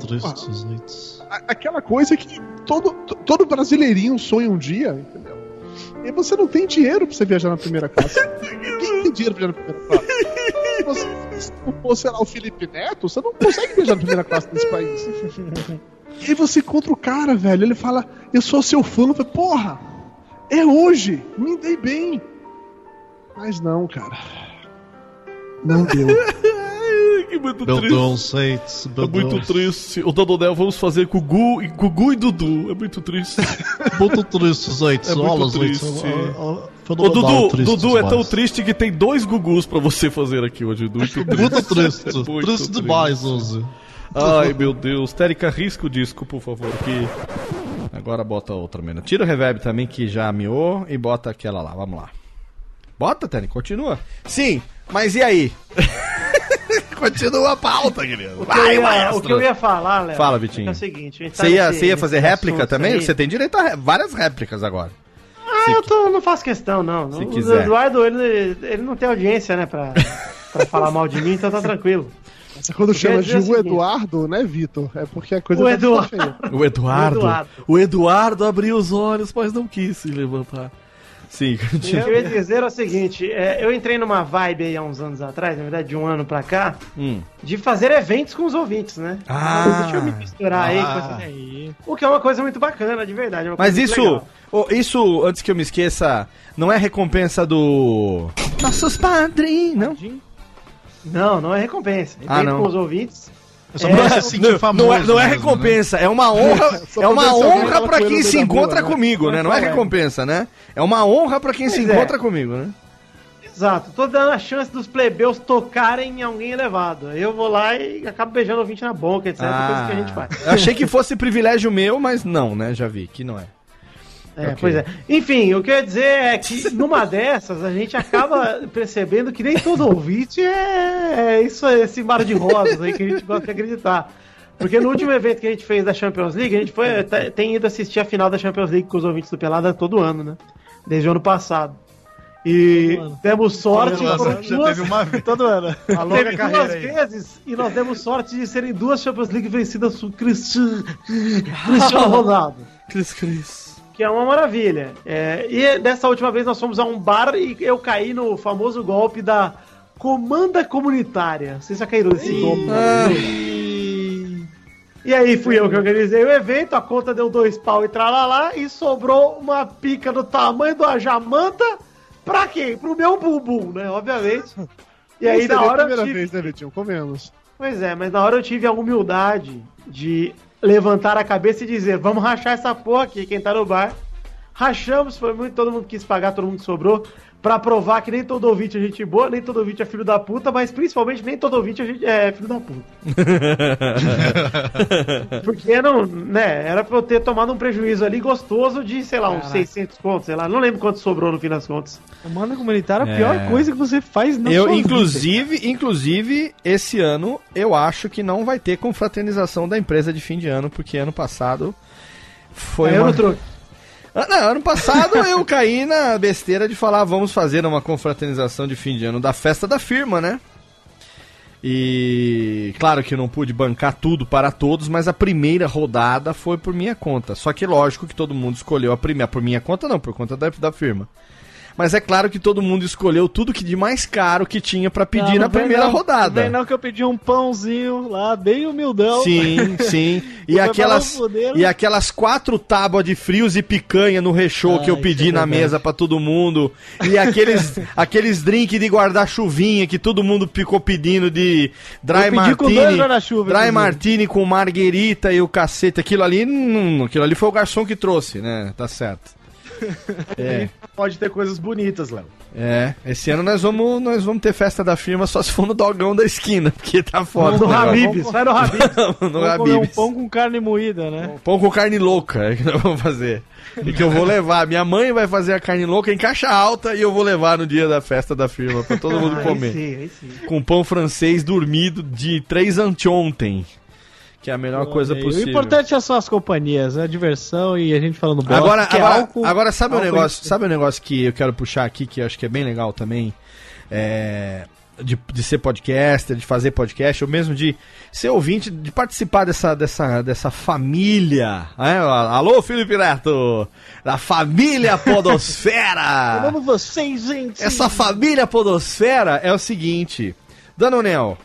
Aquela coisa que todo, to- todo brasileirinho sonha um dia, entendeu? E você não tem dinheiro pra você viajar na primeira classe. Ninguém tem dinheiro pra viajar na primeira classe. Se você se não for, sei lá, o Felipe Neto, você não consegue viajar na primeira classe nesse país. E aí você encontra o cara, velho, ele fala, eu sou seu fã, eu falo, porra, é hoje, me dei bem. Mas não, cara. Não deu. Que muito Meu meu É muito Deus. triste. O Dodonel vamos fazer com Gugu, e Gugu e Dudu. É muito triste. Muito triste, Seitz. É muito Olha, triste. Ô, Dudu, triste Dudu é tão triste que tem dois Gugus pra você fazer aqui hoje. Muito triste. Muito triste. Muito triste demais hoje. Ai, meu Deus. Térica, risca o disco, por favor, que... Agora bota outra, menina. Tira o reverb também, que já miou, e bota aquela lá. Vamos lá. Bota, Térica, continua. Sim, mas e aí? continua a pauta, querido. O que, eu ia, o que eu ia falar, Léo, Fala, Vitinho. é o seguinte... tá Você ia, nesse- ia fazer réplica também? aí. Você tem direito a ré- várias réplicas agora. Ah, eu tô, não faço questão, não. Se o quiser. Eduardo, ele, ele não tem audiência, né, pra, pra falar mal de mim, então tá tranquilo. Mas quando chama de dizer o. Eduardo, né, Vitor? É porque a coisa O tá feia. O Eduardo. O Eduardo. O Eduardo abriu os olhos, mas não quis se levantar. Sim, O que continua. eu ia dizer é o seguinte, é, eu entrei numa vibe aí há uns anos atrás, na verdade de um ano pra cá, Hum. de fazer eventos com os ouvintes, né? Ah. Deixa eu me misturar aí com essa... Aí. O que é uma coisa muito bacana, de verdade. é Mas isso, ô, isso, antes que eu me esqueça, não é recompensa do. Nossos padrinhos, não? Não, não é recompensa. Ah, Evento não. com os ouvintes. É só É, pra se sentir Não, famoso. não é, não é mesmo, recompensa, é uma honra, é pra uma se honra ele quem se encontra rua, né? comigo, né? Não é é? recompensa, né? É uma honra pra quem se Pois é. encontra comigo, né? Exato, tô dando a chance dos plebeus tocarem em alguém elevado. Eu vou lá e acabo beijando o ouvinte na boca, etc. coisa que a gente faz. Ah, eu achei que fosse privilégio meu, mas não, né? Já vi que não é. É, Ok. pois é. Enfim, o que eu ia dizer é que numa dessas a gente acaba percebendo que nem todo ouvinte é, é isso, esse mar de rosas aí que a gente gosta de acreditar. Porque no último evento que a gente fez da Champions League, a gente foi, tá- tem ido assistir a final da Champions League com os ouvintes do Pelada todo ano, né? Desde o ano passado. E demos sorte. Todo ano, foram já duas- teve uma vez. Todo ano. A longa Teve carreira duas aí. vezes e nós demos sorte de serem duas Champions League vencidas por Cristiano Ronaldo. Cris, Cris. Que é uma maravilha. É, e dessa última vez nós fomos a um bar e eu caí no famoso golpe da comanda comunitária. Vocês já caíram nesse golpe? E aí fui eu que organizei o evento, a conta deu dois pau e tralalá, e sobrou uma pica do tamanho da jamanta pra quê? Pro meu bumbum, né? Obviamente. E aí na é hora eu primeira tive... vez, né, Vitinho? Comemos. Pois é, mas na hora eu tive a humildade de levantar a cabeça e dizer, vamos rachar essa porra aqui, quem tá no bar. Rachamos, foi muito, todo mundo quis pagar, todo mundo sobrou, pra provar que nem todo ouvinte é gente boa, nem todo ouvinte é filho da puta, mas principalmente nem todo ouvinte é, gente- é filho da puta. Porque não, né, era pra eu ter tomado um prejuízo ali gostoso de, sei lá, uns Caraca. 600 contos, sei lá, não lembro quanto sobrou no fim das contas. Comanda comunitária é a É. pior coisa que você faz na Eu, sua vida. inclusive, inclusive, esse ano eu acho que não vai ter confraternização da empresa de fim de ano, porque ano passado foi Aí eu uma... Ah, não, ano passado eu caí na besteira de falar vamos fazer uma confraternização de fim de ano da festa da firma, né? E claro que eu não pude bancar tudo para todos, mas a primeira rodada foi por minha conta. Só que lógico que todo mundo escolheu a primeira por minha conta não, por conta da, da firma. Mas é claro que todo mundo escolheu tudo que de mais caro que tinha pra pedir Não, na não primeira não, rodada. Não não que eu pedi um pãozinho lá, bem humildão. Sim, sim. E aquelas, e aquelas quatro tábuas de frios e picanha no rechô Ah, que eu pedi é na mesa pra todo mundo. E aqueles, aqueles drinks de guardar-chuvinha que todo mundo ficou pedindo de dry martini. Dry martini com marguerita e o cacete. Aquilo ali, não, aquilo ali foi o garçom que trouxe, né? Tá certo. É. Pode ter coisas bonitas, Léo. É, esse ano nós vamos, nós vamos ter festa da firma só se for no dogão da esquina, porque tá foda. No. Habib's, vai no Habib's. No comer um Habib's. pão com carne moída, né? Pão com carne louca é que nós vamos fazer. E que eu vou levar. Minha mãe vai fazer a carne louca em caixa alta e eu vou levar no dia da festa da firma pra todo mundo Aí comer. sim, aí sim. Com pão francês dormido de três anteontem. Que é a melhor coisa possível. O importante é só as companhias, a diversão e a gente falando bosta, Agora, é agora, álcool- agora sabe um álcool negócio, sabe um negócio que eu quero puxar aqui que eu acho que é bem legal também, é, de, de ser podcaster, de fazer podcast, ou mesmo de ser ouvinte, de participar dessa dessa dessa família, né? Alô, Felipe Neto, da família Podosfera. Amo vocês, gente! Essa família Podosfera é o seguinte, Danonel,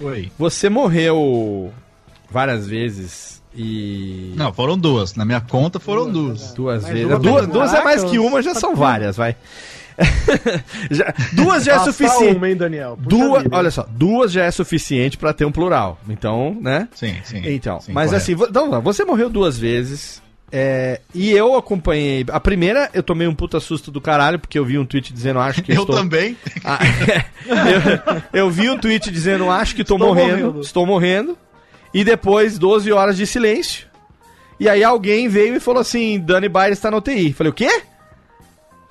Oi. você morreu várias vezes e Não, foram duas. Na minha conta foram duas. Duas Mas vezes. Duas, duas é mais que uma, já são várias, vai. Já- duas já é suficiente. uma, hein, Daniel? Puxa Duas, vida, olha só, duas já é suficiente pra ter um plural. Então, né? Sim, sim. Então, sim, mas correto. assim, então, você morreu duas vezes. é, e eu acompanhei. A primeira, eu tomei um puta susto do caralho, porque eu vi um tweet dizendo, acho que Eu estou. também. Ah, eu, eu vi um tweet dizendo, acho que tô Estou morrendo, morrendo. estou morrendo. E depois, 12 horas de silêncio. E aí alguém veio e falou assim, Dani Baires está na UTI. Falei, o quê?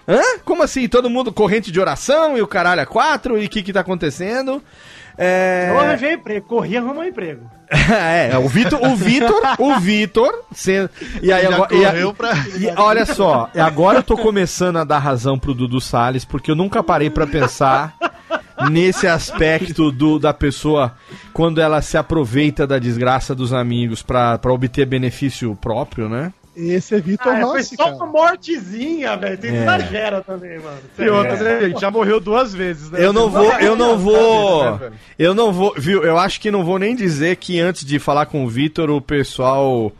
Hã? Como assim? Todo mundo corrente de oração e o caralho a quatro? E o que que tá acontecendo? É... Eu arranjei emprego, corri arrumar emprego. é, o Vitor, o Vitor, o Vitor, sendo- e aí Já agora, e a- pra- e olha só, e agora eu tô começando a dar razão pro Dudu Salles, porque eu nunca parei pra pensar nesse aspecto do, da pessoa quando ela se aproveita da desgraça dos amigos pra pra obter benefício próprio, né? Esse é Vitor Ah, foi Rossi, só cara. uma mortezinha, velho. Tem É. exagera também, mano. E outra, né, gente? Já morreu duas vezes, né? Eu não vou, eu não vou, Né, velho? eu não vou, viu? Eu acho que não vou nem dizer que antes de falar com o Vitor, o pessoal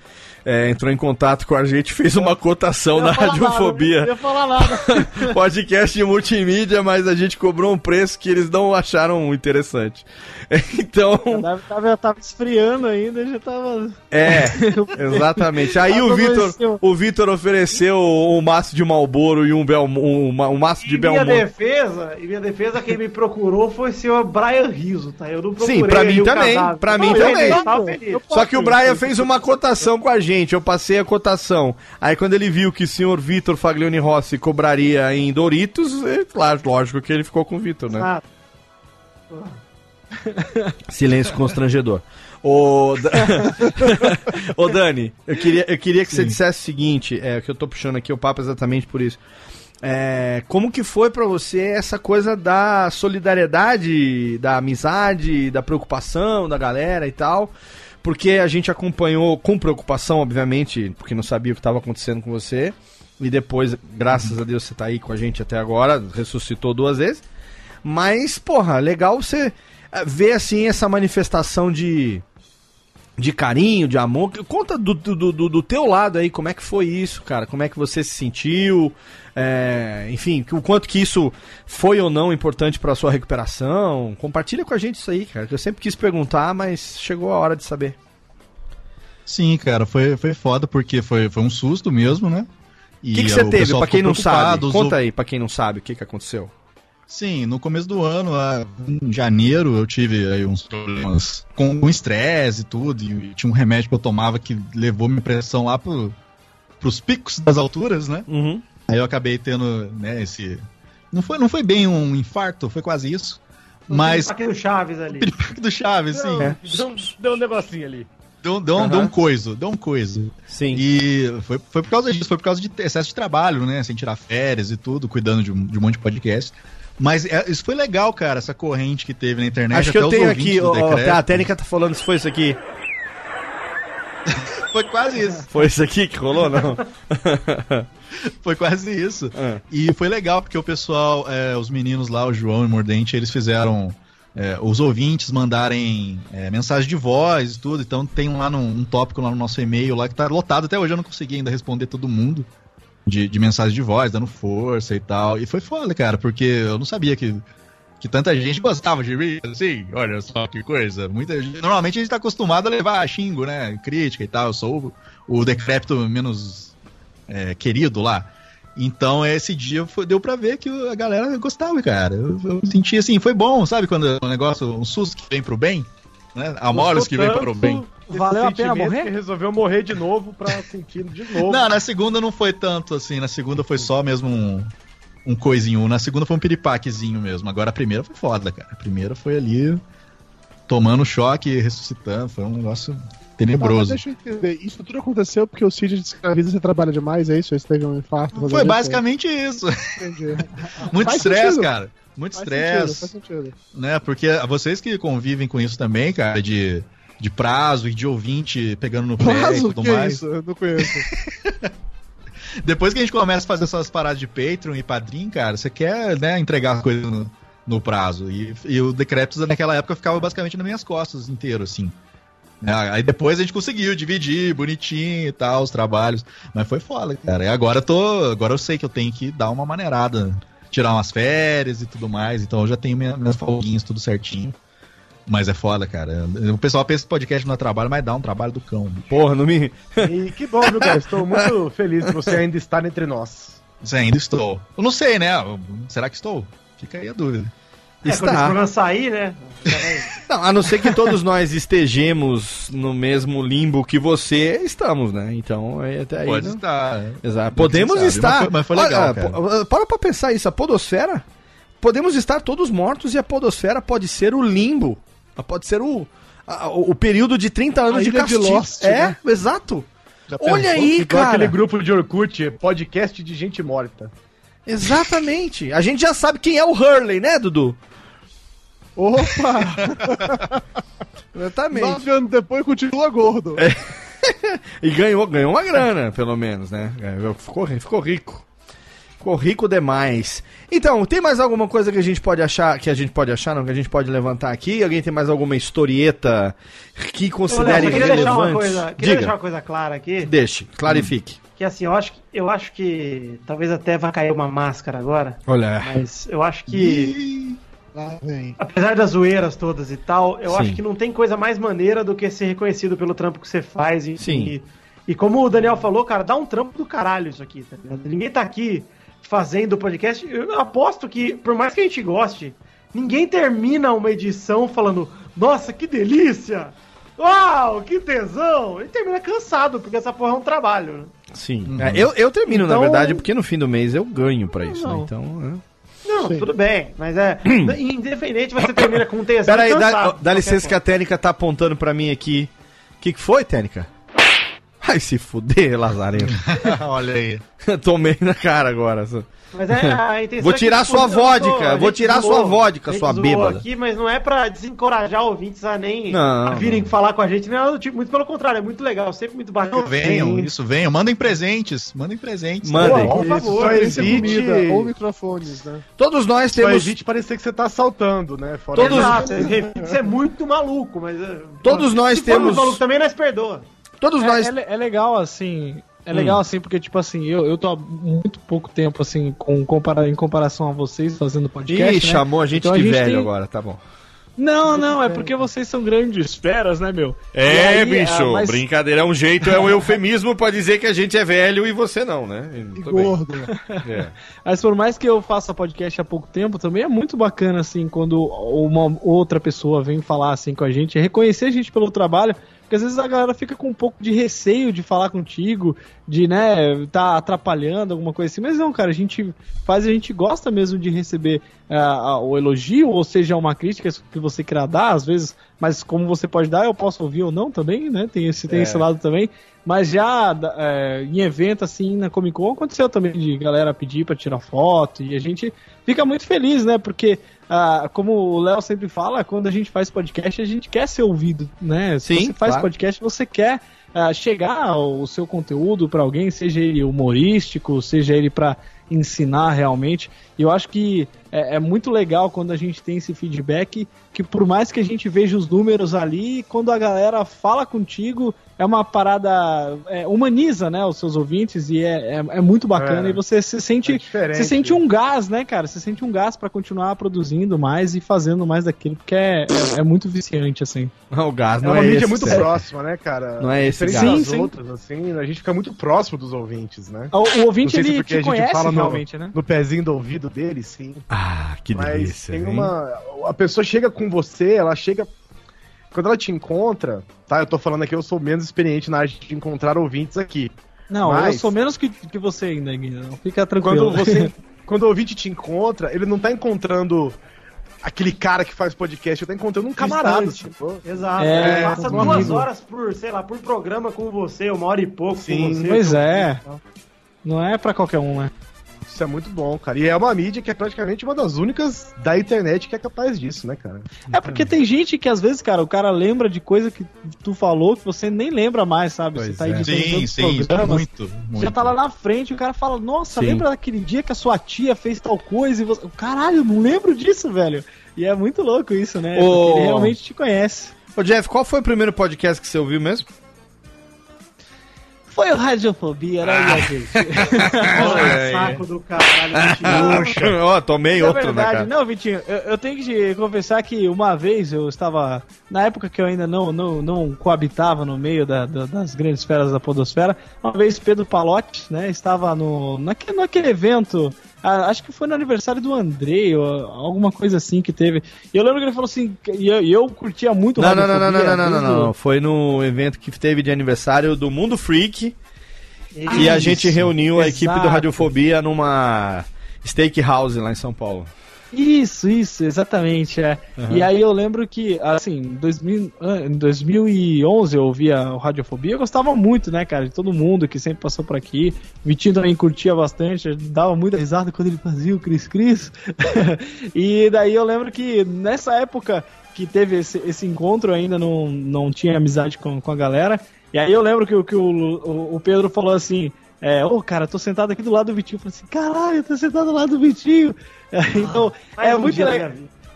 é, entrou em contato com a gente, fez uma cotação na Radiofobia. Não ia falar nada. podcast de multimídia, mas a gente cobrou um preço que eles não acharam interessante. Então, Tava, tava, tava esfriando ainda, já tava. é, exatamente. Aí o Vitor, o Vitor ofereceu um maço de Malboro e um, Bel, um, um maço de Em minha Belmonte. defesa, em minha defesa, quem me procurou foi o senhor Brian Riso, tá? Eu não procurei Sim, pra mim também, cadáver. pra mim Não, também. Só que o Brian fez uma cotação com a gente, eu passei a cotação. Aí quando ele viu que o senhor Vitor Faglione Rossi cobraria em Doritos, é, claro, lógico que ele ficou com o Vitor, né? Ah, Silêncio constrangedor. Ô, Ô Dani, eu queria, eu queria que você dissesse o seguinte, é, que eu tô puxando aqui o papo exatamente por isso. É, como que foi pra você essa coisa da solidariedade, da amizade, da preocupação da galera e tal? Porque a gente acompanhou com preocupação, obviamente, porque não sabia o que estava acontecendo com você. E depois, graças a Deus, você tá aí com a gente até agora, ressuscitou duas vezes. Mas, porra, legal você eh, ver assim essa manifestação de de carinho, de amor. Conta do, do, do, do teu lado aí, como é que foi isso, cara? Como é que você se sentiu? É, enfim, o quanto que isso foi ou não importante pra sua recuperação? Compartilha com a gente isso aí, cara. Que eu sempre quis perguntar, mas chegou a hora de saber. Sim, cara, foi, foi foda porque foi, foi um susto mesmo, né? O que, que você teve, pra quem não sabe? Conta aí, pra quem não sabe, o que, que aconteceu. Sim, no começo do ano, ah, em janeiro, eu tive aí uns problemas com estresse e tudo, e tinha um remédio que eu tomava que levou minha pressão lá pro, pros picos das alturas, né? Uhum. Aí eu acabei tendo, né, esse... Não foi, não foi bem um infarto, foi quase isso. Mas... Aqui do Chaves ali. Piripaque do Chaves, sim. É. Deu, um- deu um negocinho ali. Deu, deu, um- deu um coiso, deu um coiso. Sim. E foi, foi por causa disso, foi por causa de excesso de trabalho, né? Sem tirar férias e tudo, cuidando de um, de um monte de podcast. Mas é, isso foi legal, cara, essa corrente que teve na internet. Acho que eu tenho aqui, ó, tá, a técnica tá falando se foi isso aqui. Foi quase isso. Foi isso aqui que rolou, não? Foi quase isso. É. E foi legal, porque o pessoal, é, os meninos lá, o João e o Mordente, eles fizeram é, os ouvintes mandarem é, mensagem de voz e tudo. Então tem lá num, um tópico lá no nosso e-mail lá que tá lotado. Até hoje eu não consegui ainda responder todo mundo de, de mensagem de voz, dando força e tal. E foi foda, cara, porque eu não sabia que, que tanta gente gostava de rir, assim, olha só que coisa. Muita gente- normalmente a gente tá acostumado a levar xingo, né? Crítica e tal. Eu sou o, o decrépito menos é, querido lá. Então, esse dia foi- deu pra ver que a galera gostava, cara. Eu, eu senti assim, foi bom, sabe? Quando o negócio, um susto que vem pro bem, né? Amores que vem para o bem. Valeu a pena morrer? Resolveu morrer de novo pra sentir de novo. Não, na segunda não foi tanto assim. Na segunda foi só mesmo um, um coisinho. Na segunda foi um piripaquezinho mesmo. Agora a primeira foi foda, cara. A primeira foi ali tomando choque e ressuscitando. Foi um negócio Tá, mas tenebroso. deixa eu entender. Isso tudo aconteceu porque o Cid de escraviza você trabalha demais, é isso? Você teve um infarto? Foi basicamente isso. Entendi. Muito estresse, cara. Muito Faz sentido, estresse. faz sentido. né? Porque vocês que convivem com isso também, cara, de, de prazo e de ouvinte pegando no pé e Prazo? tudo Que é mais. isso? Eu não conheço. Depois que a gente começa a fazer essas paradas de Patreon e Padrim, cara, você quer, né, entregar as coisas no, no prazo. E, e o Decreptus naquela época ficava basicamente nas minhas costas inteiro, assim. É, Aí depois a gente conseguiu dividir bonitinho e tal, os trabalhos. Mas foi foda, cara. E agora eu tô. Agora eu sei que eu tenho que dar uma maneirada. Tirar umas férias e tudo mais. Então eu já tenho minha, minhas folguinhas tudo certinho. Mas é foda, cara. O pessoal pensa que podcast não é trabalho, mas dá um trabalho do cão. bicho. Porra, não me. E que bom, viu, cara? Estou muito feliz que você ainda está entre nós. Isso ainda estou. Eu não sei, né? Será que estou? Fica aí a dúvida. É, quando esse Está. programa sair, né? Não, a não ser que todos nós estejamos no mesmo limbo que você, estamos, né? Então, aí até aí. Pode não- estar. Exato. Podemos estar. mas foi- mas foi legal, Olha, cara. po- para pra pensar isso, a podosfera. Podemos estar todos mortos e a podosfera pode ser o limbo. Pode ser o, a- o, período de 30 anos A de ilha de castigo. Lost, é, né? exato. Já Olha aí, Igual aquele cara. grupo de Orkut, podcast de gente morta. Exatamente. A gente já sabe quem é o Hurley, né, Dudu? Opa! Exatamente. Nove anos depois continua gordo. E ganhou, ganhou uma grana, pelo menos, né? Ganhou- Ficou, ficou rico. Ficou rico demais. Então, tem mais alguma coisa que a gente pode achar, que a gente pode achar, não, que a gente pode levantar aqui? Alguém tem mais alguma historieta que Ô, Léo, considere queria deixar uma relevante? coisa, queria Diga, deixar uma coisa clara aqui, deixe, clarifique. que assim, eu acho, que- eu acho que talvez até vai cair uma máscara agora, Olha, mas eu acho que vem. apesar das zoeiras todas e tal, eu Sim. acho que não tem coisa mais maneira do que ser reconhecido pelo trampo que você faz. E, Sim. E, e como o Daniel falou, cara, dá um trampo do caralho isso aqui, tá ligado? Ninguém tá aqui fazendo o podcast. Eu aposto que, por mais que a gente goste, ninguém termina uma edição falando, nossa, que delícia! Uau, que tesão! E termina cansado, porque essa porra é um trabalho, né? sim. É, eu, eu termino, na Então- verdade, porque no fim do mês eu ganho pra isso, né? Não. Então. Não, Sim. tudo bem, mas é. independente, você termina com um É. tesão. Pera aí, e dá, dá licença que a Tênica tá apontando pra mim aqui. O que, que foi, Tênica? Ai, se fuder, Lazarento. Olha aí. Tomei na cara agora. Mas é, a intenção Vou é que, tirar sua não vodka, vou tirar zoou, sua vodka, sua bêbada. aqui, mas não é pra desencorajar ouvintes a nem Não. a virem falar com a gente, do tipo. Muito pelo contrário, é muito legal, sempre muito bacana. Venham, Sim. isso, venham. Mandem presentes. Mandem presentes. Mandem. Por favor, Isso, só Esse é evite, comida ou microfones, né? Todos nós só temos. evite parecer que você tá assaltando, né? Fora Todos- Exato, isso é muito maluco, mas. é, Todos nós se temos- maluco também nós perdoa. Todos É, nós. é é legal, assim. É Hum. legal, assim, porque, tipo assim, eu, eu tô há muito pouco tempo, assim, com, compara em comparação a vocês fazendo podcast. Ih, né? chamou a gente Então de gente velho tem- agora, tá bom. Não, não, é porque vocês são grandes feras, né, meu? É, aí, bicho, ah, mas- brincadeira é um jeito, é um eufemismo pra dizer que a gente é velho e você não, né? E gordo. É. Mas por mais que eu faça podcast há pouco tempo, também é muito bacana, assim, quando uma outra pessoa vem falar, assim, com a gente, reconhecer a gente pelo trabalho, porque às vezes a galera fica com um pouco de receio de falar contigo, de, né, tá atrapalhando, alguma coisa assim, mas não, cara, a gente faz, a gente gosta mesmo de receber ah, o elogio, ou seja, uma crítica que você queira dar, às vezes, mas como você pode dar, eu posso ouvir ou não também, né, tem esse, tem É. esse lado também, mas já é, em evento assim na Comic Con aconteceu também de galera pedir pra tirar foto e a gente fica muito feliz, né? Porque ah, como o Léo sempre fala, quando a gente faz podcast a gente quer ser ouvido, né? Se Sim, você faz claro. podcast você quer ah, chegar o seu conteúdo para alguém, seja ele humorístico, seja ele para ensinar realmente. E eu acho que é, é, muito legal quando a gente tem esse feedback, que por mais que a gente veja os números ali, quando a galera fala contigo, é uma parada. É, humaniza, né, os seus ouvintes e é, é, é muito bacana. É. e você se sente. diferente. você sente um gás, né, cara? Você sente um gás para continuar produzindo mais e fazendo mais daquilo, porque é, é, é muito viciante, assim. O gás É não uma é, mídia esse, muito próxima, né, cara? Não é esse gás. das Sim, sim. outras, assim, a gente fica muito próximo dos ouvintes, né? O, o ouvinte, Não se ele te conhece fala no- realmente, né? No pezinho do ouvido dele, sim. Ah, que Mas delícia. tem hein? uma. A pessoa chega com você, ela chega. Quando ela te encontra, tá? Eu tô falando aqui, eu sou menos experiente na arte de encontrar ouvintes aqui. Não, Mas- eu sou menos que, que você ainda, Guilherme. Fica tranquilo. Quando você. quando o ouvinte te encontra, ele não tá encontrando aquele cara que faz podcast, ele tá encontrando um camarada. Sacou? Exato. É, Ele passa duas amigo. horas por, sei lá, por programa com você, uma hora e pouco Sim, com você. pois é. Não é pra qualquer um, né? Isso é muito bom, cara. E é uma mídia que é praticamente uma das únicas da internet que é capaz disso, né, cara? É porque tem gente que às vezes, cara, o cara lembra de coisa que tu falou que você nem lembra mais, sabe? Pois você tá é. editando Sim, tantos sim, isso é programas, muito, muito. Já tá lá na frente, o cara fala, nossa, Sim. lembra daquele dia que a sua tia fez tal coisa e você. Caralho, não lembro disso, velho. E é muito louco isso, né? Porque ele realmente te conhece. Ô, Jeff, qual foi o primeiro podcast que você ouviu mesmo? Foi o Radiofobia, né, minha gente? Olha, saco do caralho. Vitinho. Ó, tomei Na outro, né, verdade, cara? não, Vitinho, eu, eu tenho que te confessar que uma vez eu estava. Na época que eu ainda não, não, não coabitava no meio da- da- das grandes esferas da Podosfera, uma vez Pedro Palotti, né, estava no, naquele, naquele evento. Ah, acho que foi no aniversário do Andrei, ou alguma coisa assim que teve. E eu lembro que ele falou assim, e eu, eu curtia muito Não, não, não, não, não, não, não, não, Foi no evento que teve de aniversário do Mundo Freak. E a gente reuniu a equipe do exato. Radiofobia numa steakhouse lá em São Paulo. Isso, isso, exatamente, é. Uhum. E aí eu lembro que, assim, em 2000, ah, em 2011 eu ouvia o Radiofobia, eu gostava muito, né, cara, de todo mundo que sempre passou por aqui. O Vitinho também curtia bastante, dava muita risada quando ele fazia o Cris Cris. e daí eu lembro que nessa época que teve esse, esse encontro, eu ainda não, não tinha amizade com, com a galera. E aí eu lembro que, o- que o, o, o Pedro falou assim. É, ô cara, tô sentado aqui do lado do Vitinho. Eu falei assim, caralho, eu tô sentado do lado do Vitinho. Então, Mais é um muito legal.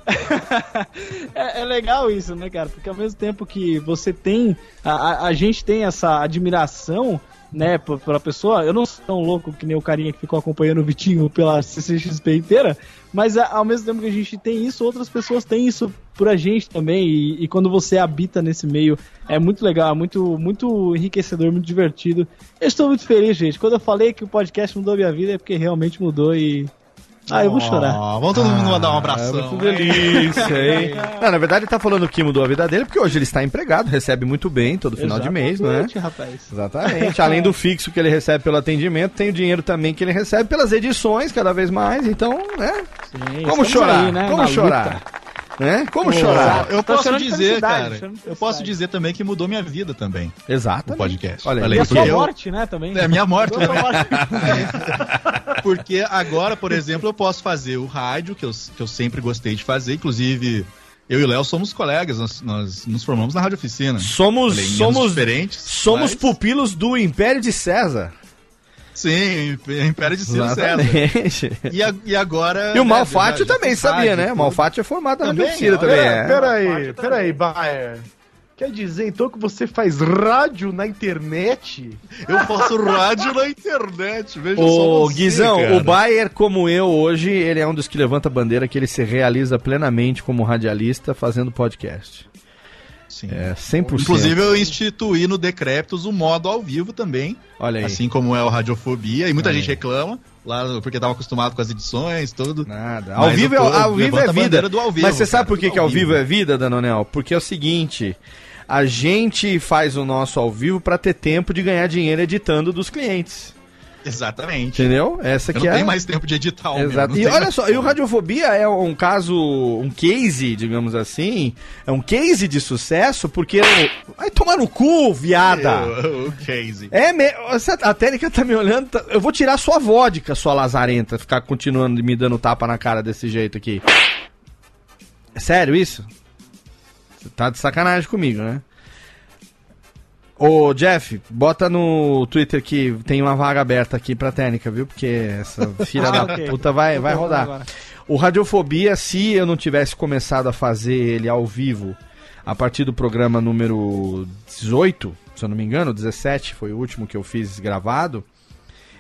é, é legal isso, né, cara? Porque ao mesmo tempo que você tem. A, a, gente tem essa admiração, né, pela pessoa. Eu não sou tão louco que nem o carinha que ficou acompanhando o Vitinho pela CCXP inteira. Mas a- ao mesmo tempo que a gente tem isso, outras pessoas têm isso por a gente também. E, e quando você habita nesse meio, é muito legal, é muito, muito enriquecedor, muito divertido. Eu estou muito feliz, gente. Quando eu falei que o podcast mudou a minha vida, é porque realmente mudou e. Ah, eu vou chorar. Ó, vamos todo mundo mandar um abração. É muito delícia, hein? Não, na verdade ele tá falando que mudou a vida dele, porque hoje ele está empregado, recebe muito bem todo final de mês, não é? Exatamente, rapaz. Exatamente. Além do fixo que ele recebe pelo atendimento, tem o dinheiro também que ele recebe pelas edições, cada vez mais. Então, né? Sim, Como chorar? aí, né, Como na chorar? luta. Né? Como Pô, chorar? Eu Tá posso chorando de dizer, cara. Eu posso dizer também que mudou minha vida também. O Exatamente. podcast. Olha, Olha E a porque sua eu- morte, né, também. É a minha morte também. morte. Porque agora, por exemplo, eu posso fazer o rádio, que eu, que eu sempre gostei de fazer. Inclusive, eu e o Léo somos colegas, nós, nós nos formamos na Rádio Oficina. Somos, Falei, somos, diferentes. somos mas- pupilos do Império de César. Sim, Império de Ciro César. Exatamente. E, a- e agora. E o né, Malfátio também sabia, né? O tudo. Malfátio é formado na medicina ó. também. Pera, é. peraí, peraí, Bayer. Quer dizer então que você faz rádio na internet? Eu faço rádio na internet, veja só. Ô, você, Guizão, cara. o Bayer, como eu hoje, ele é um dos que levanta a bandeira que ele se realiza plenamente como radialista fazendo podcast. Sim. É, 100%. Inclusive, eu instituí no Decréptos o modo ao vivo também. Olha aí. Assim como é o Radiofobia. E muita Olha gente aí. reclama, lá porque tava acostumado com as edições, tudo. Nada. Ao Mas vivo, é, tô- ao vivo é a vida. do ao vivo, Mas você sabe cara, por que, que ao vivo é vida, Danonel? Porque é o seguinte: a gente faz o nosso ao vivo pra ter tempo de ganhar dinheiro editando dos clientes. Exatamente. Entendeu? Essa Eu que não é. tenho mais tempo de editar o Exato. não E olha só, e o Radiofobia é um caso, um case, digamos assim, é um case de sucesso, porque. Vai tomar no cu, viada! O, o Casey. É, me... essa- a técnica tá me olhando. tá- Eu vou tirar sua vodka, sua lazarenta, ficar continuando me dando tapa na cara desse jeito aqui. É sério isso? Você tá de sacanagem comigo, né? Ô, Jeff, bota no Twitter que tem uma vaga aberta aqui pra técnica, viu? Porque essa filha Ah, da ok. puta vai, vai rodar. agora. O Radiofobia, se eu não tivesse começado a fazer ele ao vivo a partir do programa número 18, se eu não me engano, 17 foi o último que eu fiz gravado,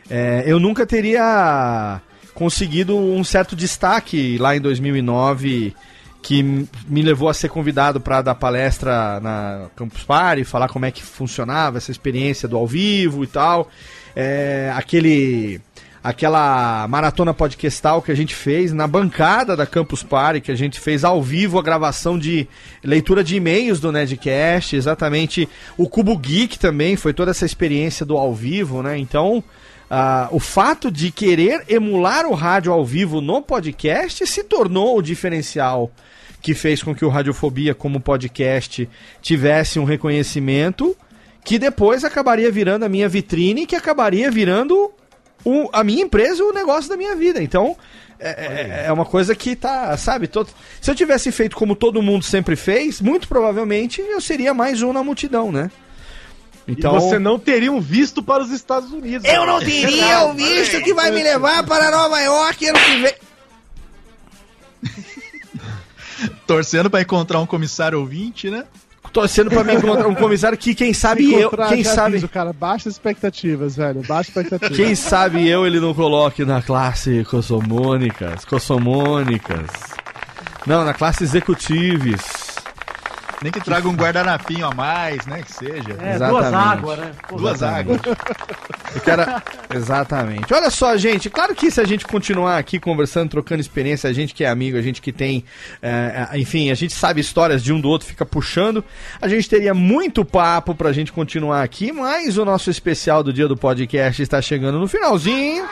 é, eu nunca teria conseguido um certo destaque lá em 2009 que me levou a ser convidado para dar palestra na Campus Party, falar como é que funcionava essa experiência do ao vivo e tal. É, aquele aquela maratona podcastal que a gente fez na bancada da Campus Party, que a gente fez ao vivo a gravação de leitura de e-mails do Nedcast, exatamente o Cubo Geek também, foi toda essa experiência do ao vivo, né? Então, ah, o fato de querer emular o rádio ao vivo no podcast se tornou o diferencial que fez com que o Radiofobia, como podcast, tivesse um reconhecimento que depois acabaria virando a minha vitrine, que acabaria virando o- a minha empresa e o negócio da minha vida. Então, é, é- é uma coisa que tá, sabe? todo- se eu tivesse feito como todo mundo sempre fez, muito provavelmente eu seria mais um na multidão, né? Então... E você não teria um visto para os Estados Unidos. Eu não teria o visto que vai me levar para Nova York ano que vem. Torcendo pra encontrar um comissário ouvinte, né? Torcendo pra me encontrar um comissário que, quem sabe Se eu. encontrar, Quem sabe. aviso, cara, baixa expectativas, velho. Baixa expectativas. Quem sabe eu ele não coloque na classe cossomônicas, cossomônicas. Não, na classe executives. Nem que traga um guardanapinho a mais, né? Que seja. É, duas águas, né? Duas águas. Exatamente. Olha só, gente. Claro que se a gente continuar aqui conversando, trocando experiência, a gente que é amigo, a gente que tem. é, é, enfim, a gente sabe histórias de um do outro, fica puxando. A gente teria muito papo pra gente continuar aqui, mas o nosso especial do dia do podcast está chegando no finalzinho.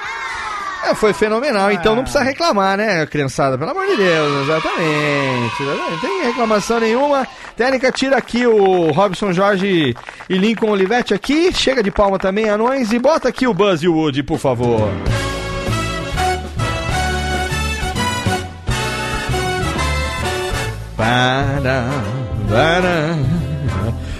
É, foi fenomenal, então não precisa reclamar, né, criançada? Pelo amor de Deus, exatamente. exatamente. Não tem reclamação nenhuma. Técnica, tira aqui o Robson Jorge e Lincoln Olivetti aqui. Chega de palma também, anões. E bota aqui o Buzz e o Woody, por favor. Para, para.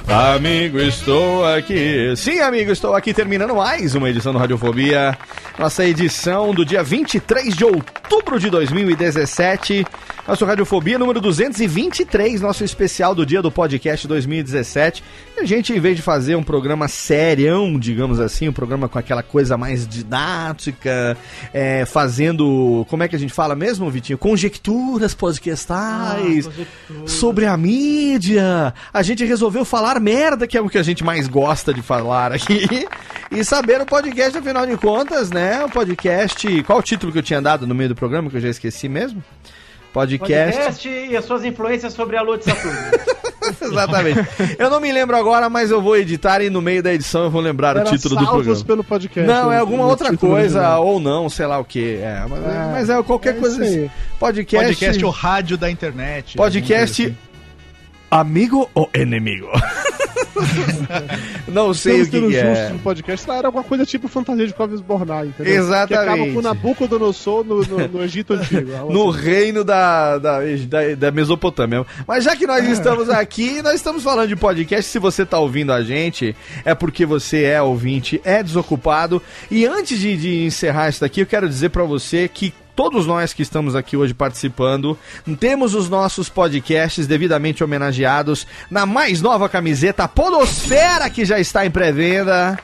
Amigo, estou aqui. Sim, amigo, estou aqui terminando mais uma edição do Radiofobia. Nossa edição do dia 23 de outubro de 2017. Nosso Radiofobia número 223, nosso especial do dia do podcast 2017. E a gente, em vez de fazer um programa serião, digamos assim, um programa com aquela coisa mais didática, é, fazendo. Como é que a gente fala mesmo, Vitinho? Conjecturas podcastais sobre a mídia. A gente resolveu falar merda, que é o que a gente mais gosta de falar aqui. E saber o podcast, afinal de contas, né? O podcast. Qual o título que eu tinha dado no meio do programa, que eu já esqueci mesmo? Podcast. Podcast e as suas influências sobre a lua de Saturno. Exatamente. Eu não me lembro agora, mas eu vou editar e no meio da edição eu vou lembrar Era o título do programa. pelo podcast. Não, é alguma outra coisa, original. ou não, sei lá o que. É, mas, É, mas é qualquer é coisa assim. Podcast. Podcast o rádio da internet. Podcast alguma coisa amigo ou inimigo? não sei Estamos o que, que justos é. no podcast. Era alguma coisa tipo fantasia de Clóvis Bornai, entendeu? Exatamente. Que acaba com Nabucodonosor no, no, no Egito Antigo. No assim. reino da, da, da, da Mesopotâmia. Mas já que nós estamos aqui, nós estamos falando de podcast. Se você está ouvindo a gente, é porque você é ouvinte, é desocupado. E antes de, de encerrar isso daqui, eu quero dizer para você que todos nós que estamos aqui hoje participando, temos os nossos podcasts devidamente homenageados na mais nova camiseta Podosfera, que já está em pré-venda.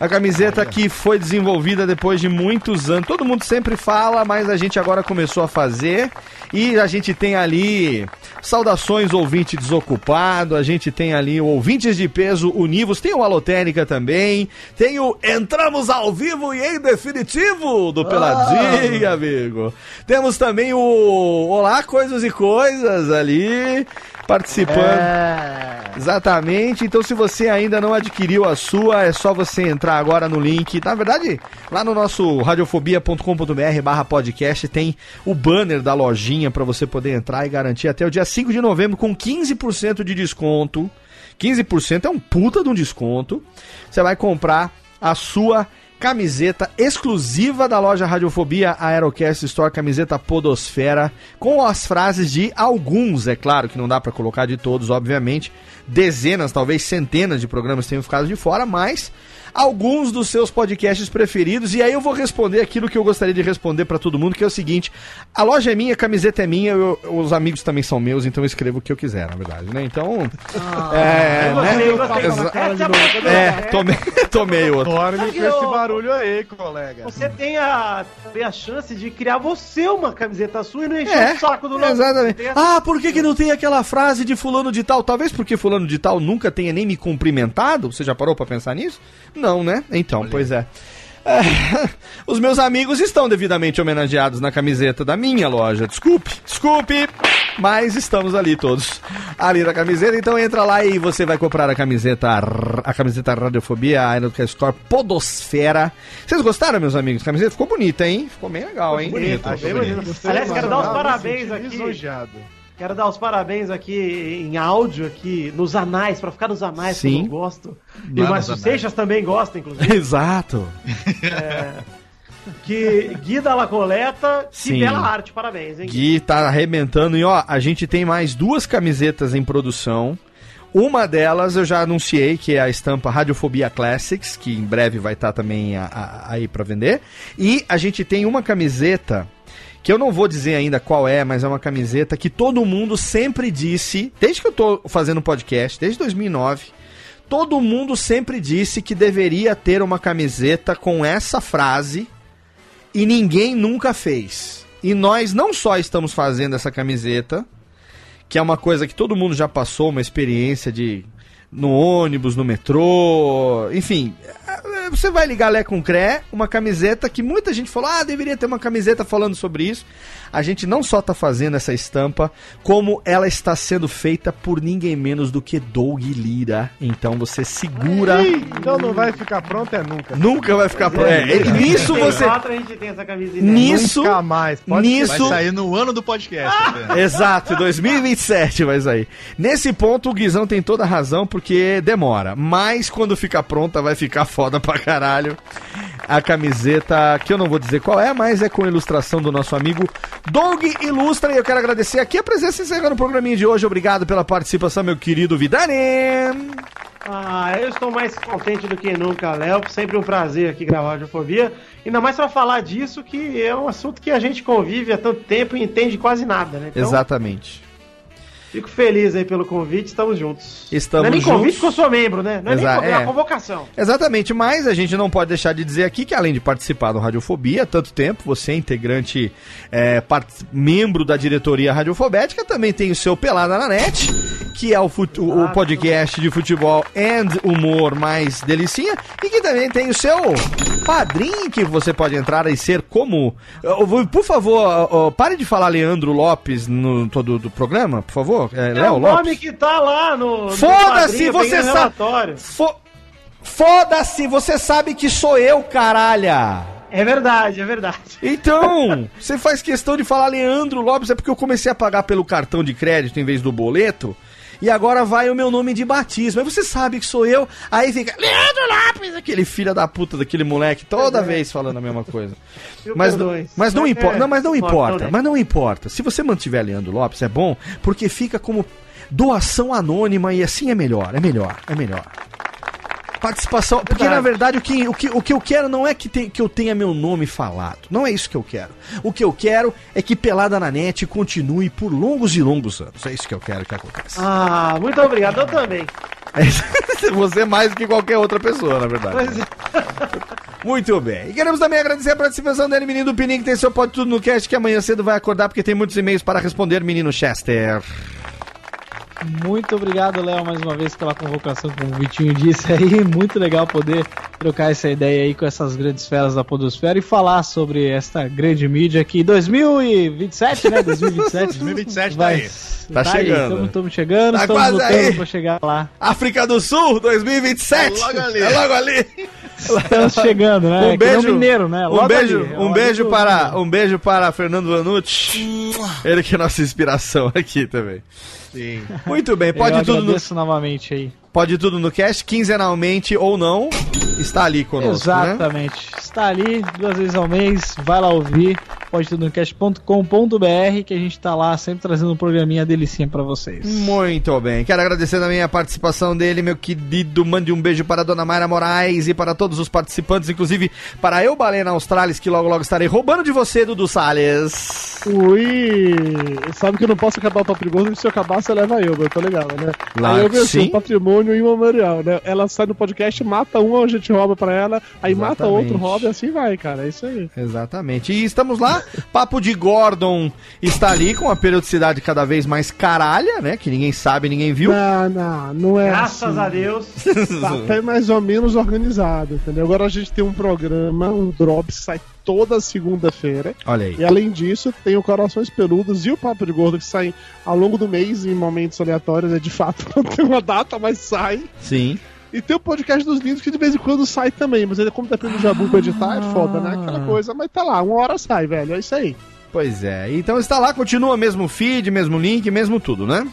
A camiseta que foi desenvolvida depois de muitos anos. Todo mundo sempre fala, mas a gente agora começou a fazer. E a gente tem ali saudações ouvinte desocupado, a gente tem ali o ouvintes de peso univos, tem o Alotênica também, tem o Entramos ao vivo e em definitivo do Peladinha, amigo. Temos também o Olá Coisas e Coisas ali participando. É. Exatamente. Então, se você ainda não adquiriu a sua, é só você entrar agora no link. Na verdade, lá no nosso radiofobia.com.br barra podcast tem o banner da lojinha para você poder entrar e garantir até o dia 5 de novembro com 15% de desconto. 15% é um puta de um desconto. Você vai comprar a sua camiseta exclusiva da loja Radiofobia Aerocast Store, camiseta Podosfera, com as frases de alguns, é claro que não dá pra colocar de todos, obviamente. Dezenas, talvez centenas de programas tenham ficado de fora, mas alguns dos seus podcasts preferidos. E aí eu vou responder aquilo que eu gostaria de responder pra todo mundo, que é o seguinte: a loja é minha, a camiseta é minha, eu- os amigos também são meus, então eu escrevo o que eu quiser, na verdade, né? Então. é, eu né? gostei, eu é boa. É, tomei, tomei outro. Dorme com esse barulho aí, colega. Você tem a, tem a chance de criar você uma camiseta sua e não encher É, o saco do Léo. Exatamente. Ah, por que, que não tem aquela frase de fulano de tal? Talvez porque fulano de tal nunca tenha nem me cumprimentado. Você já parou pra pensar nisso? Não, né? Então, pois é. É, Os meus amigos estão devidamente homenageados na camiseta da minha loja. Desculpe, desculpe, mas estamos ali todos. Ali na camiseta, então entra lá e você vai comprar a camiseta, a camiseta Radiofobia, a Aerocast Store Podosfera. Vocês gostaram, meus amigos? A camiseta ficou bonita, hein? Ficou bem legal, hein? Bonito, Achei bonito. bonito. Aliás, quero dar os parabéns aqui. lisonjeado. Quero dar os parabéns aqui em áudio, aqui nos anais, pra ficar nos anais, Sim. que eu gosto. E Lá o Márcio Seixas também gosta, inclusive. Exato. que Gui da La Coleta, que Sim. bela arte, parabéns, hein? Gui tá arrebentando. E ó, a gente tem mais duas camisetas em produção. Uma delas eu já anunciei, que é a estampa Radiofobia Classics, que em breve vai estar também a- a- aí pra vender. E a gente tem uma camiseta, que eu não vou dizer ainda qual é, mas é uma camiseta que todo mundo sempre disse, desde que eu tô fazendo podcast, desde 2009, todo mundo sempre disse que deveria ter uma camiseta com essa frase e ninguém nunca fez. E nós não só estamos fazendo essa camiseta, que é uma coisa que todo mundo já passou, uma experiência de no ônibus, no metrô, enfim, você vai ligar Lé com Cré, uma camiseta que muita gente falou, ah, deveria ter uma camiseta falando sobre isso. A gente não só tá fazendo essa estampa, como ela está sendo feita por ninguém menos do que Doug Lira. Então você segura, Ih, então não vai ficar pronto é nunca. nunca vai ficar pronto. É, e nisso você 2004 a gente tem essa camiseta. Nisso, Nunca mais. Pode nisso, Vai sair no ano do podcast. até. Exato, 2027 vai sair. Nesse ponto, o Guizão tem toda a razão, porque demora. Mas quando ficar pronta, vai ficar foda pra caralho. A camiseta, que eu não vou dizer qual é, mas é com ilustração do nosso amigo Doug Ilustra. E eu quero agradecer aqui a presença encerrando o programinha de hoje. Obrigado pela participação, meu querido Vidani. Ah, eu estou mais contente do que nunca, Léo. Sempre um prazer aqui gravar a Radiofobia. Ainda mais pra falar disso, que é um assunto que a gente convive há tanto tempo e entende quase nada, né? Então, Exatamente. Fico feliz aí pelo convite, estamos juntos. Estamos não é nem juntos. convite que eu sou membro, né? Não é Exa- nem é é. convocação. Exatamente, mas a gente não pode deixar de dizer aqui que além de participar do Radiofobia há tanto tempo, você é integrante, é, membro da diretoria radiofobética, também tem o seu Pelada na Net, que é o, o- o podcast de futebol and humor mais delicinha, e que também tem o seu padrinho que você pode entrar e ser como... Por favor, pare de falar Leandro Lopes no todo do programa, por favor. É, É Léo o nome Lopes. que tá lá no. Foda-se, você sabe. Fo- Foda-se, você sabe que sou eu, caralha. É verdade, é verdade. Então, você faz questão de falar Leandro Lopes, é porque eu comecei a pagar pelo cartão de crédito em vez do boleto. E agora vai o meu nome de batismo. Aí você sabe que sou eu. Aí fica Leandro Lopes, aquele filho da puta daquele moleque, toda vez falando a mesma coisa. Mas, mas não é, não, mas não importa, mas não importa. Se você mantiver Leandro Lopes é bom, porque fica como doação anônima e assim é melhor, é melhor, é melhor. Participação, porque Verdade. na verdade o que, o, que, o que eu quero não é que, tem- que eu tenha meu nome falado, não é isso que eu quero. O que eu quero é que Pelada na Net continue por longos e longos anos. É isso que eu quero que aconteça. Ah, muito obrigado, eu também. Você mais do que qualquer outra pessoa, na verdade. Pois é. Muito bem. E queremos também agradecer a participação dele, menino do Pininho, que tem seu pode tudo no cast, que amanhã cedo vai acordar, porque tem muitos e-mails para responder, menino Chester. Muito obrigado, Léo, mais uma vez pela convocação, como o Vitinho disse aí. Muito legal poder trocar essa ideia aí com essas grandes feras da Podosfera e falar sobre esta grande mídia aqui. 2027, né? 2027. 2027 tá Vai- aí. Tá chegando. Estamos chegando, Tá estamos quase lutando aí. pra chegar lá. África do Sul, 2027. É logo ali. É logo ali. Estamos chegando, né? Um É que o beijo, mineiro, né? um Logo beijo, ali, é um beijo ali para, um beijo para Fernando Vanucci. Ele que é nossa inspiração aqui também. Sim. Muito bem, Eu pode tudo no agradeço novamente aí. Pode tudo no cast, quinzenalmente ou não, está ali conosco, né? Exatamente. Está ali duas vezes ao mês, vai lá ouvir, pode tudo no cast.com.br que a gente tá lá sempre trazendo um programinha delicinha pra vocês. Muito bem. Quero agradecer também a participação dele, meu querido. Mande um beijo para a dona Mayra Moraes e para todos os participantes, inclusive para eu, Balena Australis, que logo logo estarei roubando de você, Dudu Salles. Ui! Sabe que eu não posso acabar o patrimônio, se eu acabar, você leva eu, eu tô legal, né? Lá aí eu vejo sim. assim, patrimônio imemorial, né? Ela sai no podcast, mata um, a gente rouba pra ela, aí mata Exatamente. outro, rouba e assim vai, cara. É isso aí. Exatamente. E estamos lá. Papo de Gordon está ali com a periodicidade cada vez mais caralha, né? Que ninguém sabe, ninguém viu. Não, não, não é Graças assim. a Deus. Tá até mais ou menos organizado, entendeu? Agora a gente tem um programa, um drop sai toda segunda-feira. Olha aí. E além disso, tem o Corações Peludos e o Papo de Gordo que saem ao longo do mês em momentos aleatórios. É de fato, não tem uma data, mas sai. Sim. E tem o podcast dos lindos que de vez em quando sai também, mas ele, como depende do Jabu pra editar, é foda, né? Ah. Aquela coisa, mas tá lá, uma hora sai, velho. É isso aí. Pois é. Então está lá, continua mesmo feed, mesmo link, mesmo tudo, né?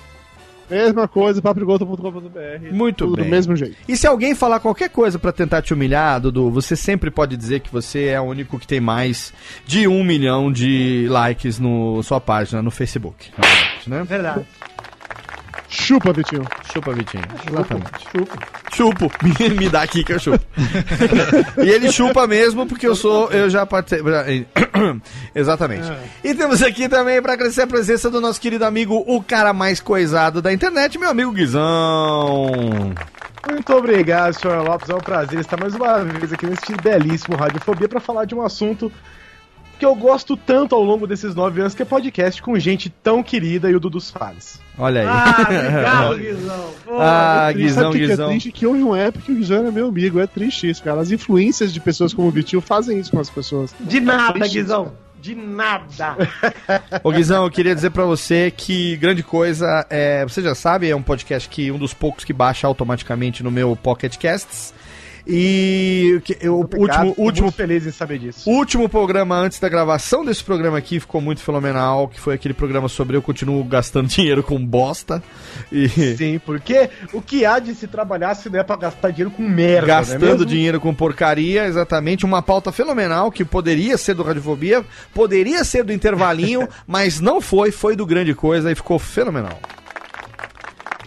Mesma coisa, papodegordo.com.br. Muito Tudo bem. do mesmo jeito. E se alguém falar qualquer coisa pra tentar te humilhar, Dudu, você sempre pode dizer que você é o único que tem mais de um milhão de likes no sua página no Facebook. Né? Verdade. Chupa, Vitinho. Chupa, Vitinho. Exatamente. Chupa. Chupo. Me, me dá aqui que eu chupo. e ele chupa mesmo porque eu sou. Eu já participei. Exatamente. E temos aqui também para agradecer a presença do nosso querido amigo, o cara mais coisado da internet, meu amigo Guizão. Muito obrigado, senhor Lopes. É um prazer estar mais uma vez aqui nesse belíssimo Radiofobia para falar de um assunto que eu gosto tanto ao longo desses nove anos, que é podcast com gente tão querida e o Dudu Salles. Olha aí. Ah, obrigado, Guizão. Pô, Ah, Triste. Guizão, Sabe o que Guizão. É triste que houve uma época que o Guizão era meu amigo. É triste isso, cara. As influências de pessoas como o Vitinho fazem isso com as pessoas. de nada, Triste Guizão. De nada. Ô Guizão, eu queria dizer pra você que grande coisa é. Você já sabe, é um podcast que um dos poucos que baixa automaticamente no meu Pocket Casts. E eu, o Obrigado, último, último, feliz em saber disso. o último programa antes da gravação desse programa aqui ficou muito fenomenal, que foi aquele programa sobre eu continuo gastando dinheiro com bosta. E Sim, porque o que há de se trabalhar se não é pra gastar dinheiro com merda, é gastando mesmo? dinheiro com porcaria, exatamente, uma pauta fenomenal que poderia ser do Radiofobia, poderia ser do intervalinho, mas não foi, foi do grande coisa e ficou fenomenal.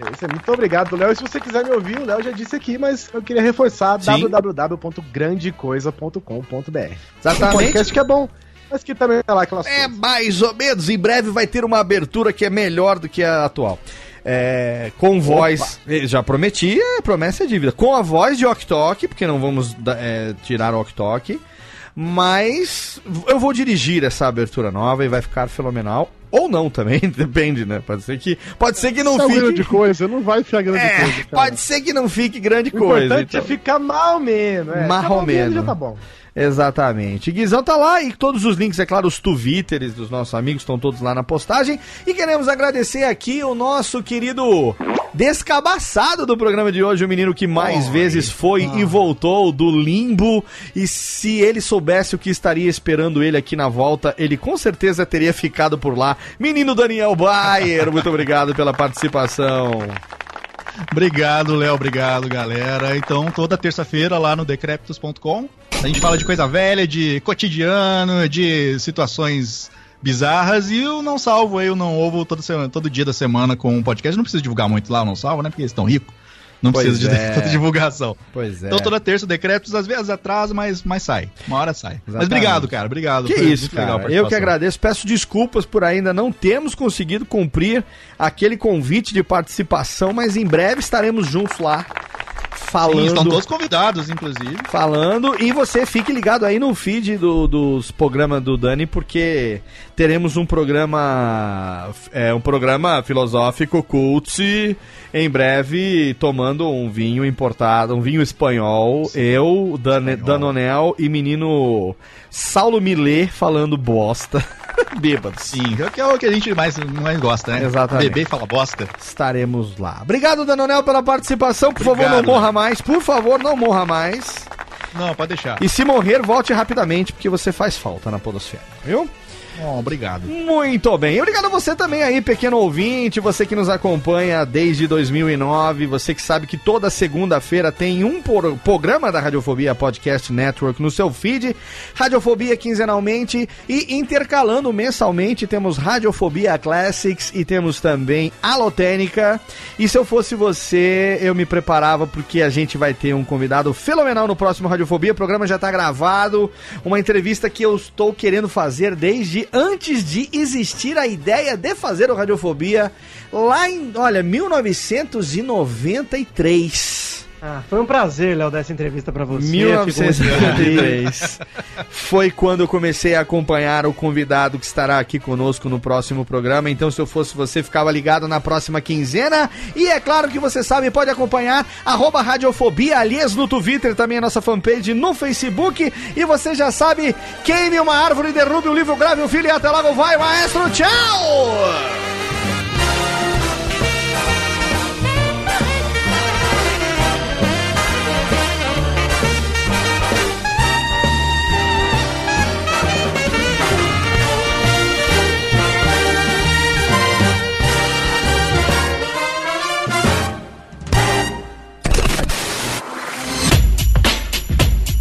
É Isso é muito obrigado, Léo. E se você quiser me ouvir, o Léo já disse aqui, mas eu queria reforçar www.grandecoisa.com.br. Exatamente. Um podcast que é bom, mas que também tá lá aquelas É coisas. mais ou menos. Em breve vai ter uma abertura que é melhor do que a atual. É, com voz. eh, Já prometi, é, promessa é dívida. Com a voz de Ok Tok, porque não vamos é, tirar o Ok Tok. Mas eu vou dirigir essa abertura nova e vai ficar fenomenal. Ou não também, depende, né? Pode ser que, pode ser que não Isso é fique. grande coisa, não vai ficar grande É, coisa, cara. pode ser que não fique grande O coisa. importante então. é ficar mal menos. É, mal menos. já tá bom. Exatamente. Guizão tá lá e todos os links, é claro, os twitters dos nossos amigos estão todos lá na postagem. E queremos agradecer aqui o nosso querido descabaçado do programa de hoje, o menino que mais vezes foi e voltou do limbo. E se ele soubesse o que estaria esperando ele aqui na volta, ele com certeza teria ficado por lá. Menino Daniel Bayer, muito obrigado pela participação. Obrigado, Léo. Obrigado, galera. Então, toda terça-feira lá no decreptus.com, a gente fala de coisa velha, de cotidiano, de situações bizarras e o Não Salvo aí, eu não ovo todo, semana, todo dia da semana com um podcast. Não precisa divulgar muito lá o Não Salvo, né? Porque eles estão ricos. Não Pois precisa de é. tanta divulgação. Pois é. Então toda terça o Decretos às vezes atrasa, mas, mas sai. Uma hora sai. Mas Exatamente. obrigado, cara. Obrigado. Que isso, cara. Eu que agradeço. Peço desculpas por ainda não termos conseguido cumprir aquele convite de participação, mas em breve estaremos juntos lá. Falando, Sim, estão todos convidados, inclusive. falando e você fique ligado aí no feed do- dos programas do Dani porque teremos um programa é um programa filosófico cult em breve tomando um vinho importado um vinho espanhol eu Dan Danonel e menino Saulo Millet falando bosta bêbados Sim, que é o que a gente mais, mais gosta, né? Exatamente. Beber e fala bosta. estaremos lá obrigado Danonel pela participação por favor Obrigado. não morra mais por favor não morra mais Não, pode deixar. E se morrer, volte rapidamente, porque você faz falta na podosfera, viu? Oh, obrigado. Muito bem. Obrigado a você também aí, pequeno ouvinte, você que nos acompanha desde 2009, você que sabe que toda segunda-feira tem um programa da Radiofobia Podcast Network no seu feed, Radiofobia quinzenalmente e intercalando mensalmente temos Radiofobia Classics e temos também Alotênica. E se eu fosse você, eu me preparava porque a gente vai ter um convidado fenomenal no próximo Radiofobia. O programa já está gravado, uma entrevista que eu estou querendo fazer desde antes de existir a ideia de fazer o Radiofobia, lá em, olha, 1993. Ah, foi um prazer, Léo, dar essa entrevista pra você. Fico muito feliz. 1993 foi quando eu comecei a acompanhar o convidado que estará aqui conosco no próximo programa. Então, se eu fosse você, ficava ligado na próxima quinzena. E é claro que você sabe, pode acompanhar arroba Radiofobia, aliás, no Twitter, também a nossa fanpage no Facebook. E você já sabe, queime uma árvore, derrube um livro, grave um filho e até logo vai, maestro. Tchau!